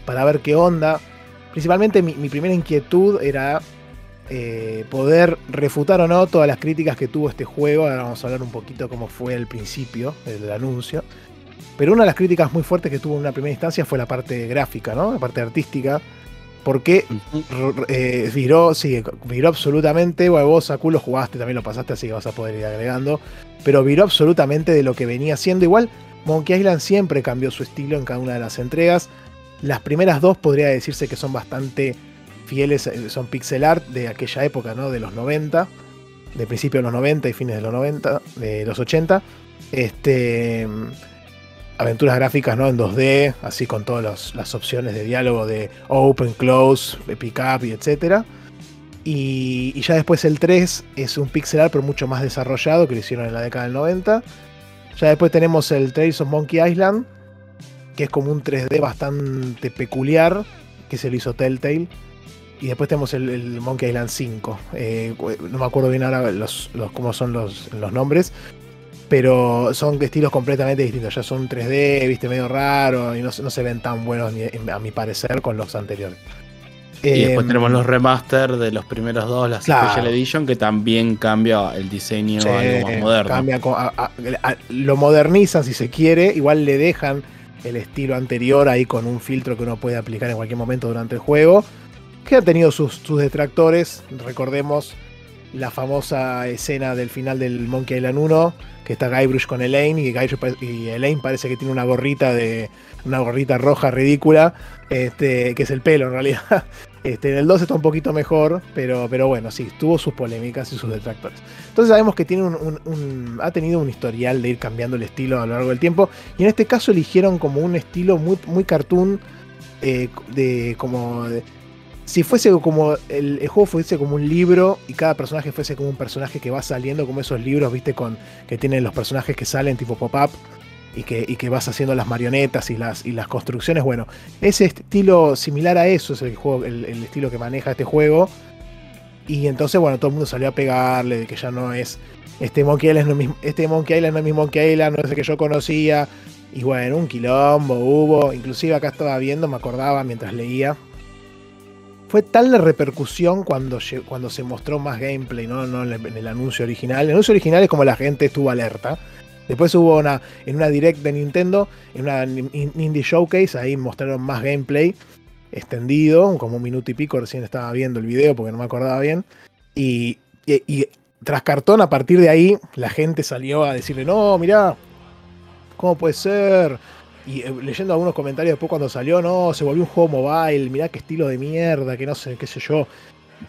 para ver qué onda. Principalmente mi, primera inquietud era eh, poder refutar o no todas las críticas que tuvo este juego. Ahora vamos a hablar un poquito cómo fue el principio del anuncio. Pero una de las críticas muy fuertes que tuvo en una primera instancia fue la parte gráfica, ¿no? La parte artística porque eh, viró, sí, viró absolutamente. Bueno, vos, Aku, lo jugaste, también lo pasaste, así que vas a poder ir agregando. Pero viró absolutamente de lo que venía siendo. Igual, Monkey Island siempre cambió su estilo en cada una de las entregas. Las primeras dos podría decirse que son bastante fieles, eh, son pixel art de aquella época, ¿no? De los 90, de principios de los 90 y fines de los 90, de los 80. Este aventuras gráficas ¿no? en 2D, así con todas las opciones de diálogo de open, close, pick up y etc. Y, ya después el 3 es un pixel art pero mucho más desarrollado que lo hicieron en la década del 90. Ya después tenemos el Trails of Monkey Island, que es como un 3D bastante peculiar, que se lo hizo Telltale. Y después tenemos el, Monkey Island 5. Eh, no me acuerdo bien ahora los, cómo son los, los nombres pero son estilos completamente distintos. Ya son 3D, viste, medio raro y no, se ven tan buenos, a mi parecer, con los anteriores. Y después em, tenemos los remaster de los primeros dos, la Special Edition, que también cambia el diseño algo más moderno. lo modernizan si se quiere, igual le dejan el estilo anterior ahí con un filtro que uno puede aplicar en cualquier momento durante el juego, que ha tenido sus, sus detractores. Recordemos la famosa escena del final del Monkey Island 1, que está Guybrush con Elaine y, y Elaine parece que tiene una gorrita de una gorrita roja ridícula, este, que es el pelo en realidad. Este, en el 2 está un poquito mejor, pero, pero bueno, sí, tuvo sus polémicas y sus detractores. Entonces sabemos que tiene un, ha tenido un historial de ir cambiando el estilo a lo largo del tiempo. Y en este caso eligieron como un estilo muy, muy cartoon, eh, de como... si fuese como el, el, juego fuese como un libro y cada personaje fuese como un personaje que va saliendo como esos libros, viste, con que tienen los personajes que salen tipo pop-up y que, vas haciendo las marionetas y las, y las construcciones. Bueno, ese estilo similar a eso es el, juego, el, estilo que maneja este juego. Y entonces, bueno, todo el mundo salió a pegarle de que ya no es. Este Monkey Island no es, este Monkey Island no es mi Monkey Island, no es el que yo conocía. Y bueno, un quilombo hubo. Inclusive acá estaba viendo, me acordaba mientras leía. Fue tal la repercusión cuando, cuando se mostró más gameplay, ¿no? no en el anuncio original. El anuncio original es como la gente estuvo alerta. Después hubo una, en una direct de Nintendo, en una Indie Showcase, ahí mostraron más gameplay extendido, como un minuto y pico, recién estaba viendo el video porque no me acordaba bien. Y, tras cartón, a partir de ahí, la gente salió a decirle, no, mirá, ¿cómo puede ser? Y eh, leyendo algunos comentarios después cuando salió, no, se volvió un juego mobile, mirá qué estilo de mierda, que no sé, qué sé yo.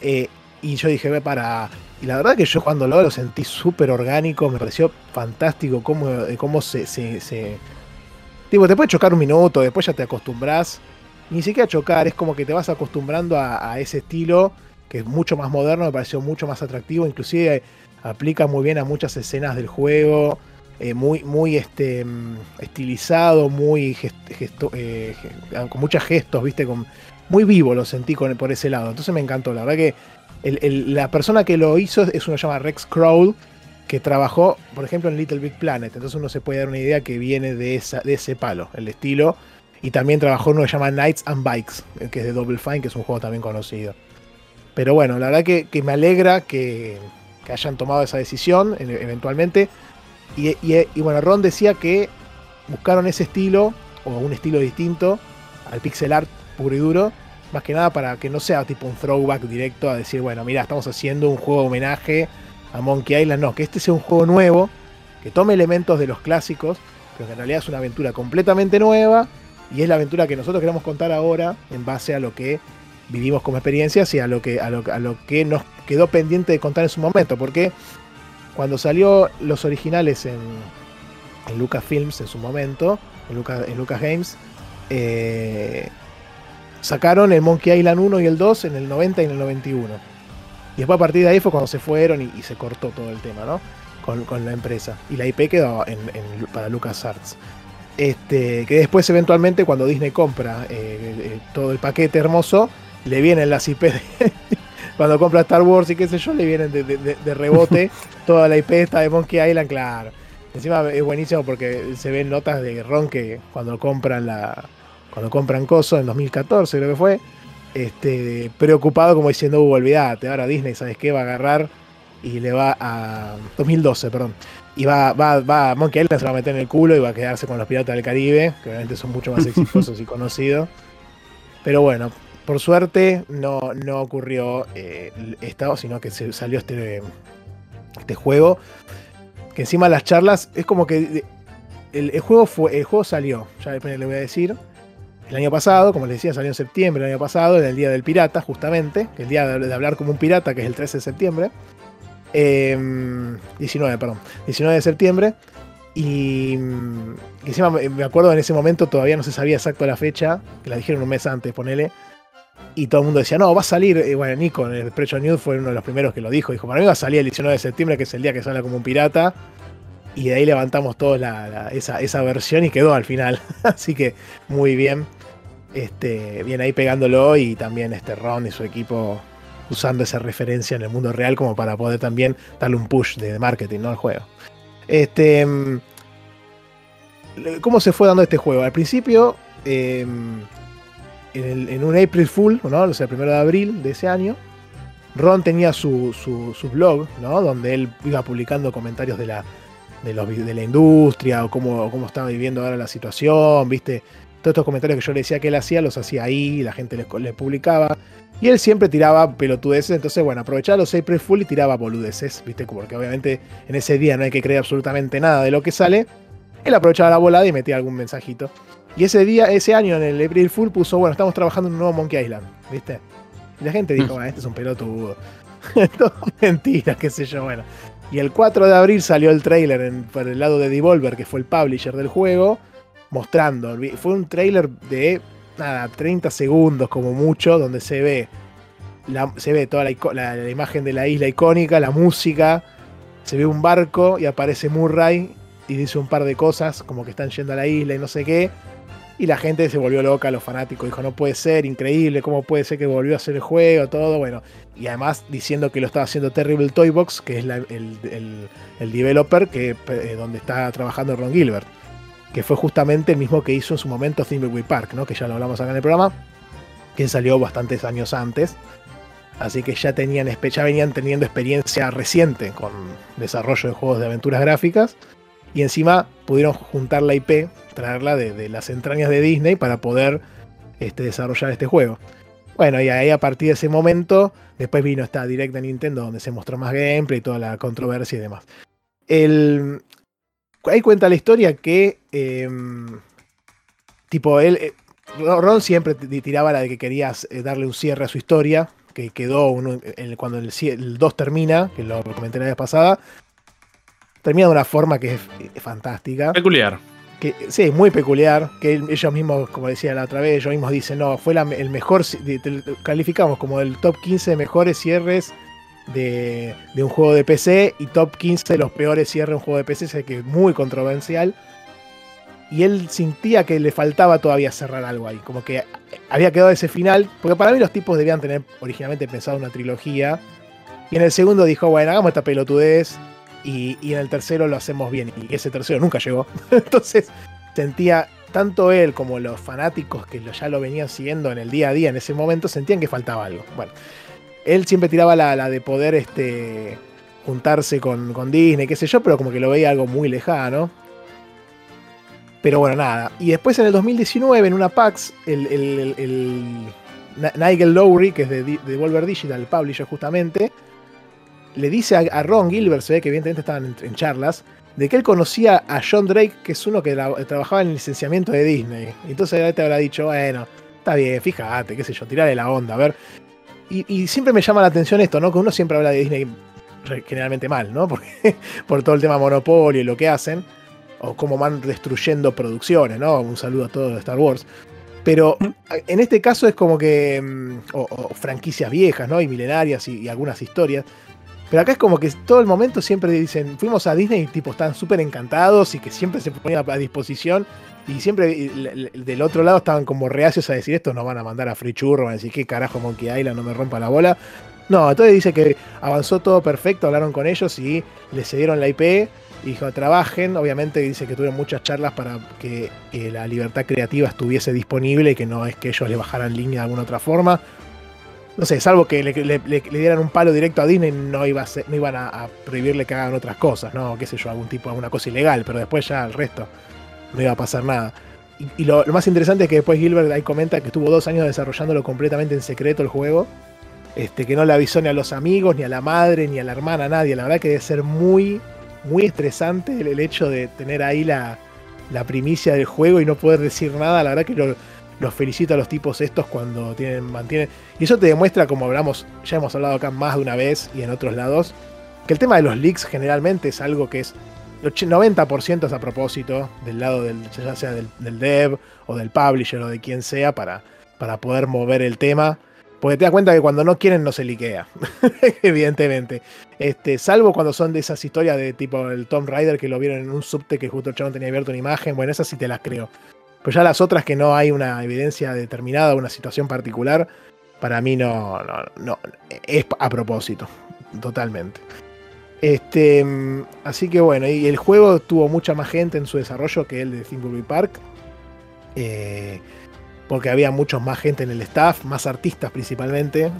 Eh, y yo dije, ve para. Y la verdad que yo cuando lo, lo sentí súper orgánico, me pareció fantástico cómo, eh, cómo se, se, Tipo, te puede chocar un minuto, después ya te acostumbras. Ni siquiera chocar, es como que te vas acostumbrando a, ese estilo, que es mucho más moderno, me pareció mucho más atractivo. Inclusive aplica muy bien a muchas escenas del juego. Eh, muy, muy este, mm, estilizado, muy eh, con muchos gestos, viste, con, muy vivo lo sentí por ese lado. Entonces me encantó, la verdad que la persona que lo hizo es uno que se llama Rex Crowell, que trabajó, por ejemplo, en Little Big Planet. Entonces uno se puede dar una idea que viene de, esa, de ese palo, el estilo. Y también trabajó uno que se llama Knights and Bikes, que es de Double Fine, que es un juego también conocido. Pero bueno, la verdad que, me alegra que, hayan tomado esa decisión eventualmente. Y, y, bueno, Ron decía que buscaron ese estilo, o un estilo distinto, al pixel art puro y duro, más que nada para que no sea tipo un throwback directo a decir, bueno, mira, estamos haciendo un juego de homenaje a Monkey Island. No, que este sea un juego nuevo, que tome elementos de los clásicos, pero que en realidad es una aventura completamente nueva y es la aventura que nosotros queremos contar ahora en base a lo que vivimos como experiencias y a lo que, a lo, que nos quedó pendiente de contar en su momento. Porque cuando salió los originales en, en Lucasfilms en su momento, en Lucas, en Lucas Games, eh, sacaron el Monkey Island 1 y el 2 en el 90 y en el 91. Y después a partir de ahí fue cuando se fueron y, se cortó todo el tema, ¿no? Con, la empresa. Y la IP quedó en, para LucasArts. Este, que después eventualmente cuando Disney compra eh, todo el paquete hermoso, le vienen las IP *laughs* cuando compra Star Wars y qué sé yo, le vienen de, rebote *laughs* toda la IP esta de Monkey Island, claro. Encima es buenísimo porque se ven notas de Ron que cuando compran la, cuando compran Coso en 2014 creo que fue, este, preocupado como diciendo, uh, olvídate, ahora Disney, ¿sabes qué? Va a agarrar y le va a... 2012, perdón. Y va, va, va, Monkey Island se va a meter en el culo y va a quedarse con los Piratas del Caribe, que obviamente son mucho más exitosos y conocidos. Pero bueno, por suerte no, no ocurrió eh, esto, sino que se salió este, este juego. Que encima las charlas es como que el, juego fue, el juego salió, ya le voy a decir. El año pasado, como les decía, salió en septiembre el año pasado, en el Día del Pirata, justamente, el día de, hablar como un pirata, que es el 13 de septiembre. 19, em, perdón. 19 de septiembre. Y, encima me acuerdo en ese momento todavía no se sabía exacto la fecha, que la dijeron un mes antes, ponele. Y todo el mundo decía, no, va a salir. Y bueno, Nico en el Precho News fue uno de los primeros que lo dijo. Dijo, para mí va a salir el 19 de septiembre, que es el día que sale como un pirata. Y de ahí levantamos todos esa versión y quedó al final. *laughs* Así que muy bien. Este, viene ahí pegándolo y también este Ron y su equipo usando esa referencia en el mundo real como para poder también darle un push de marketing ¿no? al juego. Este, mm, ¿Cómo se fue dando este juego? Al principio, em, en, un April Fool, ¿no? o sea, el primero de abril de ese año, Ron tenía su, blog, ¿no? donde él iba publicando comentarios de la, de, los, de la industria o cómo, cómo estaba viviendo ahora la situación, ¿viste? Todos estos comentarios que yo le decía que él hacía, los hacía ahí, la gente le, publicaba. Y él siempre tiraba pelotudeces, entonces bueno, aprovechaba los April Full y tiraba boludeces, ¿viste? Porque obviamente en ese día no hay que creer absolutamente nada de lo que sale. Él aprovechaba la volada y metía algún mensajito. Y ese día, ese año en el April Fool puso, bueno, estamos trabajando en un nuevo Monkey Island, ¿viste? Y la gente dijo, ah, este es un pelotudo. *laughs* Todo mentira, qué sé yo, bueno. Y el 4 de abril salió el trailer por el lado de Devolver, que fue el publisher del juego, mostrando. Fue un trailer de nada, 30 segundos como mucho, donde se ve, se ve toda la, imagen de la isla icónica, la música, se ve un barco y aparece Murray y dice un par de cosas, como que están yendo a la isla y no sé qué. Y la gente se volvió loca, los fanáticos dijo, no puede ser, increíble, ¿cómo puede ser que volvió a hacer el juego? Todo, bueno. Y además diciendo que lo estaba haciendo Terrible Toybox, que es el, developer que, eh, donde está trabajando Ron Gilbert. Que fue justamente el mismo que hizo en su momento Thimbleweed Park, ¿no? que ya lo hablamos acá en el programa, que salió bastantes años antes. Así que ya, tenían, venían teniendo experiencia reciente con desarrollo de juegos de aventuras gráficas. Y encima pudieron juntar la IP traerla de, las entrañas de Disney para poder este, desarrollar este juego. Bueno, y ahí a partir de ese momento, después vino esta Direct de Nintendo donde se mostró más gameplay y toda la controversia y demás. El, ahí cuenta la historia que, em, tipo, él, eh, Ron siempre tiraba la de que quería eh, darle un cierre a su historia, que quedó cuando el, 2 termina, que lo comenté la vez pasada, termina de una forma que es fantástica. Peculiar que sí, muy peculiar, que ellos mismos, como decía la otra vez, ellos mismos dicen, no, fue el mejor, calificamos como el top 15 de mejores cierres de, un juego de PC y top 15 de los peores cierres de un juego de PC, sé que es muy controversial. Y él sentía que le faltaba todavía cerrar algo ahí, como que había quedado ese final, porque para mí los tipos debían tener originalmente pensado una trilogía. Y en el segundo dijo, bueno, hagamos esta pelotudez, y, en el tercero lo hacemos bien. Y ese tercero nunca llegó. *laughs* Entonces sentía, tanto él como los fanáticos que ya lo venían siguiendo en el día a día en ese momento, sentían que faltaba algo. Bueno, él siempre tiraba la, de poder este, juntarse con, Disney, qué sé yo, pero como que lo veía algo muy lejano. Pero bueno, nada. Y después en el 2019, en una PAX, el, el, Nigel Lowry, que es de, de Volver Digital, el publisher justamente, le dice a, Ron Gilbert, se ve que evidentemente estaban en, charlas, de que él conocía a John Drake, que es uno que trabajaba en el licenciamiento de Disney. Entonces él te habrá dicho, bueno, está bien, fíjate, qué sé yo, tirale la onda, a ver. Y, siempre me llama la atención esto, ¿no? Que uno siempre habla de Disney generalmente mal, ¿no? *laughs* Porque, por todo el tema monopolio y lo que hacen, o cómo van destruyendo producciones, ¿no? Un saludo a todos de Star Wars. Pero en este caso es como que. Mm, o, franquicias viejas, ¿no? Y milenarias y algunas historias. Pero acá es como que todo el momento siempre dicen, fuimos a Disney y tipo están súper encantados y que siempre se ponían a disposición. Y siempre del otro lado estaban como reacios a decir esto, nos van a mandar a Free Churro, van a decir qué carajo Monkey Island, no me rompa la bola. No, entonces dice que avanzó todo perfecto, hablaron con ellos y les cedieron la IP. Dijo, trabajen. Obviamente dice que tuvieron muchas charlas para que, que la libertad creativa estuviese disponible y que no es que ellos le bajaran línea de alguna otra forma no sé, salvo que le, dieran un palo directo a Disney, no, iba a no iban a, prohibirle que hagan otras cosas, ¿no? Qué sé yo, algún tipo, alguna cosa ilegal, pero después ya el resto no iba a pasar nada. Y, lo, más interesante es que después Gilbert ahí comenta que estuvo dos años desarrollándolo completamente en secreto el juego. Este, que no le avisó ni a los amigos, ni a la madre, ni a la hermana, a nadie. La verdad que debe ser muy, muy estresante el, hecho de tener ahí la, la primicia del juego y no poder decir nada. La verdad que lo, los felicito a los tipos estos cuando tienen, mantienen. Y eso te demuestra, como hablamos, ya hemos hablado acá más de una vez y en otros lados, que el tema de los leaks generalmente es algo que es. 90% es a propósito del lado del, ya sea del, dev o del publisher o de quien sea para, para poder mover el tema. Porque te das cuenta que cuando no quieren no se liquea. *laughs* Evidentemente. Este, salvo cuando son de esas historias de tipo el Tom Rider que lo vieron en un subte que justo el chabón tenía abierto una imagen. Bueno, esas sí te las creo. Pero ya las otras que no hay una evidencia determinada, una situación particular, para mí no, no, es a propósito, totalmente. Este, así que bueno, y el juego tuvo mucha más gente en su desarrollo que el de Thimbleweed Park. Eh, porque había muchos más gente en el staff, más artistas principalmente.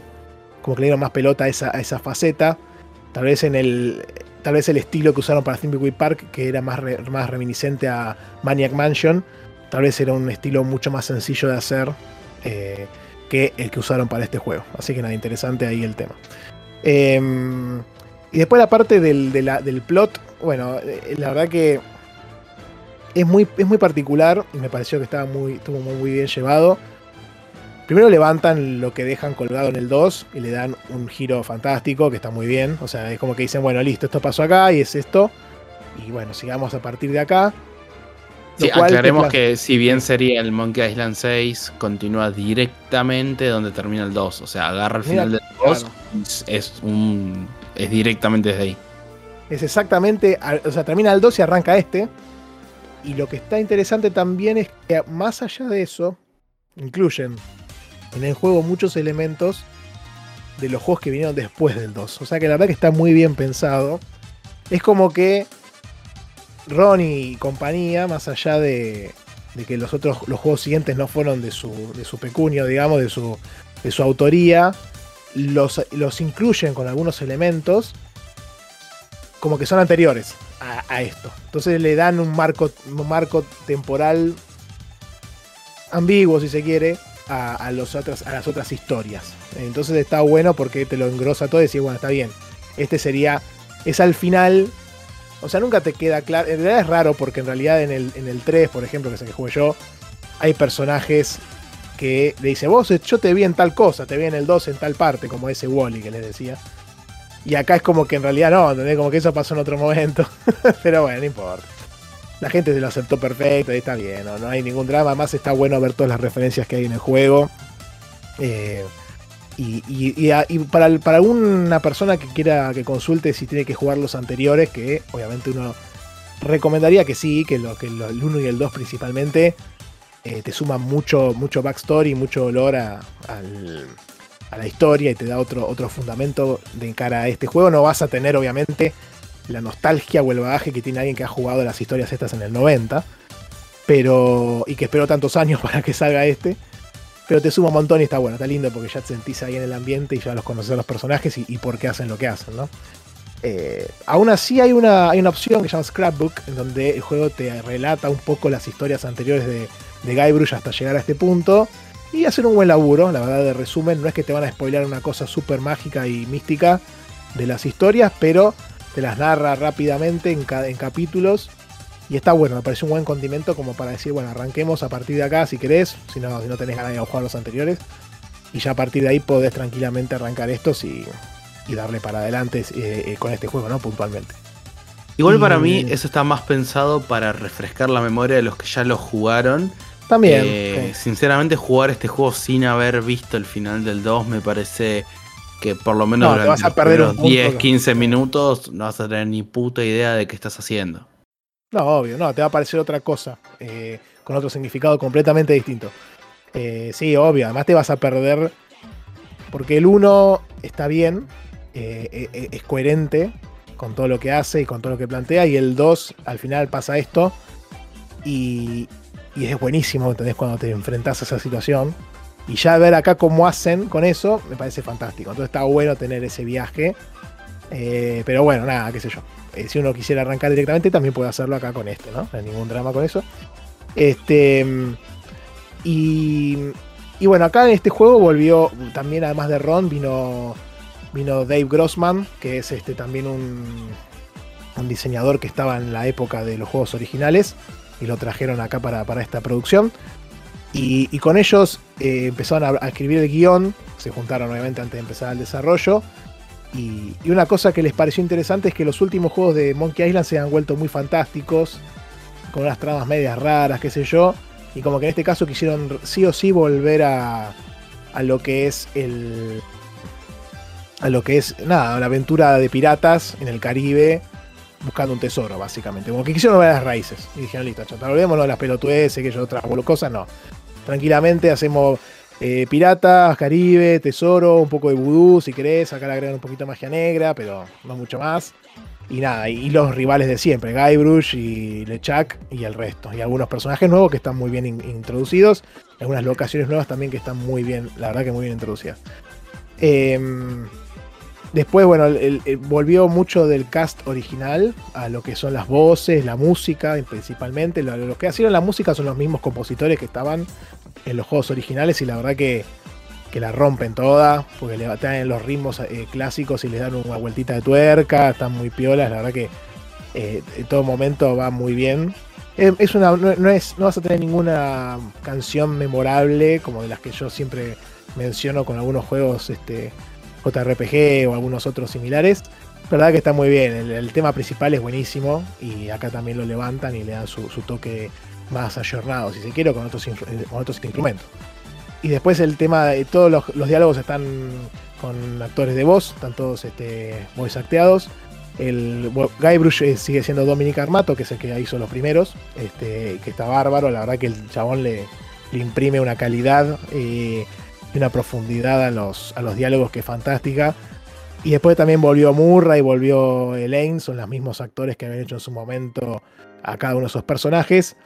Como que le dieron más pelota a esa, a faceta. Tal vez en el. Tal vez el estilo que usaron para Thimbleweed Park, que era más, más reminiscente a Maniac Mansion, Tal vez era un estilo mucho más sencillo de hacer eh, que el que usaron para este juego. Así que nada, interesante ahí el tema. Em, y después la parte del, del plot, bueno, eh, la verdad que es muy, es muy particular y me pareció que estaba muy, estuvo muy, bien llevado. Primero levantan lo que dejan colgado en el 2 y le dan un giro fantástico que está muy bien. O sea, es como que dicen, bueno, listo, esto pasó acá y es esto. Y bueno, sigamos a partir de acá. Sí, aclaremos que si bien sería el Monkey Island 6, continúa directamente donde termina el 2. O sea, agarra el final del 2, es, un, es directamente desde ahí. Es exactamente, o sea, termina el 2 y arranca este. Y lo que está interesante también es que más allá de eso, incluyen en el juego muchos elementos de los juegos que vinieron después del 2. O sea que la verdad que está muy bien pensado. Es como que Ron y compañía, más allá de, que los otros los juegos siguientes no fueron de su, de su pecunio, digamos, de su, de su autoría, los, los incluyen con algunos elementos como que son anteriores a, esto. Entonces le dan un marco, un marco temporal ambiguo, si se quiere, a, los otras, a las otras historias. Entonces está bueno porque te lo engrosa todo y decís, bueno, está bien. Este sería, es al final o sea, nunca te queda claro. En realidad es raro porque en realidad en el, en el 3, por ejemplo, que es el que jugué yo, hay personajes que le dice, vos yo te vi en tal cosa, te vi en el 2 en tal parte, como ese Wally que les decía. Y acá es como que en realidad no, ¿entendés? Como que eso pasó en otro momento. *laughs* Pero bueno, no importa. La gente se lo aceptó perfecto y está bien, ¿no? no hay ningún drama. Más está bueno ver todas las referencias que hay en el juego. Eh, y, para, para alguna persona que quiera que consulte si tiene que jugar los anteriores, que obviamente uno recomendaría que sí, que, lo, que el 1 y el 2 principalmente eh, te suman mucho, mucho backstory, mucho olor a, la historia y te da otro, otro fundamento de cara a este juego. No vas a tener obviamente la nostalgia o el bagaje que tiene alguien que ha jugado las historias estas en el 90, pero y que esperó tantos años *laughs* para que salga este. Pero te suma un montón y está bueno, está lindo porque ya te sentís ahí en el ambiente y ya los conoces a los personajes y, por qué hacen lo que hacen, ¿no? Eh, aún así hay una, hay una opción que se llama Scrapbook, en donde el juego te relata un poco las historias anteriores de, de Guybrush hasta llegar a este punto. Y hacer un buen laburo, la verdad, de resumen. No es que te van a spoiler una cosa súper mágica y mística de las historias, pero te las narra rápidamente en, en capítulos y está bueno, me parece un buen condimento como para decir, bueno, arranquemos a partir de acá si querés, si no, si no tenés ganas de jugar los anteriores. Y ya a partir de ahí podés tranquilamente arrancar estos y, darle para adelante eh, eh, con este juego, ¿no? Puntualmente. Igual para mí eso está más pensado para refrescar la memoria de los que ya lo jugaron. También. Eh, sinceramente jugar este juego sin haber visto el final del 2 me parece que por lo menos durante a perder los 10, 15 minutos no vas a tener ni puta idea de qué estás haciendo. No, obvio, no, te va a parecer otra cosa, eh, con otro significado completamente distinto. Eh, sí, obvio, además te vas a perder, porque el 1 está bien, eh, es coherente con todo lo que hace y con todo lo que plantea, y el 2 al final pasa esto, y, y es buenísimo, ¿entendés? Cuando te enfrentas a esa situación. Y ya ver acá cómo hacen con eso, me parece fantástico. Entonces está bueno tener ese viaje. pero bueno, nada, qué sé yo. Eh, si uno quisiera arrancar directamente, también puede hacerlo acá con este, ¿no? No hay ningún drama con eso. Este. Y. Y bueno, acá en este juego volvió también, además de Ron, vino. Vino Dave Grossman, que es este también un, un diseñador que estaba en la época de los juegos originales. Y lo trajeron acá para, esta producción. Y, con ellos eh, empezaron a, a, escribir el guion. Se juntaron obviamente antes de empezar el desarrollo. Y, una cosa que les pareció interesante es que los últimos juegos de Monkey Island se han vuelto muy fantásticos, con unas tramas medias raras, qué sé yo. Y como que en este caso quisieron sí o sí volver a, a lo que es el. A lo que es, nada, la aventura de piratas en el Caribe, buscando un tesoro, básicamente. Como que quisieron ver las raíces. Y dijeron, listo, chata, olvidémonos de las pelotudeces, que yo otras cosas, no. Tranquilamente hacemos eh, piratas, Caribe, Tesoro, un poco de vudú si querés. Acá le agregan un poquito de magia negra, pero no mucho más. Y nada, y, los rivales de siempre, Guybrush y LeChuck y el resto. Y algunos personajes nuevos que están muy bien introducidos. Algunas locaciones nuevas también que están muy bien, la verdad que muy bien introducidas. Em, después, bueno, volvió mucho del cast original a lo que son las voces, la música, principalmente. Lo, que hacían la música son los mismos compositores que estaban en los juegos originales y la verdad que, la rompen toda, porque le traen los ritmos eh, clásicos y les dan una vueltita de tuerca, están muy piolas, la verdad que eh, en todo momento va muy bien. es una, no, es, no vas a tener ninguna canción memorable como de las que yo siempre menciono con algunos juegos este, JRPG o algunos otros similares. La verdad que está muy bien, el, tema principal es buenísimo y acá también lo levantan y le dan su, toque más ayornado, si se quiere, con otros, con otros instrumentos. Y después el tema de todos los, diálogos están con actores de voz, están todos este, voice acteados. El Guybrush eh, sigue siendo Dominic Armato, que es el que hizo los primeros, este, que está bárbaro. La verdad que el chabón le, imprime una calidad eh, y una profundidad a los, a los diálogos que es fantástica. Y después también volvió Murray, volvió Elaine, son los mismos actores que habían hecho en su momento a cada uno de esos personajes.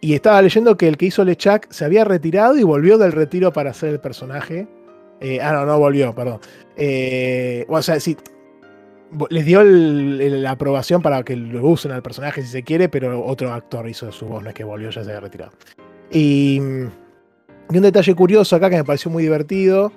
Y estaba leyendo que el que hizo LeChuck se había retirado y volvió del retiro para hacer el personaje. Eh, ah, no, no volvió, perdón. o sea, sí, les dio la aprobación para que lo usen al personaje si se quiere, pero otro actor hizo su voz, no es que volvió, ya se había retirado. Y, un detalle curioso acá que me pareció muy divertido.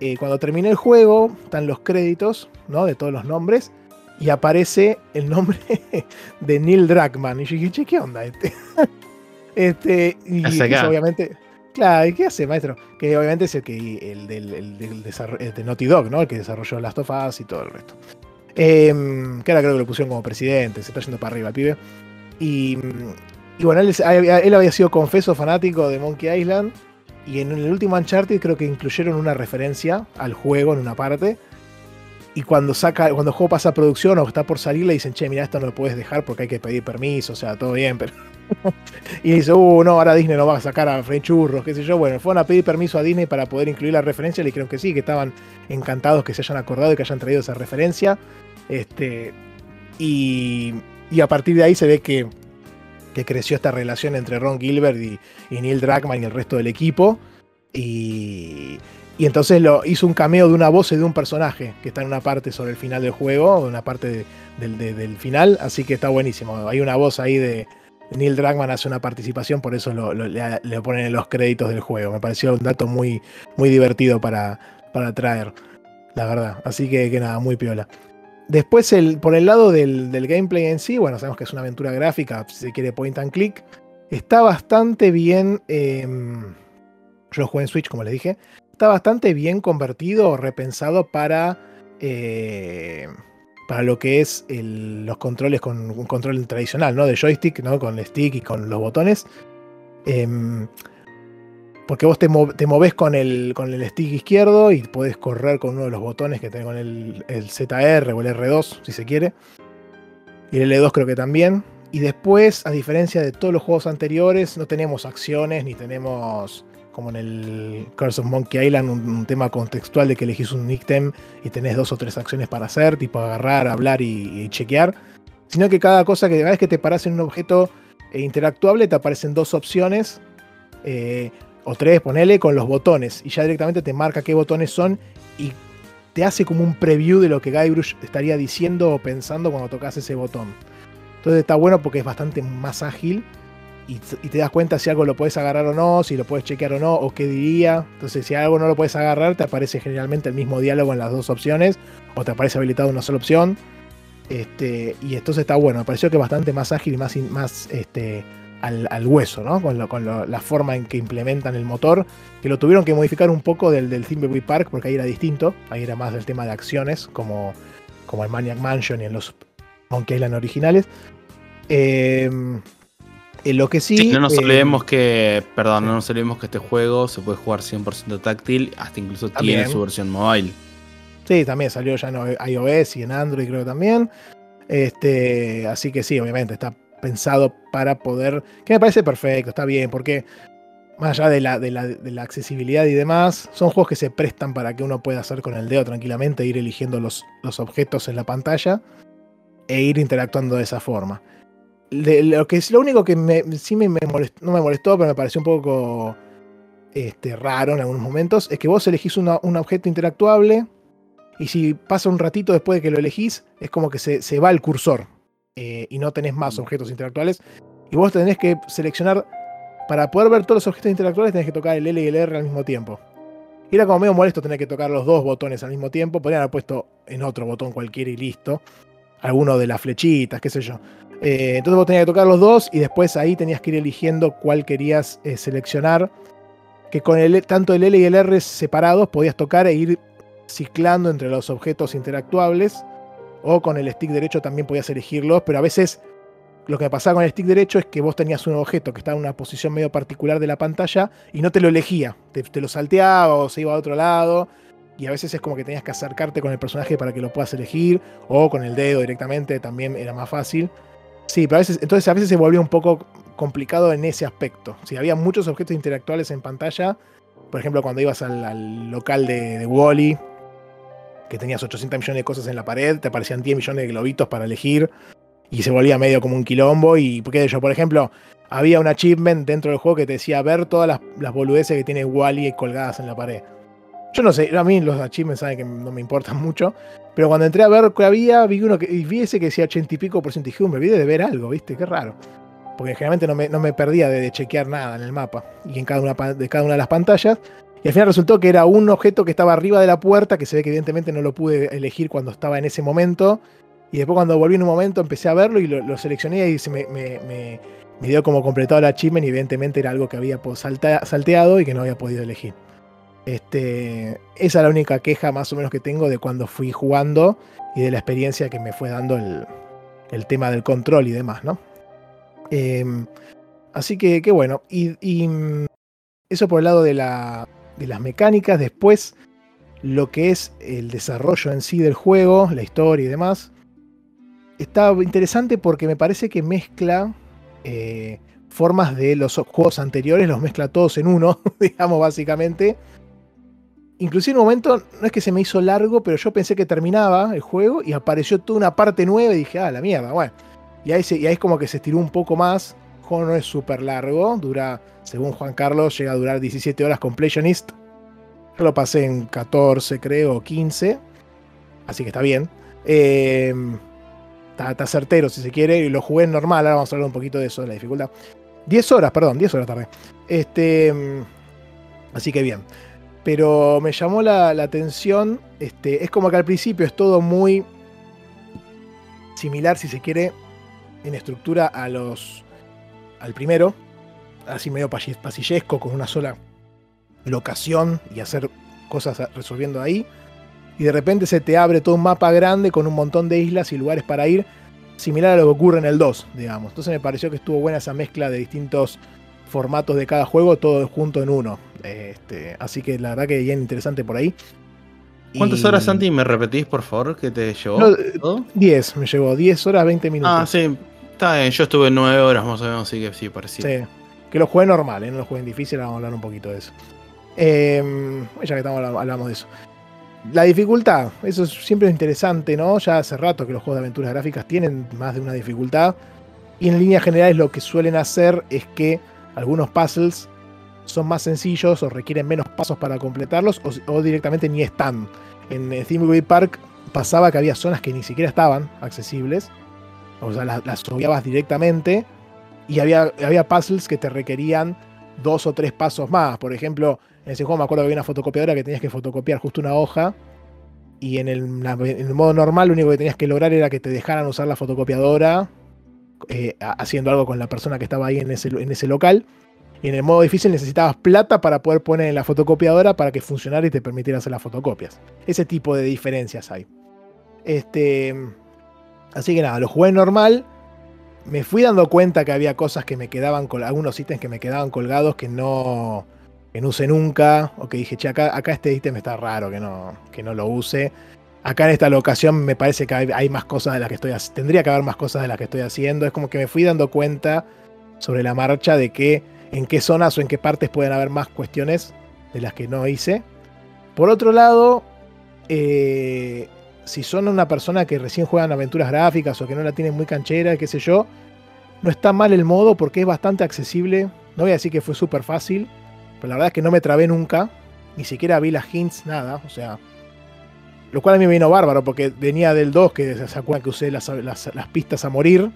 Eh, cuando terminé el juego, están los créditos, ¿no? De todos los nombres. Y aparece el nombre *laughs* de Neil Druckmann. Y yo dije, che, ¿qué onda este? *laughs* este y, obviamente. Claro, ¿y qué hace, maestro? Que obviamente es el que el del, de Naughty Dog, ¿no? El que desarrolló Last of Us y todo el resto. Em, que ahora creo que lo pusieron como presidente, se está yendo para arriba el pibe. Y, bueno, él, había sido confeso fanático de Monkey Island. Y en el último Uncharted creo que incluyeron una referencia al juego en una parte. Y cuando saca, cuando el juego pasa a producción o está por salir, le dicen, che, mira, esto no lo puedes dejar porque hay que pedir permiso, o sea, todo bien, pero. *laughs* y dice, uh, no, ahora Disney no va a sacar a Frey Churros, qué sé yo. Bueno, fueron a pedir permiso a Disney para poder incluir la referencia. Le dijeron que sí, que estaban encantados que se hayan acordado y que hayan traído esa referencia. Este, y, a partir de ahí se ve que, creció esta relación entre Ron Gilbert y, Neil Druckmann y el resto del equipo. Y, entonces lo, hizo un cameo de una voz y de un personaje que está en una parte sobre el final del juego, una parte del final, así que está buenísimo. Hay una voz ahí de Neil Druckmann hace una participación, por eso le, ponen en los créditos del juego. Me pareció un dato muy, muy divertido para, para traer, la verdad. Así que, que nada, muy piola. Después, el, por el lado del, gameplay en sí, bueno, sabemos que es una aventura gráfica, si se quiere point and click. Está bastante bien. Em, yo jugué en Switch, como les dije. Está bastante bien convertido o repensado para. Eh, para lo que es los controles con un control tradicional, ¿no? De joystick, ¿no? Con el stick y con los botones. Em, porque vos te, movés con el, con el stick izquierdo y podés correr con uno de los botones que tenés con el, ZR o el R2, si se quiere. Y el L2 creo que también. Y después, a diferencia de todos los juegos anteriores, no tenemos acciones ni tenemos, como en el Curse of Monkey Island, un, tema contextual de que elegís un nicktem y tenés dos o tres acciones para hacer, tipo agarrar, hablar y, chequear. Sino que cada cosa que cada vez que te paras en un objeto eh, interactuable, te aparecen dos opciones. Eh, o tres, ponele, con los botones. Y ya directamente te marca qué botones son y te hace como un preview de lo que Guybrush estaría diciendo o pensando cuando tocas ese botón. Entonces está bueno porque es bastante más ágil y, te das cuenta si algo lo puedes agarrar o no, si lo puedes chequear o no, o qué diría. Entonces, si algo no lo puedes agarrar, te aparece generalmente el mismo diálogo en las dos opciones, o te aparece habilitado una sola opción. Este, y entonces está bueno, me pareció que bastante más ágil y más, más este, al, hueso, ¿no? Con, la forma en que implementan el motor, que lo tuvieron que modificar un poco del, del Thimbleweed Park, porque ahí era distinto, ahí era más del tema de acciones, como, como el Maniac Mansion y en los Monkey Island originales. En lo que sí. no nos em, olvidemos que. Perdón, no nos olvidemos que este juego se puede jugar 100% táctil, hasta incluso tiene su versión mobile. Sí, también salió ya en iOS y en Android, creo también. Este, así que sí, obviamente está pensado para poder. Que me parece perfecto, está bien, porque más allá de la, de la, accesibilidad y demás, son juegos que se prestan para que uno pueda hacer con el dedo tranquilamente, ir eligiendo los, los objetos en la pantalla e ir interactuando de esa forma. lo que es lo único que me, sí me, molestó, no me molestó, pero me pareció un poco este, raro en algunos momentos, es que vos elegís un objeto interactuable y si pasa un ratito después de que lo elegís, es como que se, se va el cursor. Eh, y no tenés más mm. objetos intelectuales. Y vos tenés que seleccionar, para poder ver todos los objetos intelectuales, tenés que tocar el L y el R al mismo tiempo. Y era como medio molesto tener que tocar los dos botones al mismo tiempo. Podrían haber puesto en otro botón cualquiera y listo. Alguno de las flechitas, qué sé yo. Eh, entonces vos tenías que tocar los dos y después ahí tenías que ir eligiendo cuál querías eh, seleccionar. Que con el, tanto el L y el R separados podías tocar e ir ciclando entre los objetos interactuables. O con el stick derecho también podías elegirlos, pero a veces lo que pasaba con el stick derecho es que vos tenías un objeto que estaba en una posición medio particular de la pantalla y no te lo elegía. Te, lo salteaba o se iba a otro lado y a veces es como que tenías que acercarte con el personaje para que lo puedas elegir, o con el dedo directamente, también era más fácil. Sí, pero a veces, entonces a veces se volvía un poco complicado en ese aspecto. Si había muchos objetos interactuales en pantalla, por ejemplo, cuando ibas al, local de, Wally, que tenías 800 millones de cosas en la pared, te aparecían 10 millones de globitos para elegir, y se volvía medio como un quilombo. Y porque yo, por ejemplo, había un achievement dentro del juego que te decía ver todas las, las boludeces que tiene Wally colgadas en la pared. Yo no sé, a mí los achievements saben que no me importan mucho. Pero cuando entré a ver qué había, vi uno que vi ese que decía 80 y pico por ciento y dije, me olvidé de ver algo, ¿viste? Qué raro. Porque generalmente no me, no me perdía de, chequear nada en el mapa y en cada una de cada una de las pantallas. Y al final resultó que era un objeto que estaba arriba de la puerta, que se ve que evidentemente no lo pude elegir cuando estaba en ese momento. Y después cuando volví en un momento empecé a verlo y lo, seleccioné y se me, me, me, dio como completado el achievement y evidentemente era algo que había salteado y que no había podido elegir. Este, esa es la única queja más o menos que tengo de cuando fui jugando y de la experiencia que me fue dando el, tema del control y demás, ¿no? Em, así que, qué bueno. Y, mm, eso por el lado de, la, de las mecánicas. Después, lo que es el desarrollo en sí del juego, la historia y demás. Está interesante porque me parece que mezcla eh, formas de los juegos anteriores, los mezcla todos en uno, *laughs* digamos, básicamente inclusive en un momento, no es que se me hizo largo, pero yo pensé que terminaba el juego y apareció toda una parte nueva y dije, ah, la mierda, bueno. Y ahí, y ahí es como que se estiró un poco más. Juego no es súper largo, dura, según Juan Carlos, llega a durar 17 horas completionist. Yo lo pasé en 14, creo, o 15. Así que está bien. Está, certero si se quiere. Y lo jugué en normal. Ahora vamos a hablar un poquito de eso, de la dificultad. 10 horas, perdón, 10 horas tarde. Este, así que bien pero me llamó la, atención. Este, es como que al principio es todo muy similar, si se quiere, en estructura a los. Al primero. Así medio pasillesco, con una sola locación y hacer cosas resolviendo ahí. Y de repente se te abre todo un mapa grande con un montón de islas y lugares para ir, similar a lo que ocurre en el 2, digamos. Entonces me pareció que estuvo buena esa mezcla de distintos formatos de cada juego, todo junto en uno. Este, así que la verdad que bien interesante por ahí. ¿Cuántas horas, Santi, me repetís, por favor, que te llevó? 10, me llevó 10 horas, 20 minutos. Ah, sí, bien. Yo estuve 9 horas más o menos, así que sí, parecía. Sí, que lo juegue normal, ¿eh? no lo juegue en difícil, vamos a hablar un poquito de eso. Em, ya que estamos hablamos de eso. La dificultad, eso siempre es interesante, ¿no? Ya hace rato que los juegos de aventuras gráficas tienen más de una dificultad. Y en línea general lo que suelen hacer es que algunos puzzles son más sencillos o requieren menos pasos para completarlos o, directamente ni están. En Thimbleweed Park pasaba que había zonas que ni siquiera estaban accesibles, o sea, las, obviabas directamente y había, había puzzles que te requerían dos o tres pasos más. Por ejemplo, en ese juego me acuerdo que había una fotocopiadora que tenías que fotocopiar justo una hoja y en el, modo normal lo único que tenías que lograr era que te dejaran usar la fotocopiadora eh, haciendo algo con la persona que estaba ahí en ese, en ese local. Y en el modo difícil necesitabas plata para poder poner en la fotocopiadora para que funcionara y te permitiera hacer las fotocopias. Ese tipo de diferencias hay. Este, así que nada, lo jugué normal. Me fui dando cuenta que había cosas que me quedaban, algunos ítems que me quedaban colgados que no, que no use nunca. O que dije, che, acá, acá este ítem está raro que no, que no lo use. Acá en esta locación me parece que hay, más cosas de las que estoy haciendo. Tendría que haber más cosas de las que estoy haciendo. Es como que me fui dando cuenta sobre la marcha de que en qué zonas o en qué partes pueden haber más cuestiones de las que no hice. Por otro lado, eh, si son una persona que recién juegan aventuras gráficas o que no la tienen muy canchera, qué sé yo, no está mal el modo porque es bastante accesible. No voy a decir que fue súper fácil, pero la verdad es que no me trabé nunca. Ni siquiera vi las hints, nada. O sea, lo cual a mí me vino bárbaro porque venía del 2, que se acuerdan que usé las, las pistas a morir.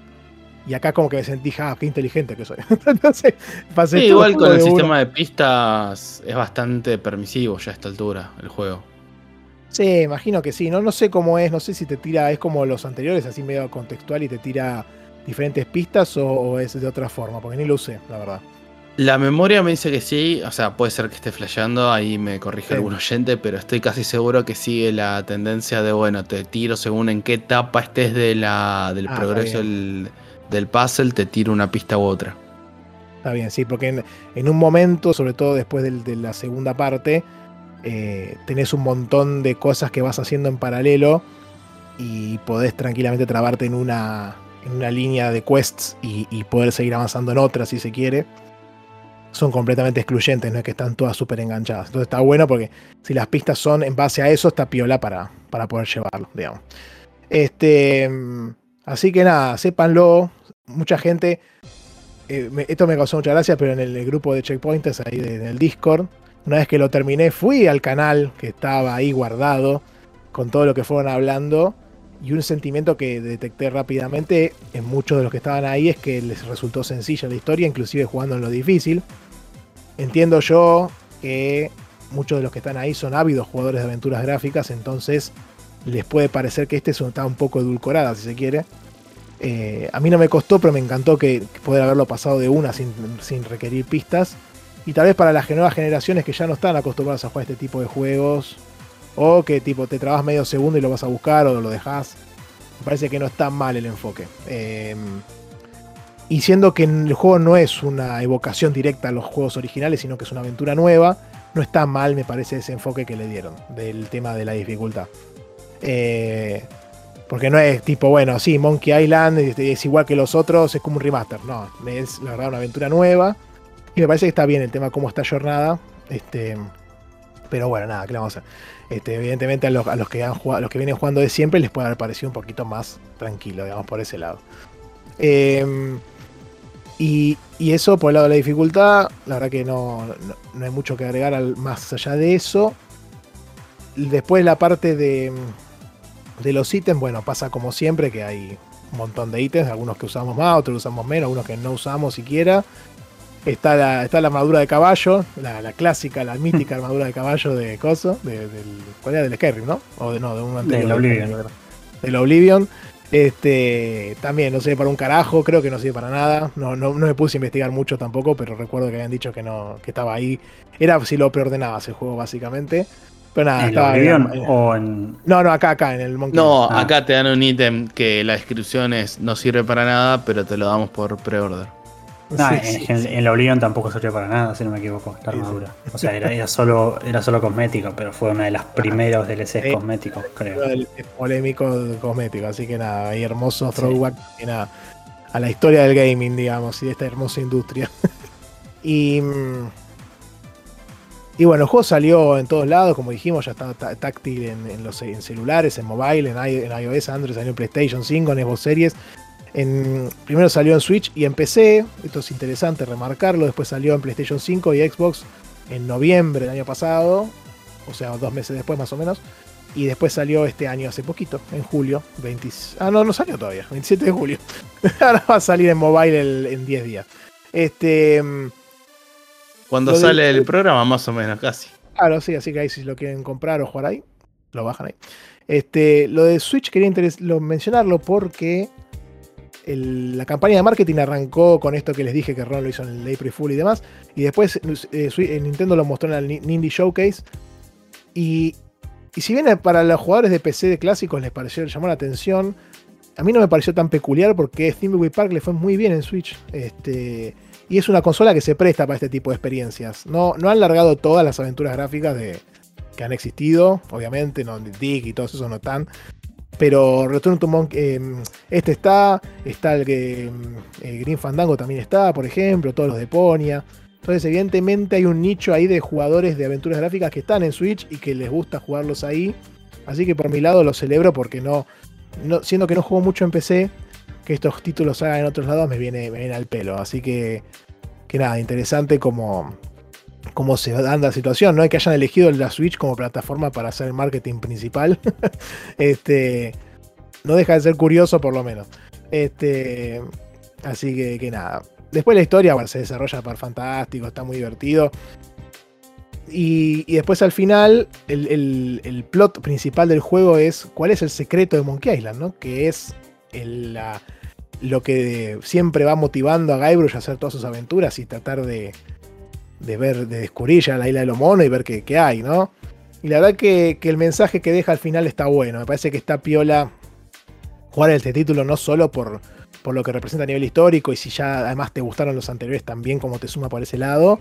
Y acá como que me sentí, ah, qué inteligente que soy. *laughs* Entonces, pasé igual con el sistema de pistas es bastante permisivo ya a esta altura el juego. Sí, imagino que sí. No, no sé cómo es, no sé si te tira, es como los anteriores, así medio contextual y te tira diferentes pistas o, es de otra forma? Porque ni lo usé, la verdad. La memoria me dice que sí, o sea, puede ser que esté flasheando, ahí me corrige algún oyente, pero estoy casi seguro que sigue la tendencia de, bueno, te tiro según en qué etapa estés de la, del ah, progreso del, del, puzzle, te tiro una pista u otra. Está bien, sí, porque en, un momento, sobre todo después de la segunda parte, eh, tenés un montón de cosas que vas haciendo en paralelo y podés tranquilamente trabarte en una, en una línea de quests y, poder seguir avanzando en otra si se quiere son completamente excluyentes, no es que están todas súper enganchadas. Entonces está bueno porque si las pistas son en base a eso, está piola para, para poder llevarlo, digamos. Este, así que nada, sépanlo. Mucha gente, eh, esto me causó mucha gracia, pero en el, grupo de checkpointers ahí en el Discord, una vez que lo terminé, fui al canal que estaba ahí guardado con todo lo que fueron hablando. Y un sentimiento que detecté rápidamente en muchos de los que estaban ahí es que les resultó sencilla la historia, inclusive jugando en lo difícil. Entiendo yo que muchos de los que están ahí son ávidos jugadores de aventuras gráficas, entonces les puede parecer que este está un poco edulcorada, si se quiere. Eh, a mí no me costó, pero me encantó que, poder haberlo pasado de una sin, requerir pistas. Y tal vez para las nuevas generaciones que ya no están acostumbradas a jugar este tipo de juegos, o que tipo te trabas medio segundo y lo vas a buscar o lo dejas, me parece que no está mal el enfoque. Eh, y siendo que el juego no es una evocación directa a los juegos originales, sino que es una aventura nueva, no está mal, me parece, ese enfoque que le dieron del tema de la dificultad. Eh, porque no es tipo, bueno, sí, Monkey Island es, igual que los otros, es como un remaster. No, es la verdad una aventura nueva. Y me parece que está bien el tema cómo está jornada. Este, pero bueno, nada, ¿qué le vamos a hacer? Este, evidentemente a los, que han jugado, a los que vienen jugando de siempre les puede haber parecido un poquito más tranquilo, digamos, por ese lado. Eh, y, eso por el lado de la dificultad, la verdad que no, hay mucho que agregar más allá de eso. Después la parte de, de los ítems, bueno, pasa como siempre que hay un montón de ítems, algunos que usamos más, otros usamos menos, algunos que no usamos siquiera. Está la, está la armadura de caballo, la, clásica, la mítica *laughs* armadura de caballo de Coso, del, ¿cuál era? Del Skyrim, ¿no? O de, no, de un anterior. Del Oblivion. Del Oblivion. Este, también no sirve para un carajo, creo que no sirve para nada. No, no, me puse a investigar mucho tampoco, pero recuerdo que habían dicho que no, que estaba ahí. Era si lo preordenabas el juego, básicamente. Pero nada, ¿En estaba en, o en... No, no, acá, acá, en el Monkey. No, ah. acá te dan un ítem que la descripción es no sirve para nada, pero te lo damos por preorder. No, en, la Oblivion tampoco sirvió para nada, si no me equivoco, la armadura. *laughs* O sea, era, solo, era solo cosmético, pero fue una de las primeros DLCs cosméticos, creo. El, polémico cosmético, así que nada, hay hermoso throwback a la historia del gaming, digamos, y de esta hermosa industria. *laughs* y. Mm, y bueno, el juego salió en todos lados, como dijimos, ya está táctil en, los en celulares, en mobile, en, iOS, Android, salió en PlayStation 5, en Xbox Series primero salió en Switch y en PC, esto es interesante remarcarlo, después salió en PlayStation 5 y Xbox en noviembre del año pasado, o sea, dos meses después más o menos, y después salió este año hace poquito, en julio, 20, ah no, no salió todavía, *laughs* 27 de julio, *laughs* ahora va a salir en mobile en 10 días. Este... Cuando sale el programa, más o menos, casi. Claro, sí, así que ahí si lo quieren comprar o jugar ahí, lo bajan ahí. Este, lo de Switch quería mencionarlo porque la campaña de marketing arrancó con esto que les dije que Ron lo hizo en el April Fool y demás. Y después eh, Nintendo lo mostró en el Nindy Showcase. Y, si bien para los jugadores de PC de clásicos les pareció, llamó la atención, a mí no me pareció tan peculiar porque Thimbleweed Park le fue muy bien en Switch. Este, y es una consola que se presta para este tipo de experiencias. No, no han largado todas las aventuras gráficas de, que han existido, obviamente, no Dick y todos esos no están. Pero Return to Monkey, eh, este está, está el que eh, Green Fandango también está, por ejemplo, todos los de Ponia. Entonces, evidentemente hay un nicho ahí de jugadores de aventuras gráficas que están en Switch y que les gusta jugarlos ahí. Así que por mi lado lo celebro porque no, no siendo que no juego mucho en PC, que estos títulos hagan en otros lados me viene, me viene al pelo. Así que, que nada, interesante como, cómo se da la situación, ¿no? que hayan elegido la Switch como plataforma para hacer el marketing principal. *laughs* este, no deja de ser curioso por lo menos. Este, así que, nada. Después la historia se desarrolla para fantástico, está muy divertido. Y, después al final, el, plot principal del juego es cuál es el secreto de Monkey Island, ¿no? Que es la, lo que siempre va motivando a Guybrush a hacer todas sus aventuras y tratar de, de ver, de descubrir ya la isla de los monos y ver qué, hay, ¿no? Y la verdad que, que, el mensaje que deja al final está bueno. Me parece que está piola jugar este título no solo por, por lo que representa a nivel histórico y si ya además te gustaron los anteriores también como te suma por ese lado.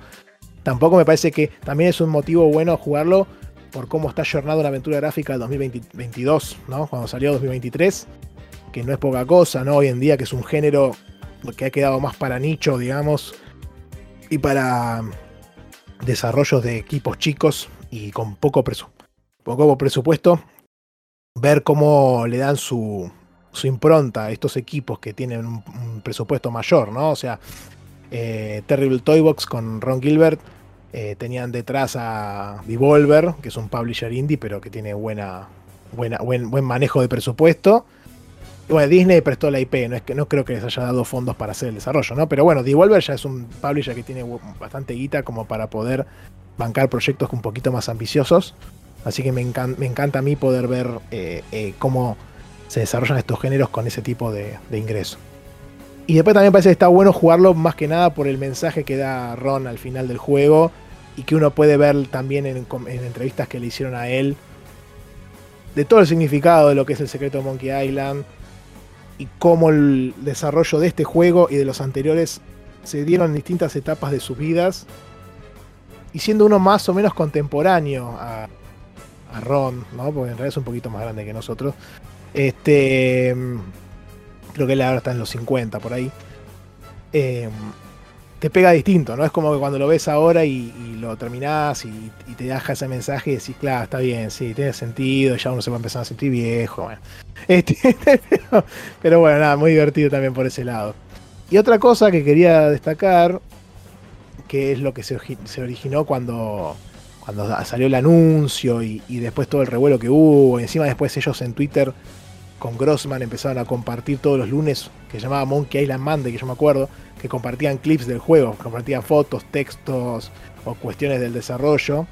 Tampoco me parece que también es un motivo bueno jugarlo por cómo está jornado la aventura gráfica del 2022, ¿no? Cuando salió 2023, que no es poca cosa, ¿no? Hoy en día que es un género que ha quedado más para nicho, digamos, y para desarrollos de equipos chicos y con poco, poco presupuesto, ver cómo le dan su, su, impronta a estos equipos que tienen un, presupuesto mayor, ¿no? O sea, eh, Terrible Toybox con Ron Gilbert eh, tenían detrás a Devolver, que es un publisher indie, pero que tiene buena, buena, buen, buen manejo de presupuesto. Bueno, Disney prestó la IP, no, es que, no creo que les haya dado fondos para hacer el desarrollo, ¿no? Pero bueno, Devolver ya es un publisher que tiene bastante guita como para poder bancar proyectos un poquito más ambiciosos. Así que me, encanta a mí poder ver eh, eh, cómo se desarrollan estos géneros con ese tipo de, de ingreso. Y después también parece que está bueno jugarlo más que nada por el mensaje que da Ron al final del juego y que uno puede ver también en, entrevistas que le hicieron a él de todo el significado de lo que es el secreto de Monkey Island y cómo el desarrollo de este juego y de los anteriores se dieron en distintas etapas de sus vidas y siendo uno más o menos contemporáneo a, a Ron, ¿no? porque en realidad es un poquito más grande que nosotros. Este, creo que él ahora está en los 50 por ahí. Eh, te pega distinto, ¿no? Es como que cuando lo ves ahora y, lo terminás y, te deja ese mensaje y decís, claro, está bien, sí, tiene sentido, ya uno se va a empezar a sentir viejo. Bueno. *laughs* Este, pero, bueno, nada, muy divertido también por ese lado. Y otra cosa que quería destacar, que es lo que se, originó cuando, cuando salió el anuncio y, después todo el revuelo que hubo, y encima después ellos en Twitter con Grossman empezaron a compartir todos los lunes, que se llamaba Monkey Island Monday, que yo me acuerdo, que compartían clips del juego, compartían fotos, textos o cuestiones del desarrollo.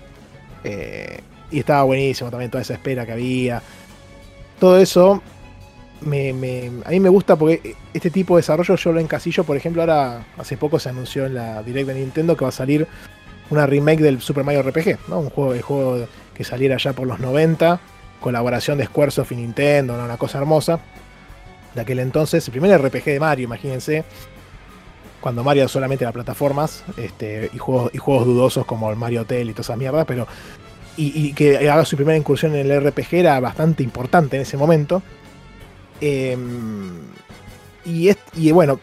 Eh, y estaba buenísimo también toda esa espera que había. Todo eso me, a mí me gusta porque este tipo de desarrollo yo lo encasillo, por ejemplo, ahora hace poco se anunció en la Direct de Nintendo que va a salir una remake del Super Mario RPG, un juego, de juego que saliera ya por los 90 colaboración de Squaresoft y Nintendo, una cosa hermosa. De aquel entonces, el primer RPG de Mario, imagínense. Cuando Mario solamente era plataformas este, y, juegos, y juegos dudosos como el Mario Hotel y todas esas mierdas, pero. Y, que haga su primera incursión en el RPG era bastante importante en ese momento. Em, y, y bueno,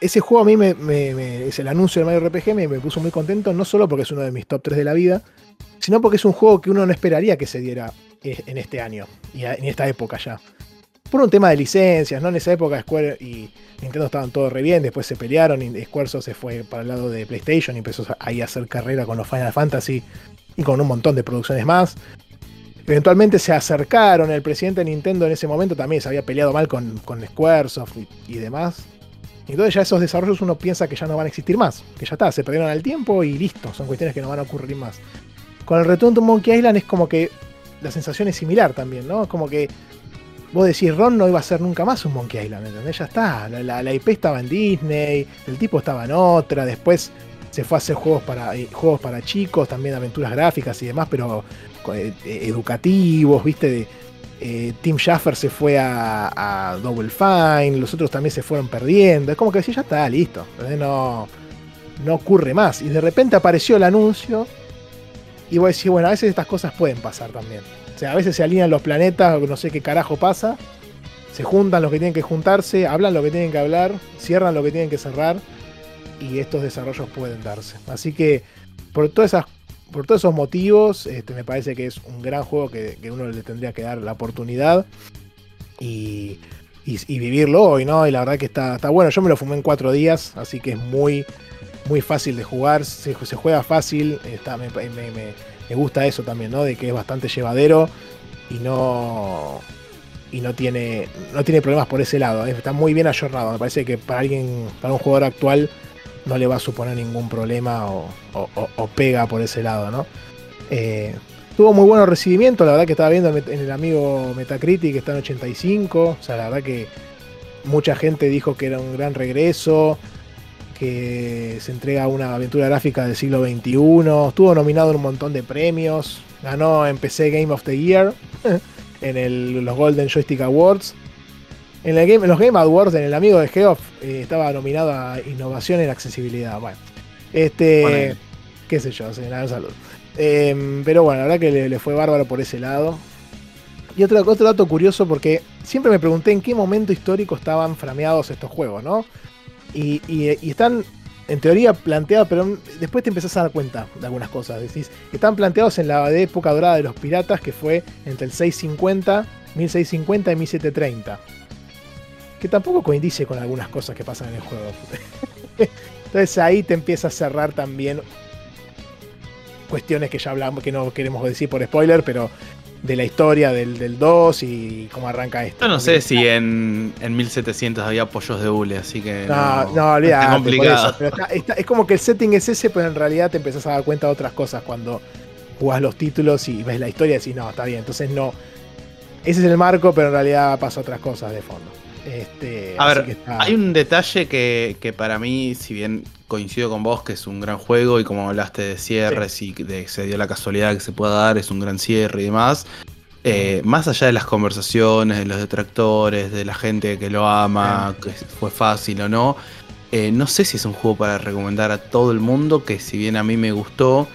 ese juego a mí me, es el anuncio de Mario RPG me, me, puso muy contento, no solo porque es uno de mis top 3 de la vida, sino porque es un juego que uno no esperaría que se diera en este año y en esta época ya. Por un tema de licencias, ¿no? En esa época Square y Nintendo estaban todos re bien, después se pelearon y Squaresoft se fue para el lado de PlayStation y empezó ahí a hacer carrera con los Final Fantasy y con un montón de producciones más. Eventualmente se acercaron, el presidente de Nintendo en ese momento también se había peleado mal con, con Squaresoft y, demás. Entonces ya esos desarrollos uno piensa que ya no van a existir más, que ya está, se perdieron al tiempo y listo, son cuestiones que no van a ocurrir más. Con el retorno de Monkey Island es como que la sensación es similar también, ¿no? Como que vos decís, Ron no iba a ser nunca más un Monkey Island, ¿entendés? Ya está, la, IP estaba en Disney, el tipo estaba en otra, después se fue a hacer juegos para, eh, juegos para chicos, también aventuras gráficas y demás, pero eh, educativos, ¿viste? Eh, Tim Schafer se fue a, Double Fine, los otros también se fueron perdiendo, es como que decís, ya está, listo, no, no ocurre más. Y de repente apareció el anuncio y vos decís, bueno, a veces estas cosas pueden pasar también. A veces se alinean los planetas, no sé qué carajo pasa. Se juntan los que tienen que juntarse, hablan lo que tienen que hablar, cierran lo que tienen que cerrar. Y estos desarrollos pueden darse. Así que por todas esas por todos esos motivos, este, me parece que es un gran juego que, uno le tendría que dar la oportunidad y, vivirlo hoy, ¿no? Y la verdad que está, está bueno. Yo me lo fumé en cuatro días, así que es muy, muy fácil de jugar, se, juega fácil, está, me, gusta eso también, ¿no? De que es bastante llevadero y no y no tiene no tiene problemas por ese lado, está muy bien ayornado, me parece que para alguien, para un jugador actual no le va a suponer ningún problema o, pega por ese lado, ¿no? Eh, tuvo muy buen recibimiento, la verdad que estaba viendo en el amigo Metacritic que está en 85, o sea, la verdad que mucha gente dijo que era un gran regreso, que se entrega una aventura gráfica del siglo XXI, estuvo nominado en un montón de premios, ganó en PC Game of the Year *laughs* en los Golden Joystick Awards. En, el game, los Game Awards, en el amigo de Geoff, eh, estaba nominado a Innovación en Accesibilidad. Bueno, este, qué sé yo, nada, salud. Em, pero bueno, la verdad que le, fue bárbaro por ese lado. Y otro, otro dato curioso, porque siempre me pregunté en qué momento histórico estaban frameados estos juegos, ¿no? Y, están, en teoría, planteados, pero después te empezás a dar cuenta de algunas cosas. Decís, están planteados en la época dorada de los piratas, que fue entre el 650, 1650 y 1730. Que tampoco coincide con algunas cosas que pasan en el juego. *laughs* Entonces ahí te empieza a cerrar también cuestiones que ya hablamos, que no queremos decir por spoiler, pero de la historia del, 2 y cómo arranca esto. Yo no sé si en, en 1700 había pollos de hule, así que. No, no, olvídate. Es complicado. es como que el setting es ese, pero en realidad te empezás a dar cuenta de otras cosas cuando jugás los títulos y ves la historia y decís, no, está bien. Entonces no. Ese es el marco, pero en realidad pasa otras cosas de fondo. Este, a ver, hay un detalle que, que, para mí, si bien coincido con vos que es un gran juego y como hablaste de cierres y de, se dio la casualidad que se pueda dar, es un gran cierre y demás. Eh, más allá de las conversaciones, de los detractores, de la gente que lo ama, que fue fácil o no, eh, no sé si es un juego para recomendar a todo el mundo, que si bien a mí me gustó,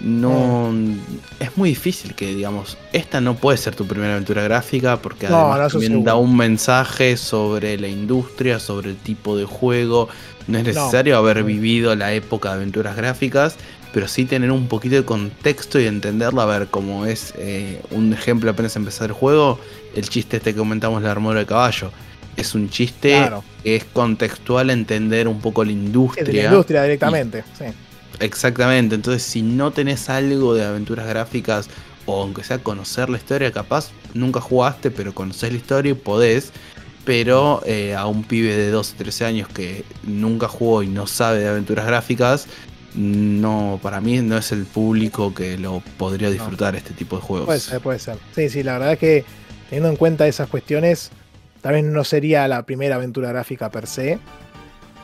no es muy difícil que digamos esta no puede ser tu primera aventura gráfica porque además también da un mensaje sobre la industria sobre el tipo de juego. No es necesario haber vivido la época de aventuras gráficas pero sí tener un poquito de contexto y entenderlo. A ver cómo es eh, un ejemplo apenas empezar el juego el chiste este que comentamos la armadura de caballo. Es un chiste que es contextual entender un poco la industria la industria directamente sí Exactamente, entonces si no tenés algo de aventuras gráficas o aunque sea conocer la historia, capaz nunca jugaste, pero conocés la historia y podés, pero eh, a un pibe de 12, 13 años que nunca jugó y no sabe de aventuras gráficas, no, para mí no es el público que lo podría disfrutar este tipo de juegos. Puede ser, puede ser. Sí, sí, la verdad es que teniendo en cuenta esas cuestiones, tal vez no sería la primera aventura gráfica per se,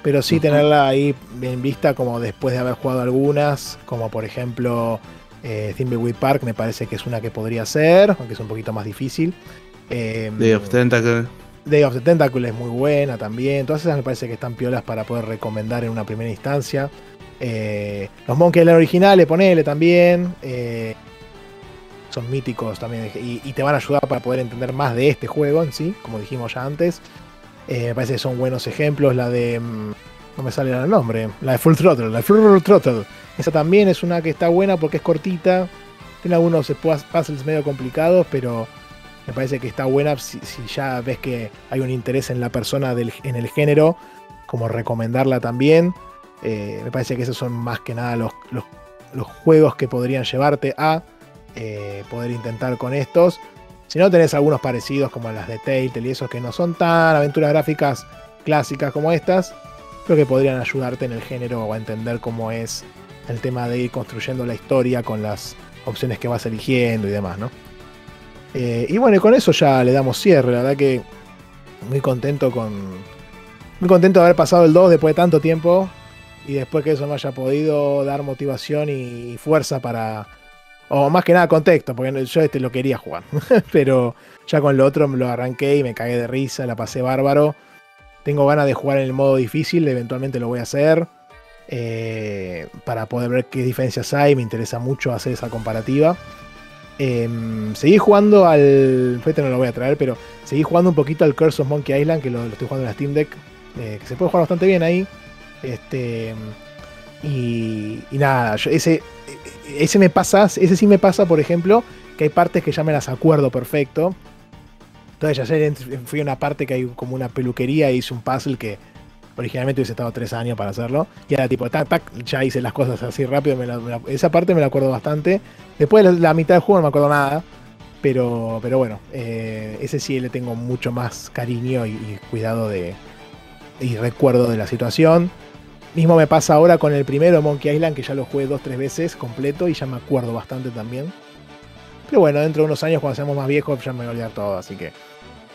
pero sí tenerla ahí en vista como después de haber jugado algunas, como por ejemplo eh, Thimbleweed Park, me parece que es una que podría ser, aunque es un poquito más difícil. Eh, Day of Tentacle. Day of the Tentacle es muy buena también, todas esas me parece que están piolas para poder recomendar en una primera instancia. Eh, los Monkey Island originales, ponele también. Eh, son míticos también y, y, te van a ayudar para poder entender más de este juego en sí, como dijimos ya antes. Eh, me parece que son buenos ejemplos. La de. Mm, no me sale el nombre. La de Full Throttle. La de Full Throttle. Esa también es una que está buena porque es cortita. Tiene algunos puzzles medio complicados, pero me parece que está buena si, ya ves que hay un interés en la persona en el género, como recomendarla también. Eh, me parece que esos son más que nada los, los, juegos que podrían llevarte a eh, poder intentar con estos. Si no tenés algunos parecidos como las de Telltale y esos que no son tan aventuras gráficas clásicas como estas, creo que podrían ayudarte en el género o a entender cómo es el tema de ir construyendo la historia con las opciones que vas eligiendo y demás, ¿no? Eh, y bueno, con eso ya le damos cierre, la verdad que muy contento con... Muy contento de haber pasado el 2 después de tanto tiempo y después que eso me haya podido dar motivación y fuerza para o más que nada contexto, porque yo este lo quería jugar. *laughs* Pero ya con lo otro lo arranqué y me cagué de risa, la pasé bárbaro. Tengo ganas de jugar en el modo difícil, eventualmente lo voy a hacer. Eh, para poder ver qué diferencias hay, me interesa mucho hacer esa comparativa. Em, seguí jugando al. Este no lo voy a traer, pero seguí jugando un poquito al Curse of Monkey Island, que lo, estoy jugando en la Steam Deck. Eh, que se puede jugar bastante bien ahí. Este. Y, y nada, ese, ese me pasa, ese sí me pasa, por ejemplo, que hay partes que ya me las acuerdo perfecto. Entonces ayer fui a una parte que hay como una peluquería e hice un puzzle que originalmente hubiese estado tres años para hacerlo. Y era tipo, tac, ya hice las cosas así rápido. esa parte me la acuerdo bastante. Después de la, mitad del juego no me acuerdo nada. Pero, pero bueno, eh, ese sí le tengo mucho más cariño y cuidado de, y recuerdo de la situación. Mismo me pasa ahora con el primero Monkey Island, que ya lo jugué dos tres veces completo y ya me acuerdo bastante también. Pero bueno, dentro de unos años, cuando seamos más viejos, ya me voy a olvidar todo, así que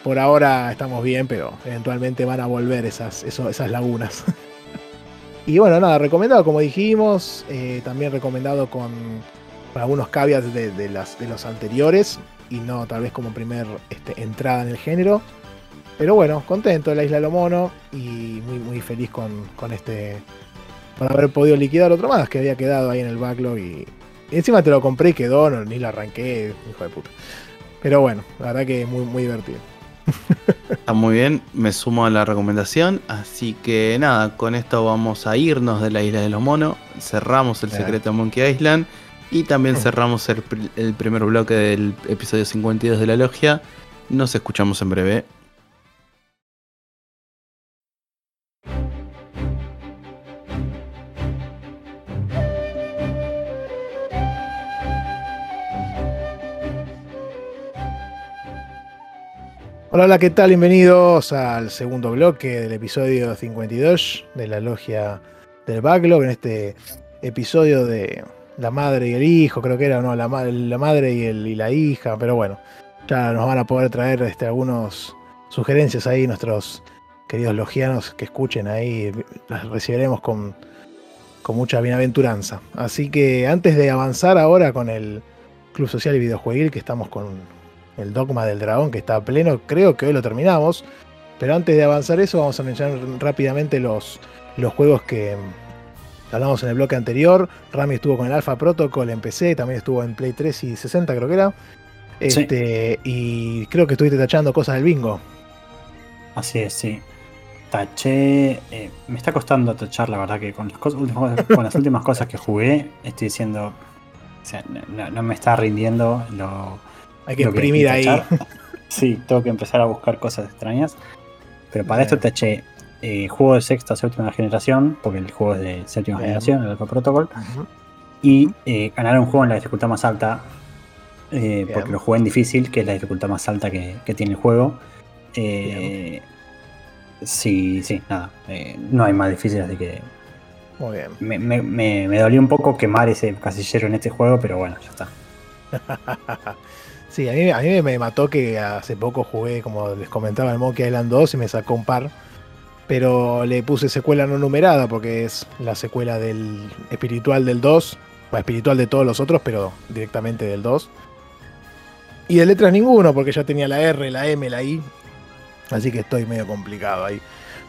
por ahora estamos bien, pero eventualmente van a volver esas, esas lagunas. *laughs* y bueno, nada, recomendado como dijimos, eh, también recomendado con, algunos caveats de, los anteriores y no tal vez como primer este, entrada en el género. Pero bueno, contento de la Isla Lomono y muy, muy feliz con, con este. por haber podido liquidar otro más que había quedado ahí en el backlog y, encima te lo compré y quedó, ni lo arranqué, hijo de puta. Pero bueno, la verdad que muy, muy divertido. Está muy bien, me sumo a la recomendación. Así que nada, con esto vamos a irnos de la isla de los monos. Cerramos el secreto de Monkey Island. Y también cerramos el, el primer bloque del episodio 52 de la logia. Nos escuchamos en breve. Hola, hola, ¿qué tal? Bienvenidos al segundo bloque del episodio 52 de la logia del Backlog. En este episodio de la madre y el hijo, creo que era, ¿no? La, madre y, el, la hija, pero bueno, ya nos van a poder traer este, algunas sugerencias ahí nuestros queridos logianos que escuchen ahí, las recibiremos con, con mucha bienaventuranza. Así que antes de avanzar ahora con el Club Social y Videojueguil, que estamos con el Dogma del Dragón, que está a pleno. Creo que hoy lo terminamos. Pero antes de avanzar eso, vamos a mencionar rápidamente los, los juegos que hablamos en el bloque anterior. Rami estuvo con el Alpha Protocol en PC, también estuvo en Play 3 y 60, creo que era. Este, Y creo que estuviste tachando cosas del bingo. Así es, sí. Taché. Eh, me está costando tachar, la verdad, que con las, *laughs* con las últimas cosas que jugué, estoy diciendo. O sea, no me está rindiendo lo, hay que imprimir ahí. *laughs* sí, tengo que empezar a buscar cosas extrañas. Pero para esto te eché eh, juego de sexta o séptima generación, porque el juego es de séptima generación, el Alpha Protocol. Y eh, ganar un juego en la dificultad más alta, eh, porque lo jugué en difícil, que es la dificultad más alta que, tiene el juego. sí, sí, nada. no hay más difícil, así que. Muy bien. Me, me, me dolió un poco quemar ese casillero en este juego, pero bueno, ya está. *laughs* Sí, a mí, a mí me mató que hace poco jugué, como les comentaba, el Monkey Island 2 y me sacó un par. Pero le puse secuela no numerada porque es la secuela del espiritual del 2. Va, espiritual de todos los otros, pero directamente del 2. Y de letras ninguno, porque ya tenía la R, la M, la I. Así que estoy medio complicado ahí.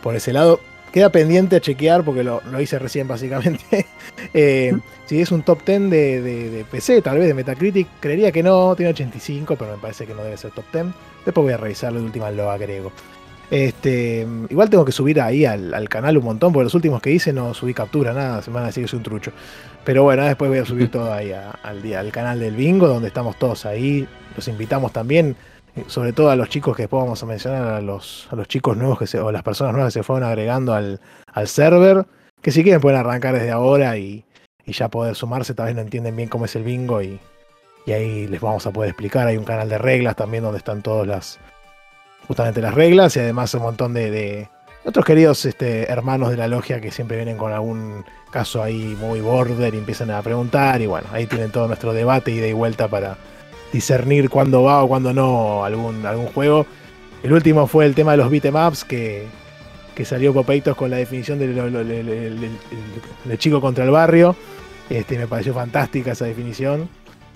Por ese lado, Queda pendiente a chequear, porque lo, hice recién básicamente. *laughs* Eh, si es un top 10 de, PC, tal vez de Metacritic, creería que no, tiene 85, pero me parece que no debe ser top 10. Después voy a revisarlo de última lo agrego. Este, igual tengo que subir ahí al, canal un montón, porque los últimos que hice no subí captura, nada, se van a decir que soy un trucho. Pero bueno, después voy a subir *laughs* todo ahí al, día, al canal del bingo, donde estamos todos ahí. Los invitamos también sobre todo a los chicos que después vamos a mencionar, a los, a los chicos nuevos que o las personas nuevas que se fueron agregando al, al server, que si quieren pueden arrancar desde ahora y, y, ya poder sumarse, tal vez no entienden bien cómo es el bingo y, y, ahí les vamos a poder explicar. Hay un canal de reglas también donde están todas las, justamente las reglas y además un montón de, de otros queridos este, hermanos de la logia que siempre vienen con algún caso ahí muy border y empiezan a preguntar y bueno, ahí tienen todo nuestro debate y de vuelta para discernir cuándo va o cuándo no algún, algún juego. El último fue el tema de los beatemaps que, que salió Popeitos con la definición del chico contra el barrio. Este, me pareció fantástica esa definición.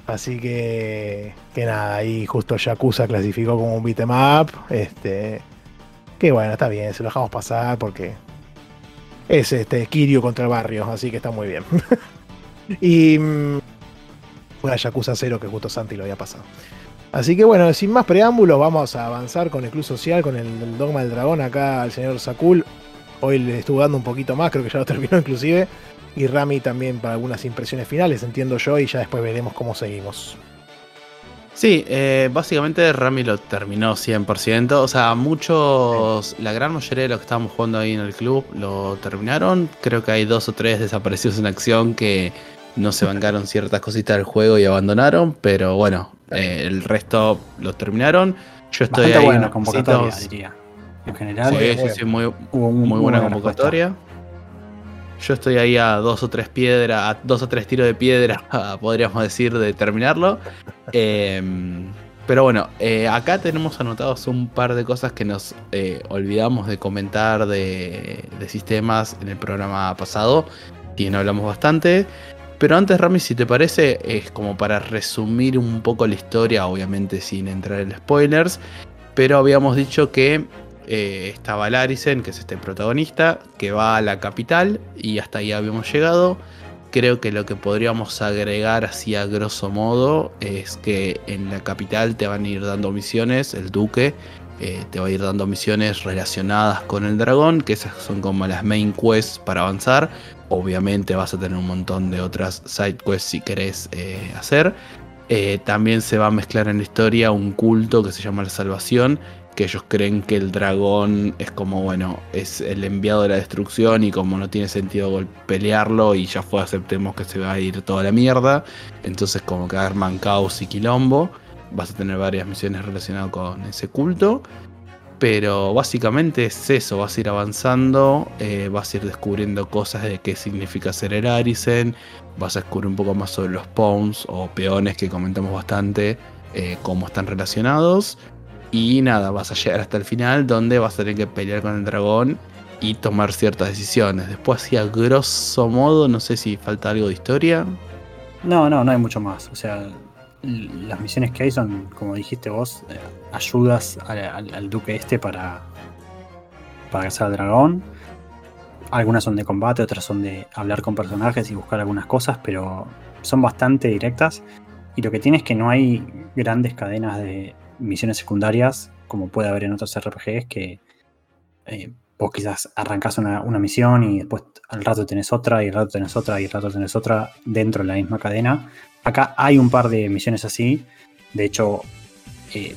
Así que, que nada, ahí justo Yakuza clasificó como un beatemap. Este, que bueno, está bien, se lo dejamos pasar porque es este Kirio contra el barrio, así que está muy bien. *laughs* y una Yakuza 0 que justo Santi lo había pasado. Así que bueno, sin más preámbulos, vamos a avanzar con el Club Social, con el, Dogma del Dragón acá al señor Sakul. Hoy le estuvo dando un poquito más, creo que ya lo *laughs* terminó inclusive. Y Rami también para algunas impresiones finales, entiendo yo, y ya después veremos cómo seguimos. Sí, eh, básicamente Rami lo terminó 100%. O sea, muchos, la gran mayoría de los que estábamos jugando ahí en el club lo terminaron. Creo que hay dos o tres desaparecidos en acción que no se bancaron ciertas cositas del juego y abandonaron, pero bueno, eh, el resto los terminaron. Yo estoy ahí buena convocatoria, diría. En general, sí, sí, sí, muy, muy, buena convocatoria. Yo estoy ahí a dos o tres piedras, a dos o tres tiros de piedra, *laughs* podríamos decir, de terminarlo. Em, Pero bueno, eh, acá tenemos anotados un par de cosas que nos eh, olvidamos de comentar de, sistemas en el programa pasado, y no hablamos bastante. Pero antes, Rami, si te parece, es como para resumir un poco la historia, obviamente sin entrar en spoilers. Pero habíamos dicho que eh, estaba Larisen, que es este protagonista, que va a la capital y hasta ahí habíamos llegado. Creo que lo que podríamos agregar así a grosso modo es que en la capital te van a ir dando misiones, el duque eh, te va a ir dando misiones relacionadas con el dragón, que esas son como las main quests para avanzar. Obviamente vas a tener un montón de otras side quests si querés eh, hacer. Eh, también se va a mezclar en la historia un culto que se llama la salvación, que ellos creen que el dragón es como, bueno, es el enviado de la destrucción y como no tiene sentido pelearlo y ya fue, aceptemos que se va a ir toda la mierda. Entonces como que arman caos y quilombo. Vas a tener varias misiones relacionadas con ese culto. Pero básicamente es eso, vas a ir avanzando, eh, vas a ir descubriendo cosas de qué significa ser el Arisen, vas a descubrir un poco más sobre los pawns o peones que comentamos bastante, eh, cómo están relacionados y nada, vas a llegar hasta el final donde vas a tener que pelear con el dragón y tomar ciertas decisiones. Después, así a grosso modo, no sé si falta algo de historia. No, no, no hay mucho más. O sea, las misiones que hay son, como dijiste vos, eh, ayudas al, duque este para, para cazar al dragón. Algunas son de combate, otras son de hablar con personajes y buscar algunas cosas, pero son bastante directas. Y lo que tiene es que no hay grandes cadenas de, misiones secundarias, como puede haber en otros RPGs, que eh, vos quizás arrancás una, misión y después al rato tenés otra, y al rato tenés otra, y al rato tenés otra dentro de la misma cadena. Acá hay un par de misiones así. De hecho, eh,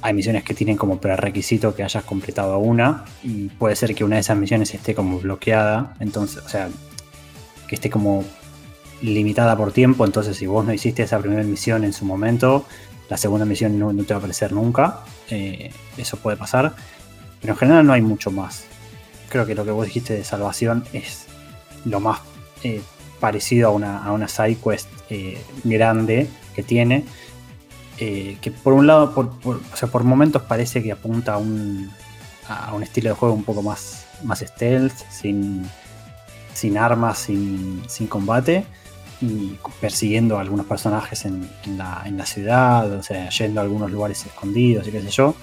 hay misiones que tienen como prerequisito que hayas completado una. Y puede ser que una de esas misiones esté como bloqueada. Entonces, o sea, que esté como limitada por tiempo. Entonces, si vos no hiciste esa primera misión en su momento, la segunda misión no, te va a aparecer nunca. Eh, eso puede pasar. Pero en general no hay mucho más. Creo que lo que vos dijiste de salvación es lo más eh, parecido a una, a una side quest eh, grande que tiene. que por un lado, por, o sea, por momentos parece que apunta a un, a un estilo de juego un poco más, más stealth, sin, sin armas, sin, sin combate y persiguiendo a algunos personajes en, la, ciudad, o sea, yendo a algunos lugares escondidos y qué sé yo.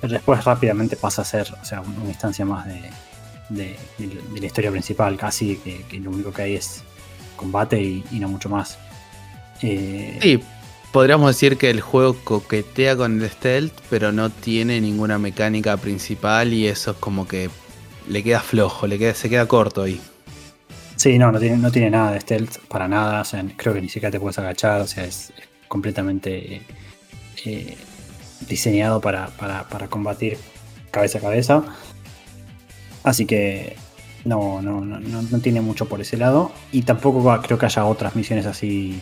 Pero después rápidamente pasa a ser o sea, una instancia más de, la historia principal, casi que, lo único que hay es combate y, no mucho más. Eh, sí, podríamos decir que el juego coquetea con el stealth, pero no tiene ninguna mecánica principal y eso es como que le queda flojo, le queda, se queda corto ahí. Sí, no, no tiene, no tiene nada de stealth para nada. O sea, creo que ni siquiera te puedes agachar. O sea, es, completamente eh, diseñado para, combatir cabeza a cabeza. Así que no, no, no, no, tiene mucho por ese lado. Y tampoco creo que haya otras misiones así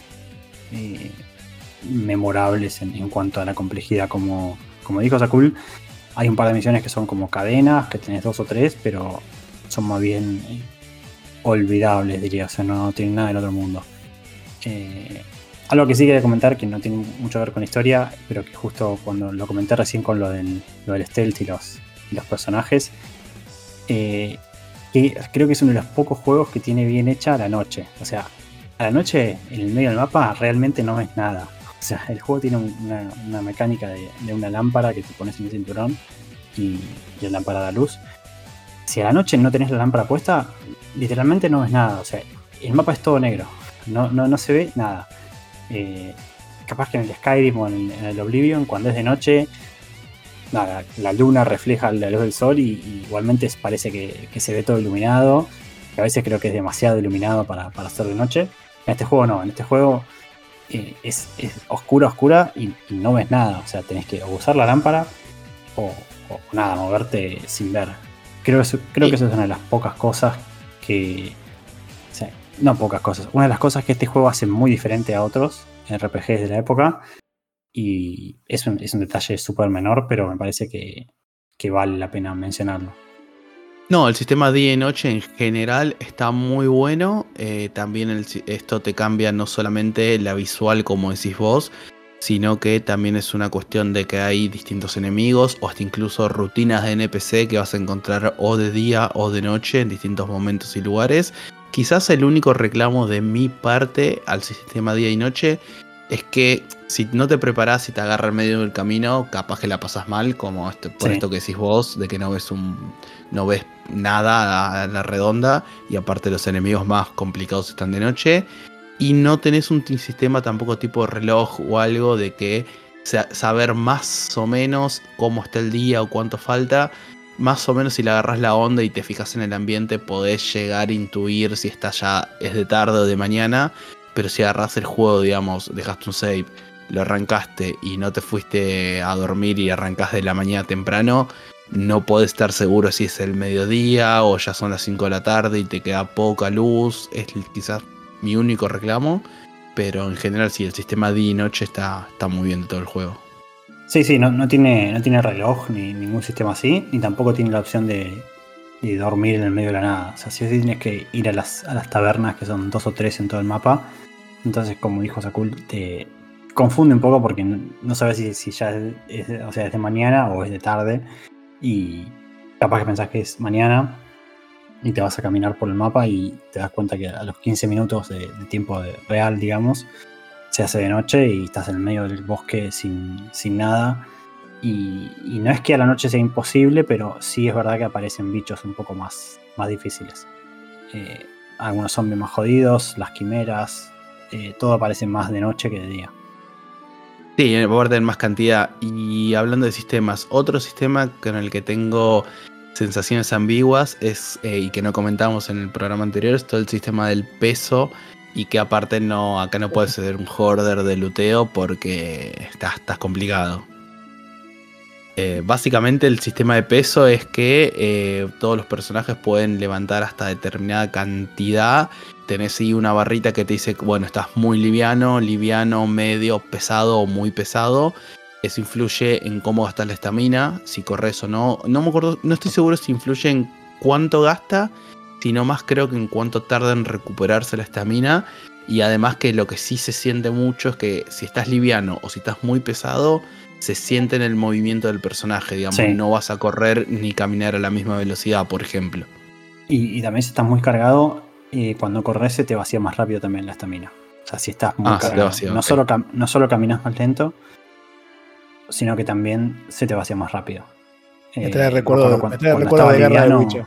eh, memorables en, cuanto a la complejidad. Como, como dijo Sakul, hay un par de misiones que son como cadenas, que tenés dos o tres, pero son más bien eh, olvidables, diría, o sea, no, tienen nada del otro mundo. Eh, algo que sí quería comentar, que no tiene mucho que ver con la historia, pero que justo cuando lo comenté recién con lo del, del stealth y los, los personajes, creo que es uno de los pocos juegos que tiene bien hecha la noche. O sea, a la noche en el medio del mapa realmente no ves nada. O sea, el juego tiene una, mecánica de, una lámpara que te pones en el cinturón y, y lámpara da luz. Si a la noche no tenés la lámpara puesta, literalmente no ves nada. O sea, el mapa es todo negro. No, no, no se ve nada. Eh, capaz que en el Skyrim o en, el Oblivion, cuando es de noche, nada, la luna refleja la luz del sol y, igualmente parece que, se ve todo iluminado. Que a veces creo que es demasiado iluminado para, para ser de noche. En este juego no, en este juego eh, es, oscura, oscura y, no ves nada. O sea, tenés que usar la lámpara o, nada, moverte sin ver. Creo, creo que eso es una de las pocas cosas que. no pocas cosas. Una de las cosas que este juego hace muy diferente a otros RPGs de la época. Y es un, es un detalle súper menor, pero me parece que, vale la pena mencionarlo. No, el sistema día y noche en general está muy bueno. Eh, también esto te cambia no solamente la visual, como decís vos, sino que también es una cuestión de que hay distintos enemigos o hasta incluso rutinas de NPC que vas a encontrar o de día o de noche en distintos momentos y lugares. Quizás el único reclamo de mi parte al sistema día y noche es que si no te preparas y te agarra en medio del camino, capaz que la pasas mal, como este, por esto que decís vos, de que no ves un no ves nada a la redonda y aparte los enemigos más complicados están de noche y no tenés un sistema tampoco tipo reloj o algo de que saber más o menos cómo está el día o cuánto falta. Más o menos si le agarras la onda y te fijas en el ambiente podés llegar a intuir si está ya es de tarde o de mañana. Pero si agarras el juego, digamos, dejaste un save, lo arrancaste y no te fuiste a dormir y arrancás de la mañana temprano, no podés estar seguro si es el mediodía o ya son las 5 de la tarde y te queda poca luz. Es quizás mi único reclamo. Pero en general sí, el sistema día y noche está, está muy bien de todo el juego. Sí, sí, no, no, tiene, no tiene reloj ni ningún sistema así, ni tampoco tiene la opción de, dormir en el medio de la nada. O sea, si sí tienes que ir a las, a las tabernas, que son dos o tres en todo el mapa. Entonces, como dijo Sakul, te confunde un poco porque no, sabes si, ya es, o sea, es de mañana o es de tarde. Y capaz que pensás que es mañana, y te vas a caminar por el mapa y te das cuenta que a los 15 minutos de, tiempo real, digamos, se hace de noche y estás en el medio del bosque sin, sin nada. Y, no es que a la noche sea imposible, pero sí es verdad que aparecen bichos un poco más, más difíciles. Eh, algunos zombies más jodidos, las quimeras, eh, todo aparece más de noche que de día. Sí, va a tener más cantidad. Y hablando de sistemas, otro sistema con el que tengo sensaciones ambiguas es, eh, y que no comentamos en el programa anterior, es todo el sistema del peso y que aparte no, acá no puedes ser un hoarder de luteo porque estás, complicado. Eh, básicamente el sistema de peso es que eh, todos los personajes pueden levantar hasta determinada cantidad. Tenés ahí una barrita que te dice, bueno, estás muy liviano, liviano, medio, pesado o muy pesado. Eso influye en cómo gastas la estamina, si corres o no. No me acuerdo, no estoy seguro si influye en cuánto gasta, sino más creo que en cuánto tarda en recuperarse la estamina. Y además que lo que sí se siente mucho es que si estás liviano o si estás muy pesado, se siente en el movimiento del personaje, digamos, no vas a correr ni caminar a la misma velocidad, por ejemplo. Y, también si estás muy cargado, eh, cuando corres se te vacía más rápido también la estamina. O sea, si estás muy ah, cargado, no, solo no solo caminas más lento, sino que también se te va hacia más rápido. Me trae eh, recuerdo, recuerdo de guerra de Witcher.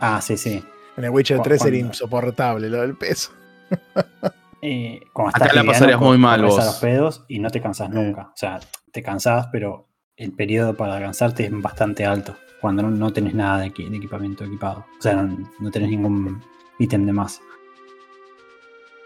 ah, sí, sí. En el Witcher 3 era insoportable lo del peso. *laughs* Eh, Acá la pasarías muy mal vos. los pedos y no te cansas nunca. O sea, te cansás, pero el periodo para cansarte es bastante alto cuando no, tenés nada de, equipamiento equipado. O sea, no, no tenés ningún ítem de más.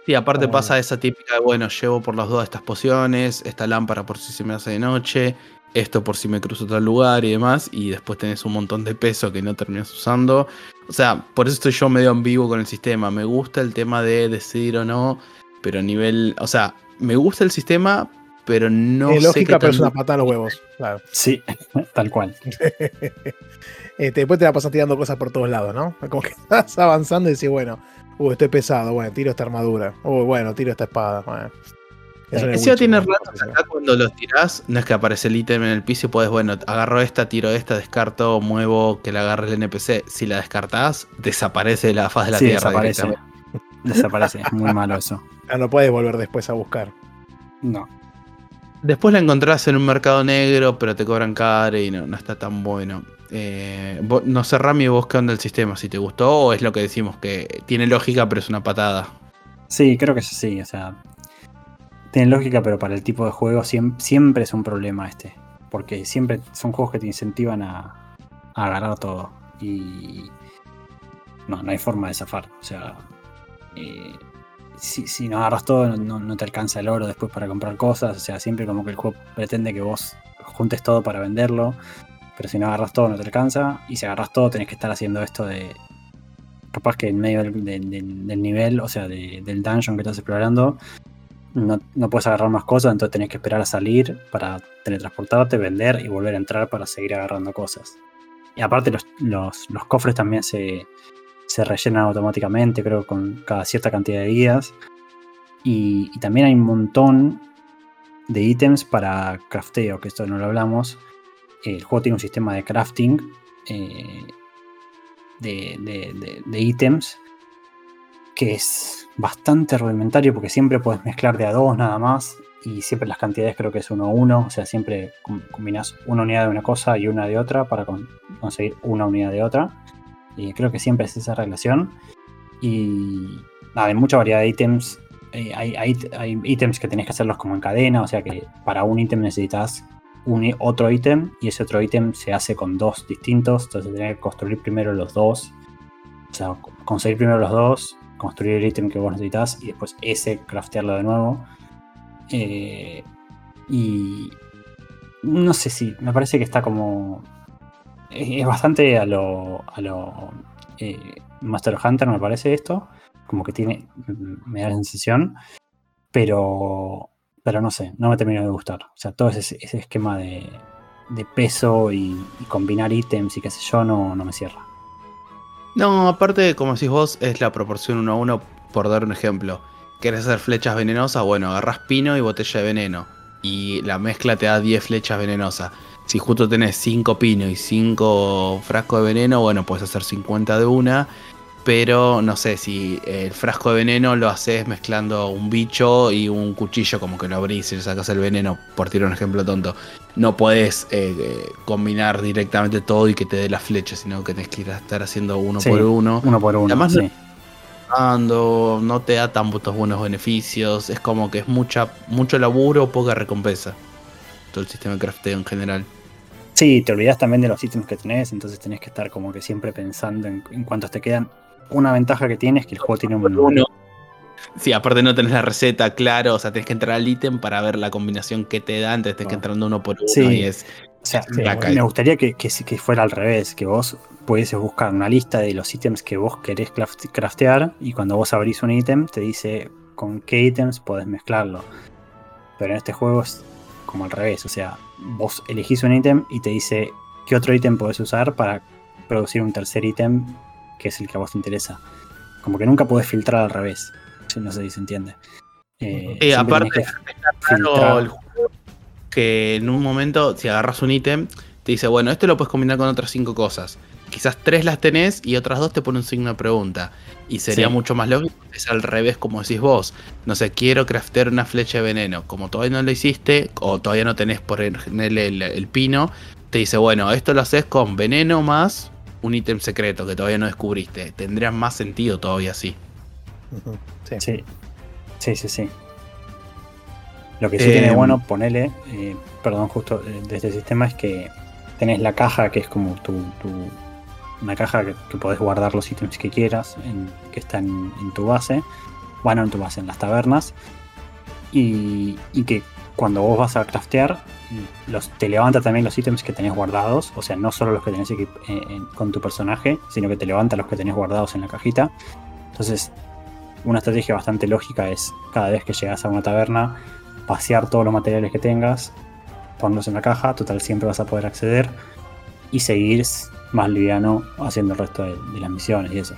Y aparte pasa esa típica de, bueno, llevo por las dos estas pociones, esta lámpara por si se me hace de noche, esto por si me cruzo otro lugar y demás, y después tenés un montón de peso que no terminas usando. O sea, por eso estoy yo medio ambiguo con el sistema. Me gusta el tema de decidir o no, pero a nivel, o sea, me gusta el sistema, pero no es lógica, pero es una patada a los huevos. Claro. Sí, *laughs* tal cual. *laughs* Este, después te la pasas tirando cosas por todos lados, ¿no? Como que *laughs* estás avanzando y decís, bueno, uh, estoy pesado, bueno, tiro esta armadura. Uh, bueno, tiro esta espada. Bueno. Eso tiene ratos acá cuando los tirás, no es que aparece el ítem en el piso y puedes, bueno, agarro esta, tiro esta, descarto, muevo, que la agarre el NPC. Si la descartás, desaparece de la faz de la tierra. Desaparece. Desaparece, muy malo eso. Ah, no puedes volver después a buscar. No. Después la encontrás en un mercado negro, pero te cobran caro y no, no está tan bueno. Eh, no sé, Rami, vos qué onda el sistema, si te gustó o es lo que decimos, que tiene lógica pero es una patada. Sí, creo que sí, o sea, tiene lógica pero para el tipo de juego siempre, es un problema este, porque siempre son juegos que te incentivan a, agarrar todo y no, no hay forma de zafar, o sea, eh, si, no agarras todo no, no te alcanza el oro después para comprar cosas, o sea, siempre como que el juego pretende que vos juntes todo para venderlo pero si no agarras todo no te alcanza. Y si agarras todo tenés que estar haciendo esto de... Capaz que en medio del, nivel, o sea, del dungeon que estás explorando, no, puedes agarrar más cosas, entonces tenés que esperar a salir para teletransportarte, vender y volver a entrar para seguir agarrando cosas. Y aparte los, cofres también se, se, rellenan automáticamente, creo, con cada cierta cantidad de días. Y, también hay un montón de ítems para crafteo, que esto no lo hablamos. El juego tiene un sistema de crafting eh, de, ítems que es bastante rudimentario porque siempre puedes mezclar de a dos nada más y siempre las cantidades creo que es uno a uno, o sea, siempre combinas una unidad de una cosa y una de otra para conseguir una unidad de otra. Y creo que siempre es esa relación. Y nada, hay mucha variedad de ítems. Eh, hay, ítems que tenés que hacerlos como en cadena, o sea que para un ítem necesitas un, otro ítem y ese otro ítem se hace con dos distintos, entonces tenés que construir primero los dos. O sea, conseguir primero los dos, construir el ítem que vos necesitas y después ese craftearlo de nuevo. Eh, y no sé si, me parece que está como... Es, bastante a lo, a lo eh, Master Hunter, me parece esto. Como que tiene, me da la sensación. Pero, pero no sé, no me termina de gustar. O sea, todo ese, esquema de, peso y, combinar ítems y qué sé yo, no, no me cierra. No, aparte, como decís vos, es la proporción uno a uno, por dar un ejemplo. ¿Querés hacer flechas venenosas? Bueno, agarras pino y botella de veneno. Y la mezcla te da 10 flechas venenosas. Si justo tenés 5 pino y 5 frascos de veneno, bueno, puedes hacer 50 de una. Pero no sé, si el frasco de veneno lo haces mezclando un bicho y un cuchillo, como que lo abrís y le sacas el veneno, por tirar un ejemplo tonto. No puedes eh, eh, combinar directamente todo y que te dé las flechas, sino que tenés que ir a estar haciendo uno por uno. Uno por uno. Además, sí no te da tantos buenos beneficios, es como que es mucha, mucho laburo, poca recompensa. Todo el sistema de crafteo en general. Sí, te olvidas también de los ítems que tenés, entonces tenés que estar como que siempre pensando en, cuántos te quedan. Una ventaja que tienes es que el juego tiene un... Uno. Sí, aparte no tenés la receta, claro, o sea, tenés que entrar al ítem para ver la combinación que te da, antes tenés que entrar uno por uno y es... O sea, me, gustaría que, que, que fuera al revés, que vos puedes buscar una lista de los ítems que vos querés craftear y cuando vos abrís un ítem te dice con qué ítems podés mezclarlo. Pero en este juego es como al revés, o sea, vos elegís un ítem y te dice qué otro ítem podés usar para producir un tercer ítem que es el que a vos te interesa. Como que nunca podés filtrar al revés. No sé si se entiende. Eh, aparte, que en un momento, si agarras un ítem, te dice, bueno, esto lo puedes combinar con otras cinco cosas quizás tres las tenés y otras dos te ponen un signo de pregunta. Y sería mucho más lógico, es al revés como decís vos. No sé, quiero craftear una flecha de veneno. Como todavía no lo hiciste, o todavía no tenés por el, el, pino, te dice, bueno, esto lo haces con veneno más un ítem secreto que todavía no descubriste. Tendría más sentido todavía así. sí. sí. Sí, sí, Lo que sí tiene em, bueno, ponele, eh, perdón, justo eh, de este sistema es que tenés la caja que es como tu una caja que, podés guardar los ítems que quieras, que están en, tu base, bueno, en tu base, en las tabernas, y, que cuando vos vas a craftear, te levanta también los ítems que tenés guardados, o sea, no solo los que tenés eh, con tu personaje, sino que te levanta los que tenés guardados en la cajita. Entonces, una estrategia bastante lógica es cada vez que llegas a una taberna, pasear todos los materiales que tengas, ponerlos en la caja, total siempre vas a poder acceder y seguir más liviano haciendo el resto de, las misiones y eso.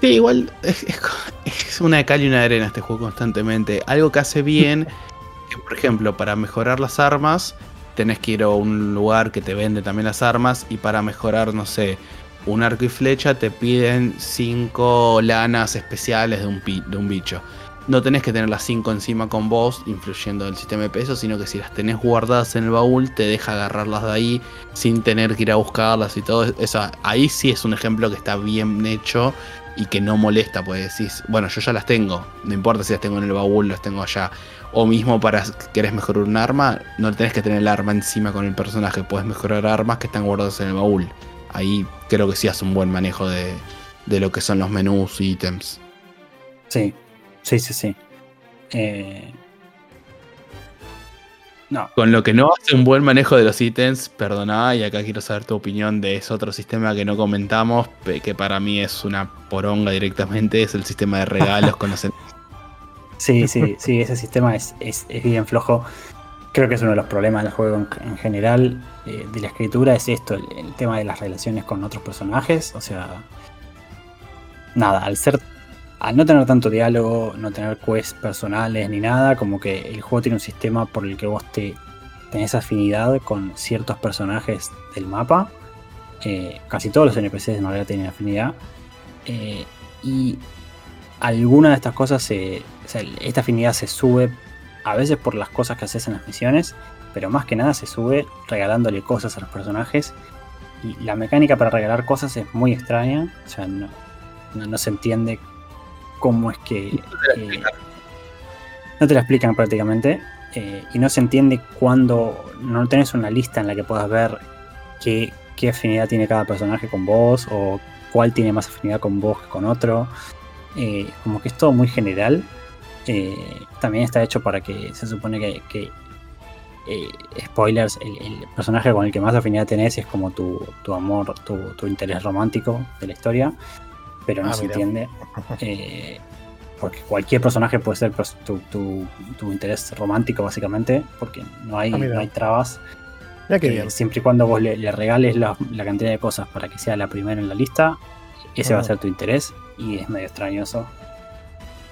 Sí, igual es, una de cal y una de arena este juego constantemente. Algo que hace bien, *laughs* que por ejemplo, para mejorar las armas, tenés que ir a un lugar que te vende también las armas y para mejorar, no sé, un arco y flecha te piden 5 lanas especiales de un, de un bicho no tenés que tener las 5 encima con vos, influyendo el sistema de peso, sino que si las tenés guardadas en el baúl, te deja agarrarlas de ahí sin tener que ir a buscarlas y todo. Eso, ahí sí es un ejemplo que está bien hecho y que no molesta, pues decís, bueno, yo ya las tengo, no importa si las tengo en el baúl, las tengo allá. O mismo para querés mejorar un arma, no tenés que tener el arma encima con el personaje, puedes mejorar armas que están guardadas en el baúl. Ahí creo que sí hace un buen manejo de, de lo que son los menús y ítems. Sí, Sí, sí, sí. Eh, no. Con lo que no hace un buen manejo de los ítems, perdona, y acá quiero saber tu opinión de ese otro sistema que no comentamos, que para mí es una poronga directamente, es el sistema de regalos con los... *laughs* Sí, sí, sí, ese sistema es, bien flojo. Creo que es uno de los problemas del juego en, general, eh, de la escritura, es esto, el tema de las relaciones con otros personajes. O sea, nada, al ser al no tener tanto diálogo, no tener quests personales ni nada, como que el juego tiene un sistema por el que vos te tenés afinidad con ciertos personajes del mapa. Eh, casi todos los NPCs en realidad tienen afinidad. Eh, y alguna de estas cosas, se, esta afinidad se sube a veces por las cosas que haces en las misiones, pero más que nada se sube regalándole cosas a los personajes. Y la mecánica para regalar cosas es muy extraña, o sea, no, se entiende cómo es que... no te la explican prácticamente. Eh, y no se entiende cuando no tenés una lista en la que puedas ver qué, qué afinidad tiene cada personaje con vos o cuál tiene más afinidad con vos que con otro. Eh, como que es todo muy general. Eh, también está hecho para que se supone que, spoilers, el, personaje con el que más afinidad tenés es como tu, amor, tu, interés romántico de la historia, pero no ah, se entiende *laughs* porque cualquier personaje puede ser pues, tu, interés romántico, básicamente, porque no hay, ah, hay trabas. Eh, siempre y cuando vos le, regales la, cantidad de cosas para que sea la primera en la lista, ese va a ser tu interés y es medio extraño eso.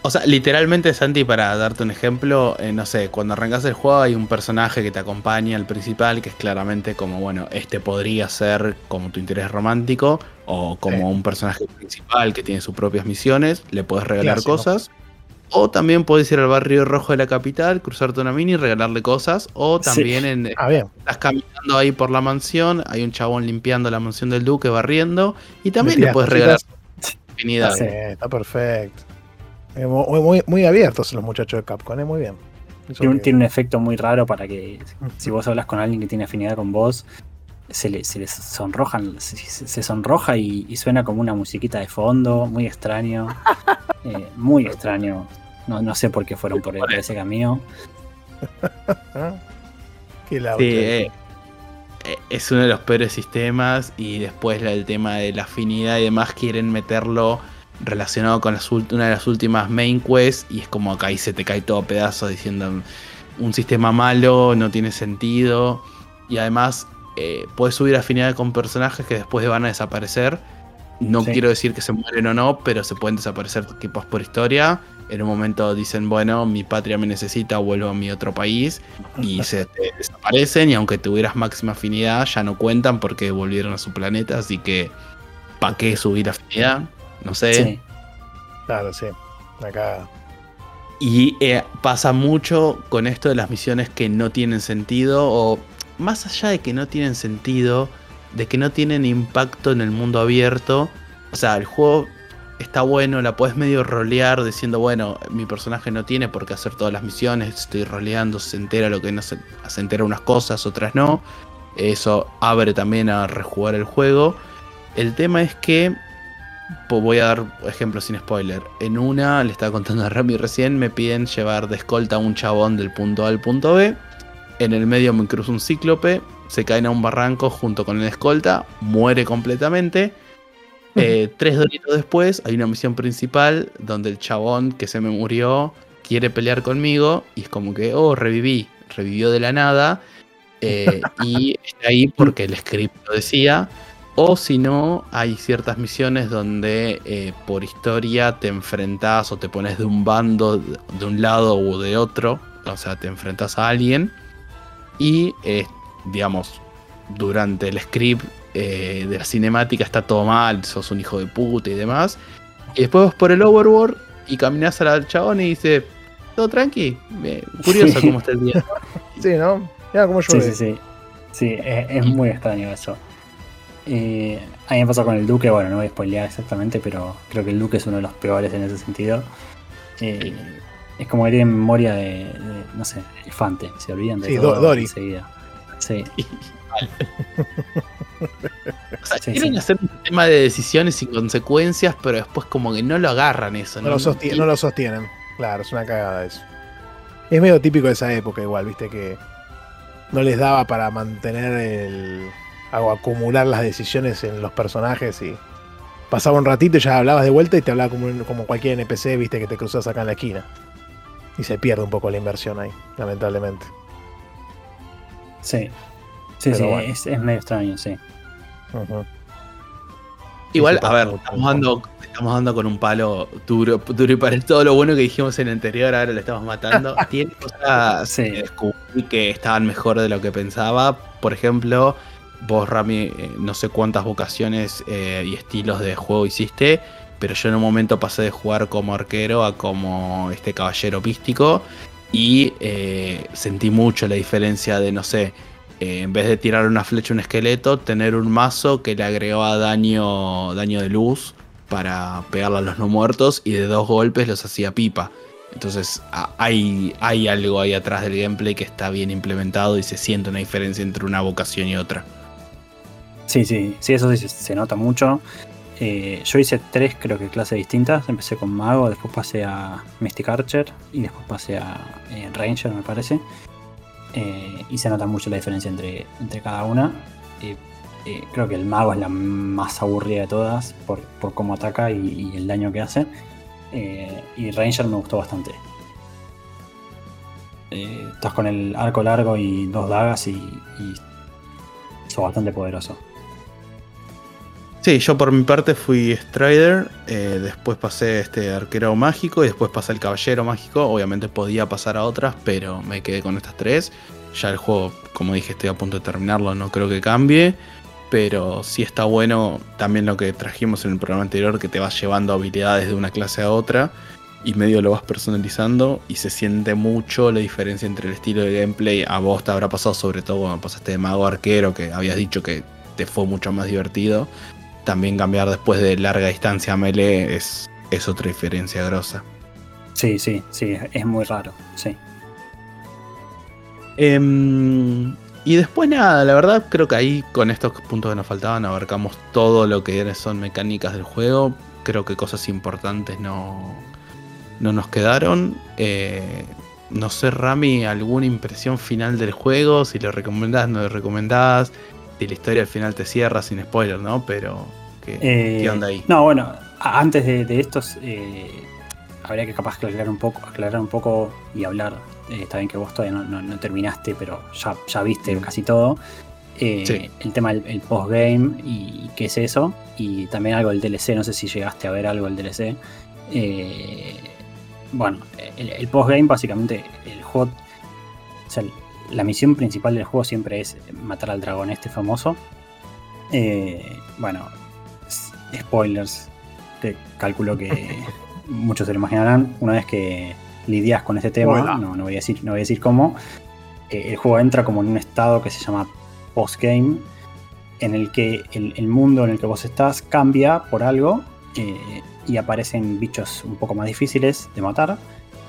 O sea, literalmente, Santi, para darte un ejemplo, eh, no sé, cuando arrancas el juego hay un personaje que te acompaña, el principal, que es claramente como, bueno, este podría ser como tu interés romántico, o como un personaje principal que tiene sus propias misiones, le puedes regalar cosas. O también puedes ir al barrio rojo de la capital, cruzarte una mini y regalarle cosas. O también en, ah, estás caminando ahí por la mansión, hay un chabón limpiando la mansión del duque, barriendo, y también le puedes regalar infinidad. Sí, está perfecto. Muy, muy, abiertos los muchachos de Capcom, ¿eh? muy bien. Tiene, un efecto muy raro para que si vos hablas con alguien que tiene afinidad con vos, se, le, se les sonrojan, se, sonroja y, suena como una musiquita de fondo, muy extraño. *laughs* Eh, muy extraño. No, sé por qué fueron por, ese camino. *laughs* qué sí, eh, es uno de los peores sistemas y después el tema de la afinidad y demás quieren meterlo relacionado con una de las últimas main quests y es como acá ahí se te cae todo a pedazos diciendo un sistema malo, no tiene sentido y además eh, puedes subir afinidad con personajes que después van a desaparecer. No quiero decir que se mueren o no, pero se pueden desaparecer equipos por historia. En un momento dicen, bueno, mi patria me necesita, vuelvo a mi otro país. Y *laughs* se desaparecen. Y aunque tuvieras máxima afinidad, ya no cuentan porque volvieron a su planeta. Así que, ¿para qué subir afinidad? No sé. Claro, sí. Acá. Y eh, pasa mucho con esto de las misiones que no tienen sentido o más allá de que no tienen sentido, de que no tienen impacto en el mundo abierto. O sea, el juego está bueno, la puedes medio rolear diciendo, bueno, mi personaje no tiene por qué hacer todas las misiones, estoy roleando, se entera lo que no se, se entera unas cosas, otras no. Eso abre también a rejugar el juego. El tema es que voy a dar ejemplos sin spoiler. En una, le estaba contando a Rami recién, me piden llevar de escolta a un chabón del punto A al punto B. En el medio me cruza un cíclope, se caen a un barranco junto con el escolta, muere completamente. Eh, tres doritos después hay una misión principal donde el chabón que se me murió quiere pelear conmigo y es como que, oh, reviví, revivió de la nada. Eh, y *laughs* está ahí porque el script lo decía. O si no, hay ciertas misiones donde eh, por historia te enfrentas o te pones de un bando, de un lado o de otro. O sea, te enfrentas a alguien. Y, eh, digamos, durante el script eh, de la cinemática está todo mal, sos un hijo de puta y demás. Y después vas por el overworld y caminas al chabón y dice, todo tranqui, curioso cómo está el día. *laughs* sí, ¿no? Mira cómo Sí, sí, sí. Sí, es muy extraño eso. Eh, a mí me pasó con el Duque, bueno, no voy a spoilear exactamente, pero creo que el Duque es uno de los peores en ese sentido. Eh, es como que tiene memoria de, no sé, elefante, se olvidan de sí, todo Dory. enseguida. Sí. *laughs* o sea, quieren hacer un tema de decisiones sin consecuencias, pero después como que no lo agarran eso. No, no, lo, no lo sostienen. Claro, es una cagada eso. Es medio típico de esa época igual, viste que no les daba para mantener el, hago acumular las decisiones en los personajes y pasaba un ratito y ya hablabas de vuelta y te hablaba como, como cualquier NPC, viste, que te cruzas acá en la esquina. Y se pierde un poco la inversión ahí, lamentablemente. Sí. Sí, sí, es, medio extraño, sí. Igual, a ver, estamos dando, estamos dando con un palo duro, duro y para todo lo bueno que dijimos en el anterior, ahora lo estamos matando. *laughs* Tiene cosas que descubrí que estaban mejor de lo que pensaba. Por ejemplo, vos, Rami, eh, no sé cuántas vocaciones eh, y estilos de juego hiciste, pero yo en un momento pasé de jugar como arquero a como este caballero místico y eh, sentí mucho la diferencia de, no sé, en vez de tirar una flecha a un esqueleto, tener un mazo que le agregaba daño, daño de luz para pegarle a los no muertos y de dos golpes los hacía pipa. Entonces hay, hay algo ahí atrás del gameplay que está bien implementado y se siente una diferencia entre una vocación y otra. Sí, sí, sí, eso sí se nota mucho. Eh, yo hice tres, creo que clases distintas. Empecé con Mago, después pasé a Mystic Archer y después pasé a eh, Ranger, me parece. Eh, y se nota mucho la diferencia entre, entre cada una. Creo que el mago es la más aburrida de todas por, cómo ataca y, el daño que hace. y Ranger me gustó bastante. estás con el arco largo y dos dagas y, y sos bastante poderoso. Sí, yo por mi parte fui Strider, después pasé este arquero mágico y después pasé el caballero mágico. Obviamente podía pasar a otras, pero me quedé con estas tres. Ya el juego, como dije, estoy a punto de terminarlo, no creo que cambie. Pero sí está bueno también lo que trajimos en el programa anterior, que te vas llevando habilidades de una clase a otra y medio lo vas personalizando y se siente mucho la diferencia entre el estilo de gameplay. A vos te habrá pasado sobre todo cuando pasaste de mago arquero, que habías dicho que te fue mucho más divertido también cambiar después de larga distancia a melee es, es otra diferencia grosa. Sí, sí, sí, es muy raro, sí. Em, y después nada, la verdad creo que ahí con estos puntos que nos faltaban abarcamos todo lo que son mecánicas del juego. Creo que cosas importantes no, no nos quedaron. Eh, no sé, Rami, alguna impresión final del juego, si lo recomendás, no lo recomendás, si la historia al final te cierra sin spoiler, ¿no? Pero ¿Qué, eh, onda ahí? No, bueno, antes de, estos, eh, habría que capaz aclarar un poco, aclarar un poco y hablar. Eh, está bien que vos todavía no, terminaste, pero ya, ya viste casi todo. El tema del postgame y, qué es eso. Y también algo del DLC, no sé si llegaste a ver algo del DLC. bueno, el, postgame básicamente, el juego. O sea, la misión principal del juego siempre es matar al dragón este famoso. bueno, spoilers, que calculo que *laughs* muchos se lo imaginarán, una vez que lidias con este tema, no, no, voy a decir, no voy a decir cómo, eh, el juego entra como en un estado que se llama postgame, en el que el, mundo en el que vos estás cambia por algo eh, y aparecen bichos un poco más difíciles de matar.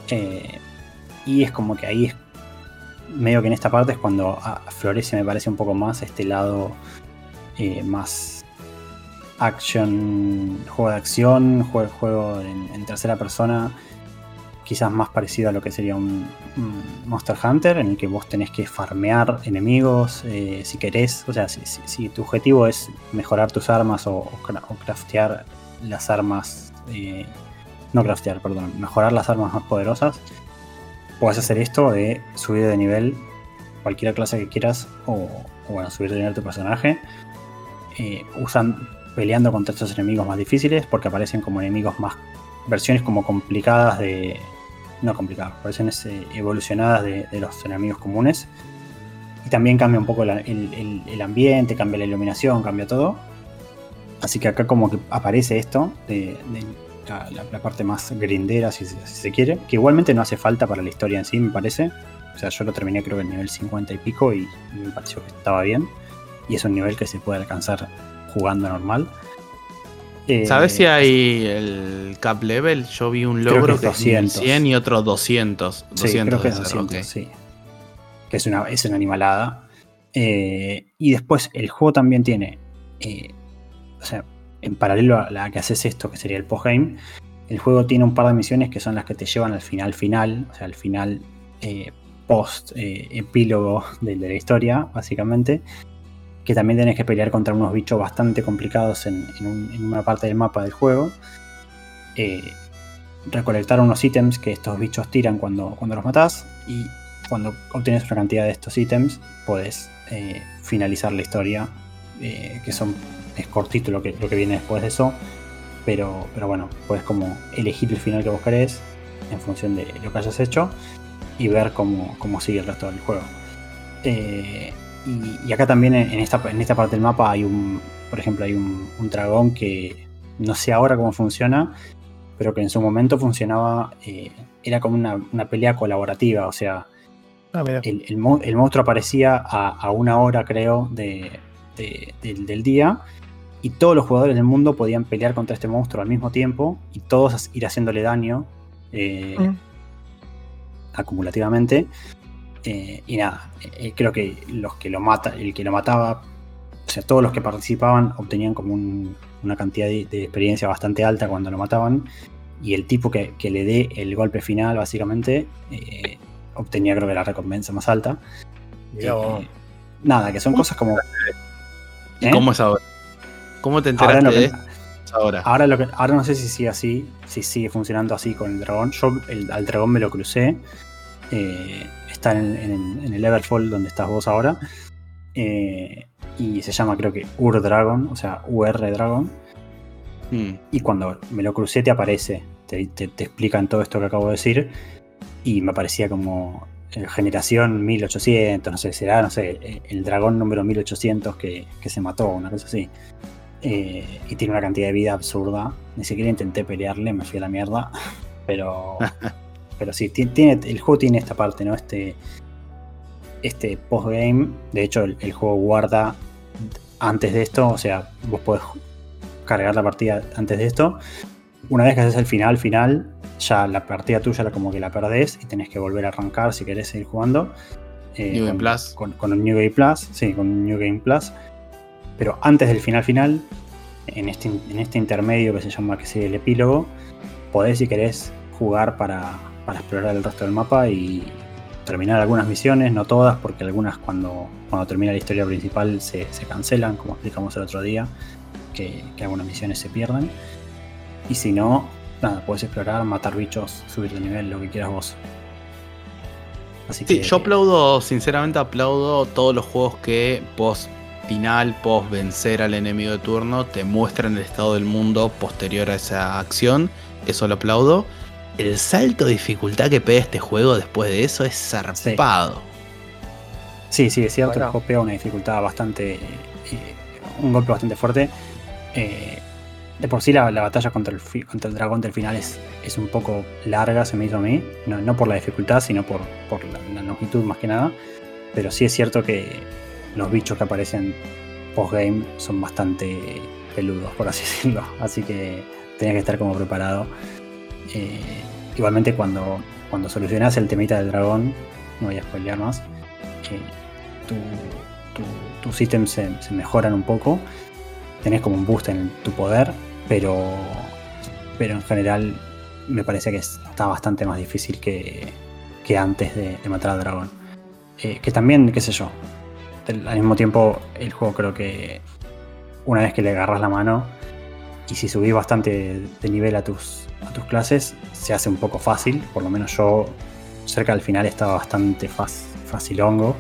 Eh, y es como que ahí es medio que en esta parte es cuando ah, florece, me parece un poco más este lado más action, juego de acción, juego, juego en, tercera persona, quizás más parecido a lo que sería un, Monster Hunter, en el que vos tenés que farmear enemigos eh, si querés, o sea, si, tu objetivo es mejorar tus armas o, craftear las armas, eh, no craftear, perdón, mejorar las armas más poderosas, puedes hacer esto de subir de nivel cualquier clase que quieras o, bueno, subir de nivel tu personaje. Eh, peleando contra estos enemigos más difíciles porque aparecen como enemigos más versiones como complicadas de no complicadas versiones eh, evolucionadas de, los enemigos comunes y también cambia un poco el, ambiente cambia la iluminación cambia todo así que acá como que aparece esto de, la, parte más grindera si, se quiere que igualmente no hace falta para la historia en sí me parece o sea yo lo terminé creo que en nivel 50 y pico y me pareció que estaba bien y es un nivel que se puede alcanzar jugando normal. ¿Sabes si eh, hay el cap level? Yo vi un logro que, es 100 y otro 200. 200 que es 200, sí. Que es una, es una animalada. Eh, y después el juego también tiene, eh, o sea, en paralelo a la que haces esto, que sería el postgame, el juego tiene un par de misiones que son las que te llevan al final final, o sea, al final post epílogo de, la historia, básicamente, que también tenés que pelear contra unos bichos bastante complicados en, una parte del mapa del juego. Eh, recolectar unos ítems que estos bichos tiran cuando, cuando los matás y cuando obtienes una cantidad de estos ítems eh, finalizar la historia, eh, que son es cortito lo que, lo que viene después de eso. Pero, pero bueno, puedes como elegir el final que vos querés en función de lo que hayas hecho y ver cómo, cómo sigue el resto del juego. Eh, y, acá también en esta, en esta parte del mapa hay un, por ejemplo, hay un, dragón que no sé ahora cómo funciona, pero que en su momento funcionaba, eh, era como una, pelea colaborativa, o sea, ah, el, monstruo aparecía a, una hora, creo, de, del día, y todos los jugadores del mundo podían pelear contra este monstruo al mismo tiempo, y todos ir haciéndole daño eh, mm. acumulativamente. Eh, y nada, eh, creo que los que lo mata, el que lo mataba, o sea, todos los que participaban obtenían como una cantidad de, experiencia bastante alta cuando lo mataban. Y el tipo que, le dé el golpe final, básicamente, eh, obtenía creo que la recompensa más alta. nada, que son cosas como. ¿Cómo es ahora? ¿Cómo te enteraste ahora, de ahora? Ahora, lo que, ahora no sé si sigue así, si sigue funcionando así con el dragón. Yo al dragón me lo crucé. Eh, está en, el Everfall donde estás vos ahora. Eh, y se llama creo que Ur Dragon, o sea, UR Dragon. Hmm. Y cuando me lo crucé te aparece, te, te, explican todo esto que acabo de decir. Y me parecía como eh, generación 1800, no sé, será, no sé, eh, el dragón número 1800 que, que se mató, una cosa así. y tiene una cantidad de vida absurda. Ni siquiera intenté pelearle, me fui a la mierda. *laughs* Pero *laughs* pero sí, tiene, el juego tiene esta parte, ¿no? Este, este postgame. De hecho, el, juego guarda antes de esto, o sea, vos podés cargar la partida antes de esto. Una vez que haces el final, final, ya la partida tuya como que la perdés y tenés que volver a arrancar si querés seguir jugando. Eh, New con, Game Plus. Con, un New Game Plus, sí, con un New Game Plus. Pero antes del final final, en este, en este intermedio que se llama que sigue el epílogo, podés si querés jugar para, para explorar el resto del mapa y terminar algunas misiones, no todas, porque algunas cuando, cuando termina la historia principal se, cancelan, como explicamos el otro día, que, algunas misiones se pierden. Y si no, nada, puedes explorar, matar bichos, subir de nivel, lo que quieras vos. Así sí, yo aplaudo, sinceramente aplaudo todos los juegos que post final, post vencer al enemigo de turno, te muestran el estado del mundo posterior a esa acción. Eso lo aplaudo el salto de dificultad que pega este juego después de eso es zarpado. Sí, sí, es cierto, el juego pega una dificultad bastante. Eh, un golpe bastante fuerte. Eh, de por sí la, batalla contra el, contra el dragón del final es, es un poco larga, se me hizo a mí. No, por la dificultad, sino por, por la, longitud más que nada. Pero sí es cierto que los bichos que aparecen post-game son bastante peludos, por así *laughs* decirlo. Así que tenía que estar como preparado. Eh, igualmente cuando, cuando solucionas el temita del dragón, no voy a spoilear más, eh, tus ítems se, mejoran un poco, tenés como un boost en tu poder, pero, pero en general me parece que está bastante más difícil que, antes de, matar al dragón. Eh, que también, qué sé yo, al mismo tiempo el juego creo que una vez que le agarras la mano y si subís bastante de nivel a tus, a tus clases, se hace un poco fácil. Por lo menos yo cerca del final estaba bastante fácil hongo.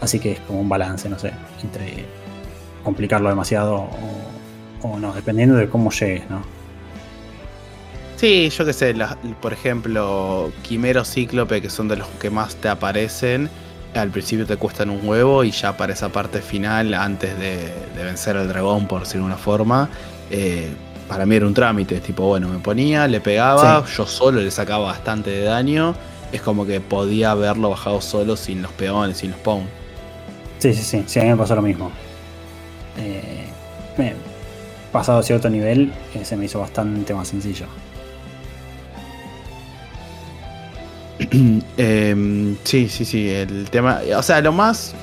Así que es como un balance, no sé, entre complicarlo demasiado o, no, dependiendo de cómo llegues, ¿no? Sí, yo qué sé, por ejemplo, Quimero Cíclope, que son de los que más te aparecen, al principio te cuestan un huevo y ya para esa parte final, antes de, vencer al dragón, por decirlo de una forma, eh, para mí era un trámite, tipo, bueno, me ponía, le pegaba, yo solo le sacaba bastante de daño, es como que podía haberlo bajado solo sin los peones, sin los pawns. Sí, sí, sí, sí, a mí me pasó lo mismo. Eh, pasado a cierto nivel, eh, se me hizo bastante más sencillo. *clears throat* Em, sí, sí, sí, el tema, o sea, lo más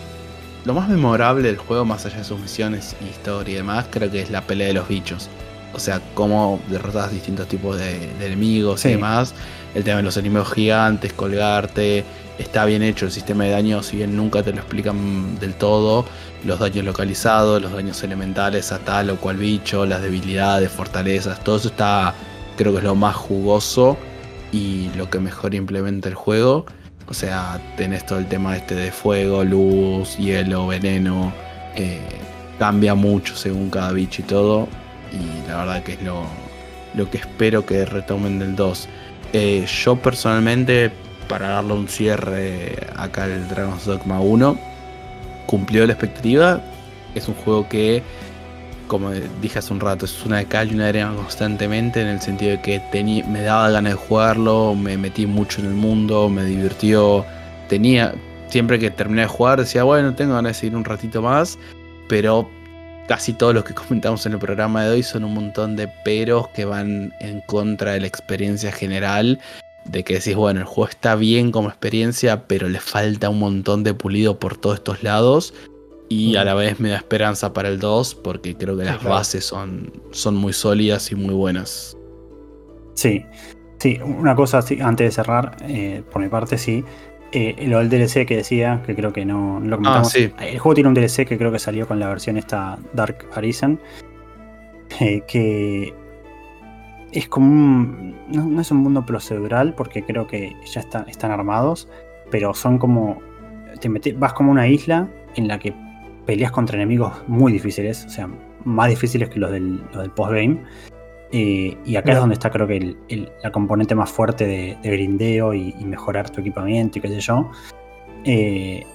lo más memorable del juego, más allá de sus misiones, historia y demás, creo que es la pelea de los bichos. O sea, cómo derrotas distintos tipos de, enemigos y demás. El tema de los enemigos gigantes, colgarte. Está bien hecho el sistema de daño, si bien nunca te lo explican del todo. Los daños localizados, los daños elementales a tal o cual bicho, las debilidades, fortalezas, todo eso está, creo que es lo más jugoso y lo que mejor implementa el juego. O sea, tenés todo el tema este de fuego, luz, hielo, veneno. Cambia mucho según cada bicho y todo. Y la verdad que es lo, lo que espero que retomen del 2. Eh, yo personalmente, para darle un cierre acá al Dragon's Dogma 1, cumplió la expectativa. Es un juego que, como dije hace un rato, es una de cal y una arena constantemente, en el sentido de que me daba ganas de jugarlo, me metí mucho en el mundo, me divirtió. Tenía, siempre que terminé de jugar, decía, bueno, tengo ganas de seguir un ratito más, pero casi todos los que *laughs* comentamos en el programa de hoy son un montón de peros que van en contra de la experiencia general. De que decís, bueno, el juego está bien como experiencia, pero le falta un montón de pulido por todos estos lados. Y a la vez me da esperanza para el 2, porque creo que las bases son, son muy sólidas y muy buenas. Sí, sí, una cosa antes de cerrar, eh, por mi parte, sí. Eh, lo del DLC que decía, que creo que no, lo ah, comentamos. El juego tiene un DLC que creo que salió con la versión esta Dark Arisen. Eh, que es como un. No, es un mundo procedural, porque creo que ya están armados. Pero son como. Te vas como una isla en la que peleas contra enemigos muy difíciles. O sea, más difíciles que los del, los del postgame. Eh, y acá es donde está creo que la componente más fuerte de, grindeo y, mejorar tu equipamiento y qué sé yo. Eh,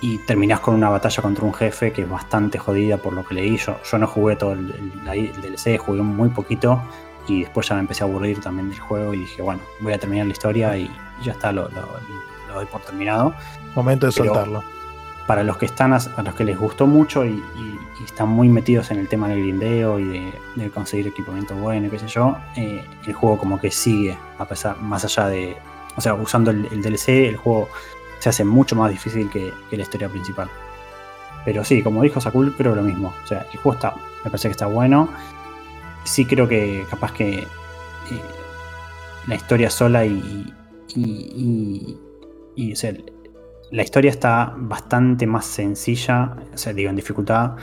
y terminás con una batalla contra un jefe que es bastante jodida por lo que leí. Yo, yo no jugué todo el, DLC, jugué muy poquito y después ya me empecé a aburrir también del juego y dije, bueno, voy a terminar la historia y, ya está, lo, doy por terminado. Momento de soltarlo para los que están a, los que les gustó mucho y, están muy metidos en el tema del grindeo y de, conseguir equipamiento bueno, qué sé yo, eh, el juego como que sigue, a pesar, más allá de, o sea, usando el, DLC, el juego se hace mucho más difícil que, la historia principal. Pero sí, como dijo Sakul, creo lo mismo. O sea, el juego está, me parece que está bueno. Sí creo que capaz que eh, la historia sola y, y, y, la historia está bastante más sencilla, o sea, digo, en dificultad,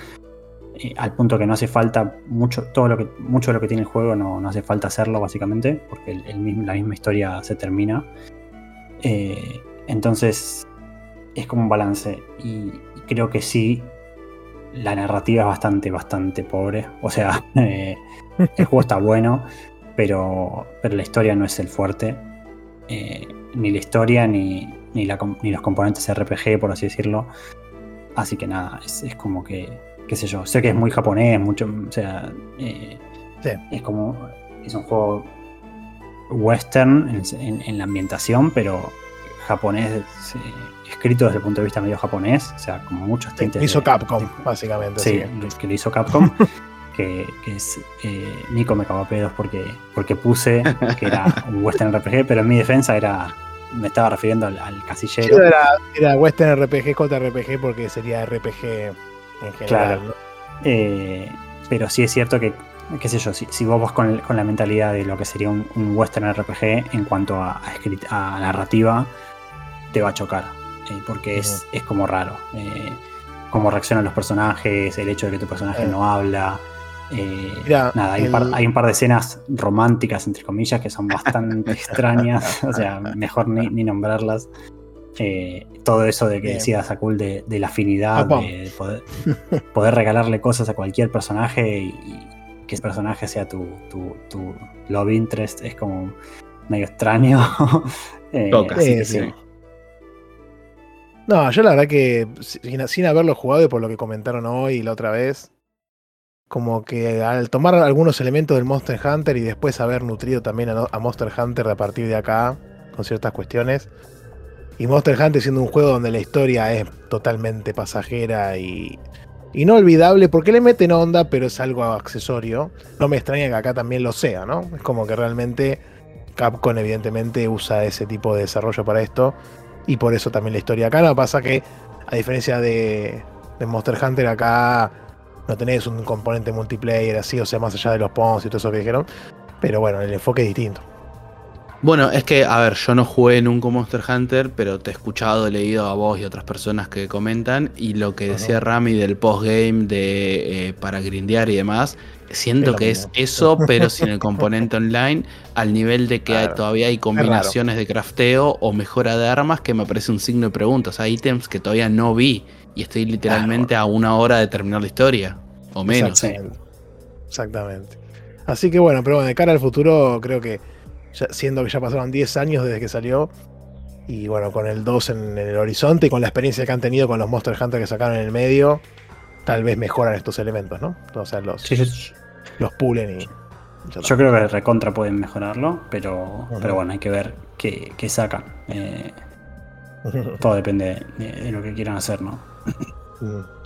eh, al punto que no hace falta mucho, todo lo que, mucho de lo que tiene el juego no, hace falta hacerlo, básicamente, porque el, la misma historia se termina. Eh, entonces, es como un balance. Y, creo que sí, la narrativa es bastante, bastante pobre. O sea, *laughs* eh, el juego está bueno, pero, pero la historia no es el fuerte. ni la historia, ni, ni, los componentes RPG, por así decirlo. Así que nada, es, como que, qué sé yo, sé que es muy japonés, mucho, o sea, eh, es como, es un juego western en, la ambientación, pero japonés, eh, escrito desde el punto de vista medio japonés, o sea, como muchos tintes. hizo Capcom, básicamente. Sí, que lo hizo Capcom. *laughs* que, es eh, Nico me cagó a pedos porque, porque puse que era un western RPG, pero en mi defensa era me estaba refiriendo al, casillero. Era, Western RPG, JRPG, porque sería RPG en general. Claro. Eh, pero sí es cierto que, qué sé yo, si, vos vas con, la mentalidad de lo que sería un, Western RPG en cuanto a, a, narrativa, te va a chocar. Eh, porque es, es, como raro. Eh, cómo reaccionan los personajes, el hecho de que tu personaje no habla. Eh, nada, hay, un par, de escenas románticas, entre comillas, que son bastante *laughs* extrañas, o sea, mejor ni, nombrarlas. Eh, todo eso de que decía Sakul de, de, la afinidad, de poder, regalarle cosas a cualquier personaje y, que ese personaje sea tu, tu, love interest es como medio extraño. *laughs* eh, No, yo la verdad que sin, haberlo jugado y por lo que comentaron hoy y la otra vez, como que al tomar algunos elementos del Monster Hunter y después haber nutrido también a, Monster Hunter a partir de acá, con ciertas cuestiones, y Monster Hunter siendo un juego donde la historia es totalmente pasajera y, y no olvidable, porque le meten onda, pero es algo accesorio, no me extraña que acá también lo sea, ¿no? Es como que realmente Capcom evidentemente usa ese tipo de desarrollo para esto, y por eso también la historia acá no pasa que, a diferencia de, de Monster Hunter, acá no tenés un componente multiplayer así, o sea, más allá de los pons y todo eso que dijeron. Pero bueno, el enfoque es distinto. Bueno, es que, a ver, yo no jugué nunca Monster Hunter, pero te he escuchado, he leído a vos y otras personas que comentan. Y lo que decía Rami del postgame de eh, para grindear y demás, siento que es eso, *laughs* pero sin el componente online, al nivel de que todavía hay combinaciones de crafteo o mejora de armas que me parece un signo de pregunta. O sea, ítems que todavía no vi y estoy literalmente a una hora de terminar la historia, o menos. Exactamente. Así que bueno, pero de cara al futuro, creo que siendo que ya pasaron 10 años desde que salió. Y bueno, con el 2 en, el horizonte y con la experiencia que han tenido con los Monster Hunter que sacaron en el medio, tal vez mejoran estos elementos, ¿no? O sea, los, los pulen y. Yo creo que recontra pueden mejorarlo, pero, pero bueno, hay que ver qué, qué sacan. Eh, *laughs* todo depende de, lo que quieran hacer, ¿no?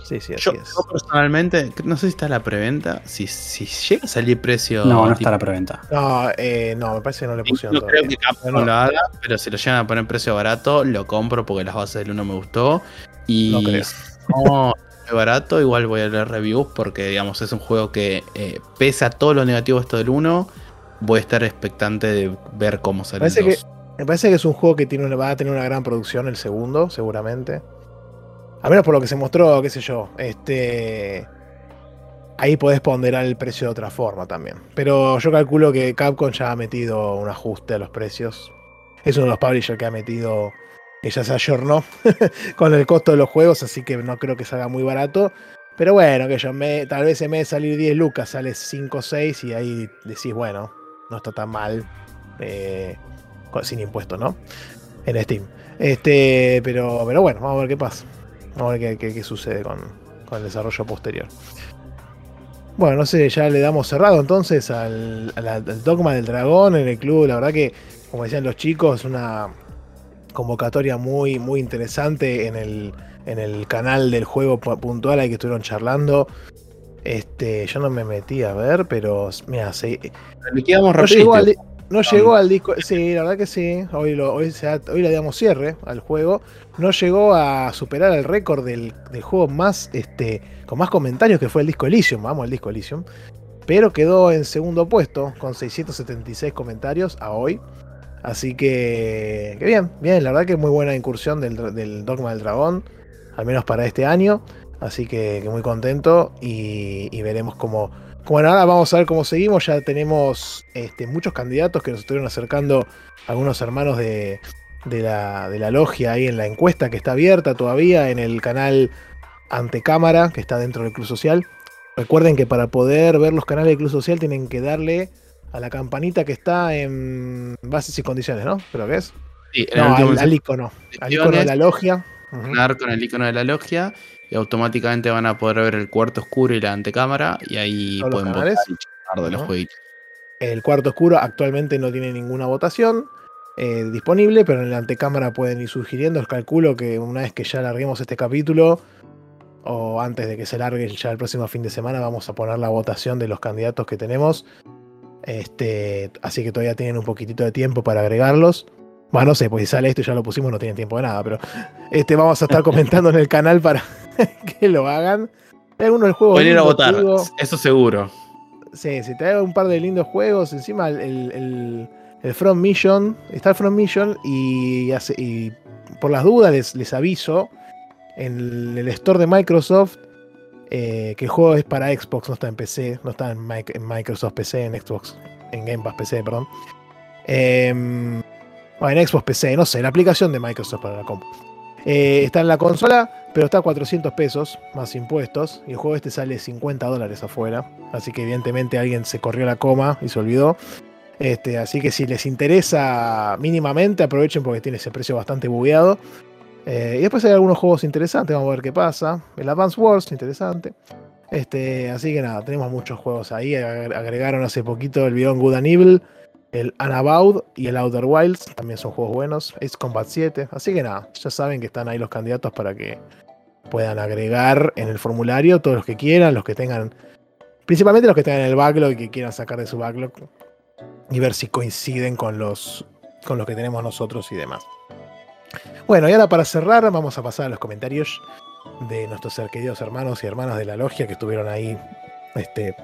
Sí, sí, así es. Yo personalmente, no sé si está la preventa. Si, si llega a salir precio. No, no está la preventa. No, eh, no, me parece que no le pusieron. No, creo que Capcom lo haga, pero si lo llegan a poner precio barato, lo compro porque las bases del 1 me gustó. Y no creo. No, es barato, igual voy a leer reviews porque, digamos, es un juego que, eh, pese a todo lo negativo esto del 1, voy a estar expectante de ver cómo sale. Me parece, que, me parece que es un juego que tiene, va a tener una gran producción el segundo, seguramente. A menos por lo que se mostró, qué sé yo. Este. Ahí podés ponderar el precio de otra forma también. Pero yo calculo que Capcom ya ha metido un ajuste a los precios. Es uno de los publishers que ha metido. Que ya se ayornó *laughs* con el costo de los juegos, así que no creo que salga muy barato. Pero bueno, que tal vez en vez de salir 10 lucas, sale 5 o 6 y ahí decís, bueno, no está tan mal. Eh, sin impuestos, ¿no? En Steam. Este, pero, pero bueno, vamos a ver qué pasa. Vamos a ver qué, sucede con, el desarrollo posterior. Bueno, no sé, ya le damos cerrado entonces al, dogma del dragón en el club. La verdad que, como decían los chicos, una convocatoria muy, muy interesante en el, en el canal del juego puntual ahí que estuvieron charlando. Este, yo no me metí a ver, pero mira, se, no no llegó al disco, sí, la verdad que sí. Hoy, lo, hoy, hoy le damos cierre al juego. No llegó a superar el récord del, juego más, este, con más comentarios que fue el disco Elysium. Vamos al disco Elysium. Pero quedó en segundo puesto con 676 comentarios a hoy. Así que, que bien, bien. La verdad que muy buena incursión del, Dogma del Dragón. Al menos para este año. Así que, muy contento. y veremos cómo bueno, ahora vamos a ver cómo seguimos. Ya tenemos este, muchos candidatos que nos estuvieron acercando algunos hermanos de, la, logia ahí en la encuesta que está abierta todavía en el canal Antecámara que está dentro del Club Social. Recuerden que para poder ver los canales del Club Social tienen que darle a la campanita que está en bases y condiciones, ¿no? ¿Pero qué es? Sí, no, al, icono. Al icono de la logia. Con el icono de la logia y automáticamente van a poder ver el cuarto oscuro y la antecámara y ahí pueden votar de los jueguitos. El cuarto oscuro actualmente no tiene ninguna votación eh, disponible, pero en la antecámara pueden ir sugiriendo. Os calculo que una vez que ya larguemos este capítulo, o antes de que se largue ya el próximo fin de semana, vamos a poner la votación de los candidatos que tenemos. Este, así que todavía tienen un poquitito de tiempo para agregarlos. Bueno, no sé, pues si sale esto y ya lo pusimos, no tienen tiempo de nada, pero este, vamos a estar comentando en el canal para *laughs* que lo hagan. Hay algunos del juego. Venir a votar, eso seguro. Sí, si te un par de lindos juegos. Encima el, el, From Mission. Está el From Mission y, y por las dudas les, les aviso. En el store de Microsoft. Eh, que el juego es para Xbox, no está en PC. No está en, Microsoft PC, en Xbox. En Game Pass PC, perdón. Em, en Xbox PC, no sé, la aplicación de Microsoft para la compu. Eh, está en la consola, pero está a 400 pesos más impuestos. Y el juego este sale 50 dólares afuera. Así que evidentemente alguien se corrió la coma y se olvidó. Este, así que si les interesa mínimamente, aprovechen porque tiene ese precio bastante bugueado. Eh, y después hay algunos juegos interesantes, vamos a ver qué pasa. El Advance Wars, interesante. Este, así que nada, tenemos muchos juegos ahí. Agregaron hace poquito el Beyond Good and Evil el Anabaud y el Outer Wilds también son juegos buenos. Ace Combat 7. Así que nada, ya saben que están ahí los candidatos para que puedan agregar en el formulario todos los que quieran, los que tengan. Principalmente los que tengan el backlog y que quieran sacar de su backlog. Y ver si coinciden con los, con los que tenemos nosotros y demás. Bueno, y ahora para cerrar, vamos a pasar a los comentarios de nuestros queridos hermanos y hermanas de la logia que estuvieron ahí este,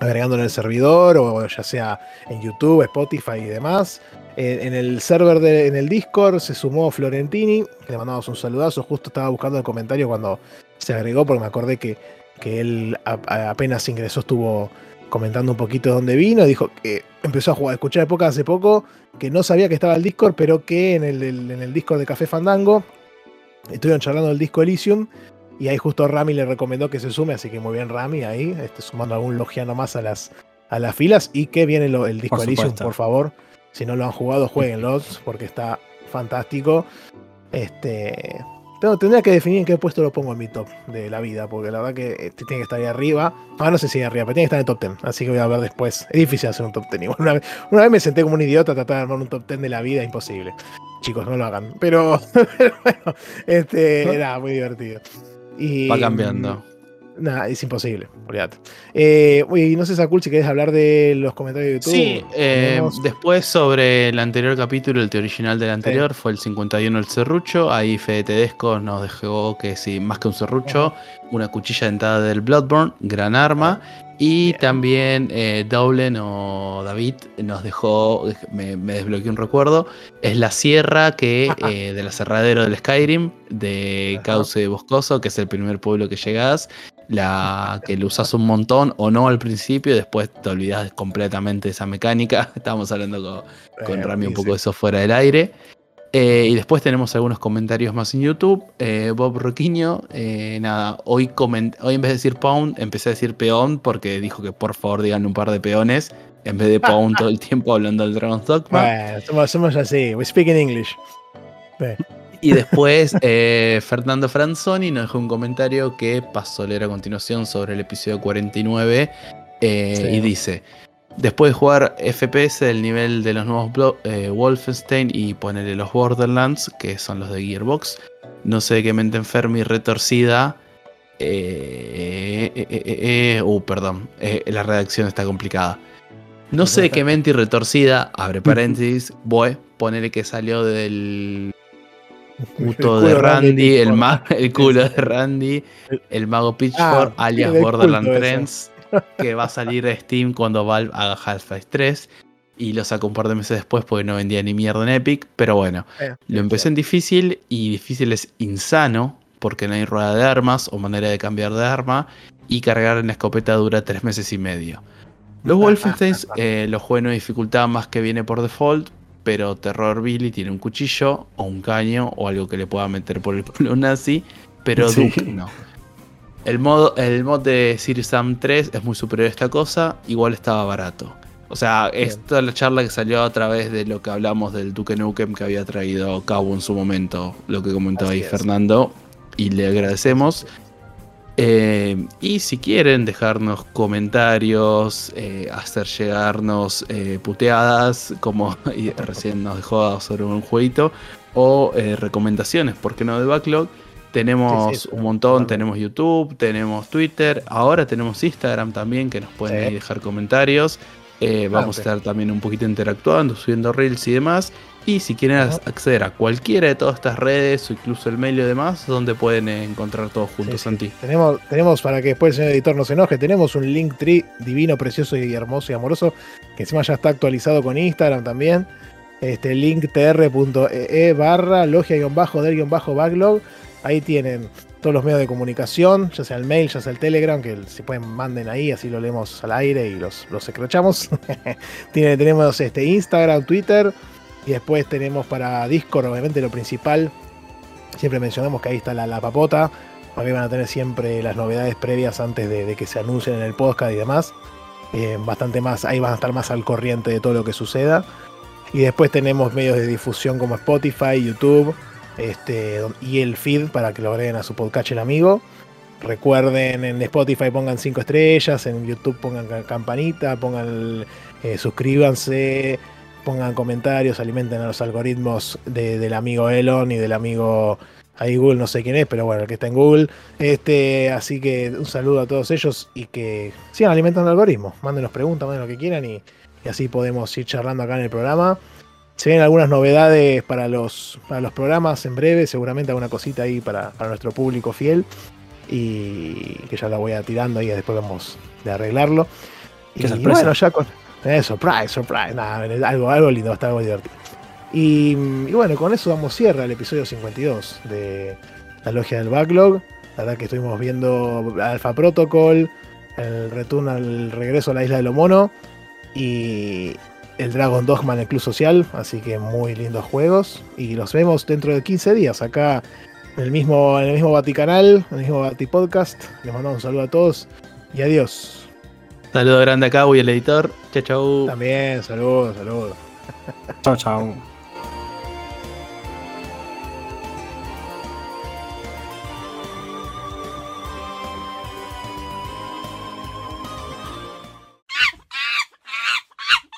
agregándolo en el servidor o ya sea en YouTube, Spotify y demás. en el server de, en el Discord se sumó Florentini, le mandamos un saludazo. Justo estaba buscando el comentario cuando se agregó, porque me acordé que, que él apenas ingresó, estuvo comentando un poquito de dónde vino. Dijo que empezó a jugar, escuchar época hace poco, que no sabía que estaba el Discord, pero que en el, en el Discord de Café Fandango estuvieron charlando del disco Elysium. Y ahí justo Rami le recomendó que se sume, así que muy bien Rami ahí, este, sumando algún logiano más a las, a las filas. Y que viene el disco Elysium, por favor. Si no lo han jugado, jueguenlo, *laughs* porque está fantástico. Este. Pero tendría que definir en qué puesto lo pongo en mi top de la vida, porque la verdad que este tiene que estar ahí arriba. Ah, no sé si arriba, pero tiene que estar en el top 10. Así que voy a ver después. Es difícil hacer un top 10. *laughs* Una vez, una vez me senté como un idiota a tratar de armar un top 10 de la vida, imposible. Chicos, no lo hagan. Pero, *laughs* bueno, este, era muy divertido. Y, Va cambiando. Nada, es imposible, olvídate. Eh, no sé, Sakul, si querés hablar de los comentarios de YouTube. Sí, eh, después sobre el anterior capítulo, el original del anterior, fue el 51 el serrucho. Ahí Fede Tedesco nos dejó que sí, más que un serrucho, una cuchilla dentada del Bloodborne, gran arma. Y también eh, Doblen o David nos dejó, me, desbloqueó un recuerdo, es la sierra que eh, del aserradero del Skyrim, de Cauce Boscoso, que es el primer pueblo que llegas, la que lo usas un montón o no al principio, después te olvidas completamente de esa mecánica. *laughs* Estábamos hablando con, Rami un poco de eso fuera del aire. Eh, y después tenemos algunos comentarios más en YouTube. Eh, Bob Roquiño, eh, nada, hoy, hoy en vez de decir pound, empecé a decir peón porque dijo que por favor digan un par de peones en vez de pound todo el tiempo hablando del Dragon's Dogma. Bueno, somos, así, we speak in English. Y después Fernando Franzoni nos dejó un comentario que pasó a leer a continuación sobre el episodio 49 y dice... Después de jugar FPS del nivel de los nuevos eh, Wolfenstein y ponerle los Borderlands, que son los de Gearbox, no sé qué mente enferma y retorcida. Eh, eh, uh, perdón, la redacción está complicada. No sé qué mente y retorcida, abre paréntesis, *laughs* voy, ponerle que salió del puto de Randy, el, el, culo de Randy, el mago Pitchfork, ah, alias Borderlands Trends que va a salir de Steam cuando Valve haga Half-Life 3. Y lo saco un par de meses después porque no vendía ni mierda en Epic. Pero bueno, eh, lo empecé en difícil y difícil es insano porque no hay rueda de armas o manera de cambiar de arma. Y cargar en la escopeta dura tres meses y medio. Los *laughs* Wolfenstein eh, los juegos no dificultad más que viene por default, pero Terror Billy tiene un cuchillo o un caño o algo que le pueda meter por el culo nazi, pero Duke no. *laughs* El, modo, el mod de Sirius Sam 3 es muy superior a esta cosa, igual estaba barato. O sea, esta es la charla que salió a través de lo que hablamos del Duke Nukem que había traído Cabo en su momento, lo que comentó ahí Fernando, y le agradecemos. Eh, y si quieren dejarnos comentarios, eh, hacer llegarnos eh, puteadas, como *laughs* recién nos dejó sobre un jueguito, o recomendaciones, ¿por qué no de backlog? Tenemos un montón, tenemos YouTube, tenemos Twitter, ahora tenemos Instagram también que nos pueden dejar comentarios. Eh, vamos a estar también un poquito interactuando, subiendo reels y demás. Y si quieren acceder a cualquiera de todas estas redes o incluso el mail y demás, donde pueden encontrar todos juntos, Santi. Tenemos, tenemos, para que después el señor editor no se enoje, tenemos un link tree divino, precioso y hermoso y amoroso, que encima ya está actualizado con Instagram también. Este linktr.ee barra logia-del-backlog Ahí tienen todos los medios de comunicación, ya sea el mail, ya sea el Telegram, que se pueden manden ahí, así lo leemos al aire y los, los escrochamos. *laughs* Tiene, tenemos este Instagram, Twitter y después tenemos para Discord, obviamente lo principal. Siempre mencionamos que ahí está la, papota, porque van a tener siempre las novedades previas antes de, que se anuncien en el podcast y demás. Eh, bastante más, ahí van a estar más al corriente de todo lo que suceda. Y después tenemos medios de difusión como Spotify, YouTube, este, y el feed para que lo agreguen a su podcast el amigo. Recuerden en Spotify pongan 5 estrellas, en YouTube pongan campanita, pongan eh, suscríbanse, pongan comentarios, alimenten a los algoritmos del amigo Elon y del amigo ahí Google, no sé quién es, pero bueno, el que está en Google. Este, así que un saludo a todos ellos y que sigan alimentando el algoritmo. Mándenos preguntas, manden lo que quieran y así podemos ir charlando acá en el programa. Se ven algunas novedades para los, para los programas en breve, seguramente alguna cosita ahí para, nuestro público fiel. Y que ya la voy a tirando ahí, después vamos de arreglarlo. Y, bueno, ya con, Eh, surprise, surprise. Nada, algo, algo lindo, está algo divertido. Y, bueno, con eso damos cierre al episodio 52 de la logia del backlog. La verdad que estuvimos viendo Alpha Protocol, el retorno al regreso a la isla de lo mono y el Dragon Dogman, el Club Social. Así que muy lindos juegos. Y los vemos dentro de 15 días acá en el mismo, en el mismo Vaticanal, en el mismo Batipodcast. Les mandamos un saludo a todos y adiós. Saludo grande acá, voy el editor. Chao, chao. También, saludos, saludos. chao, chao.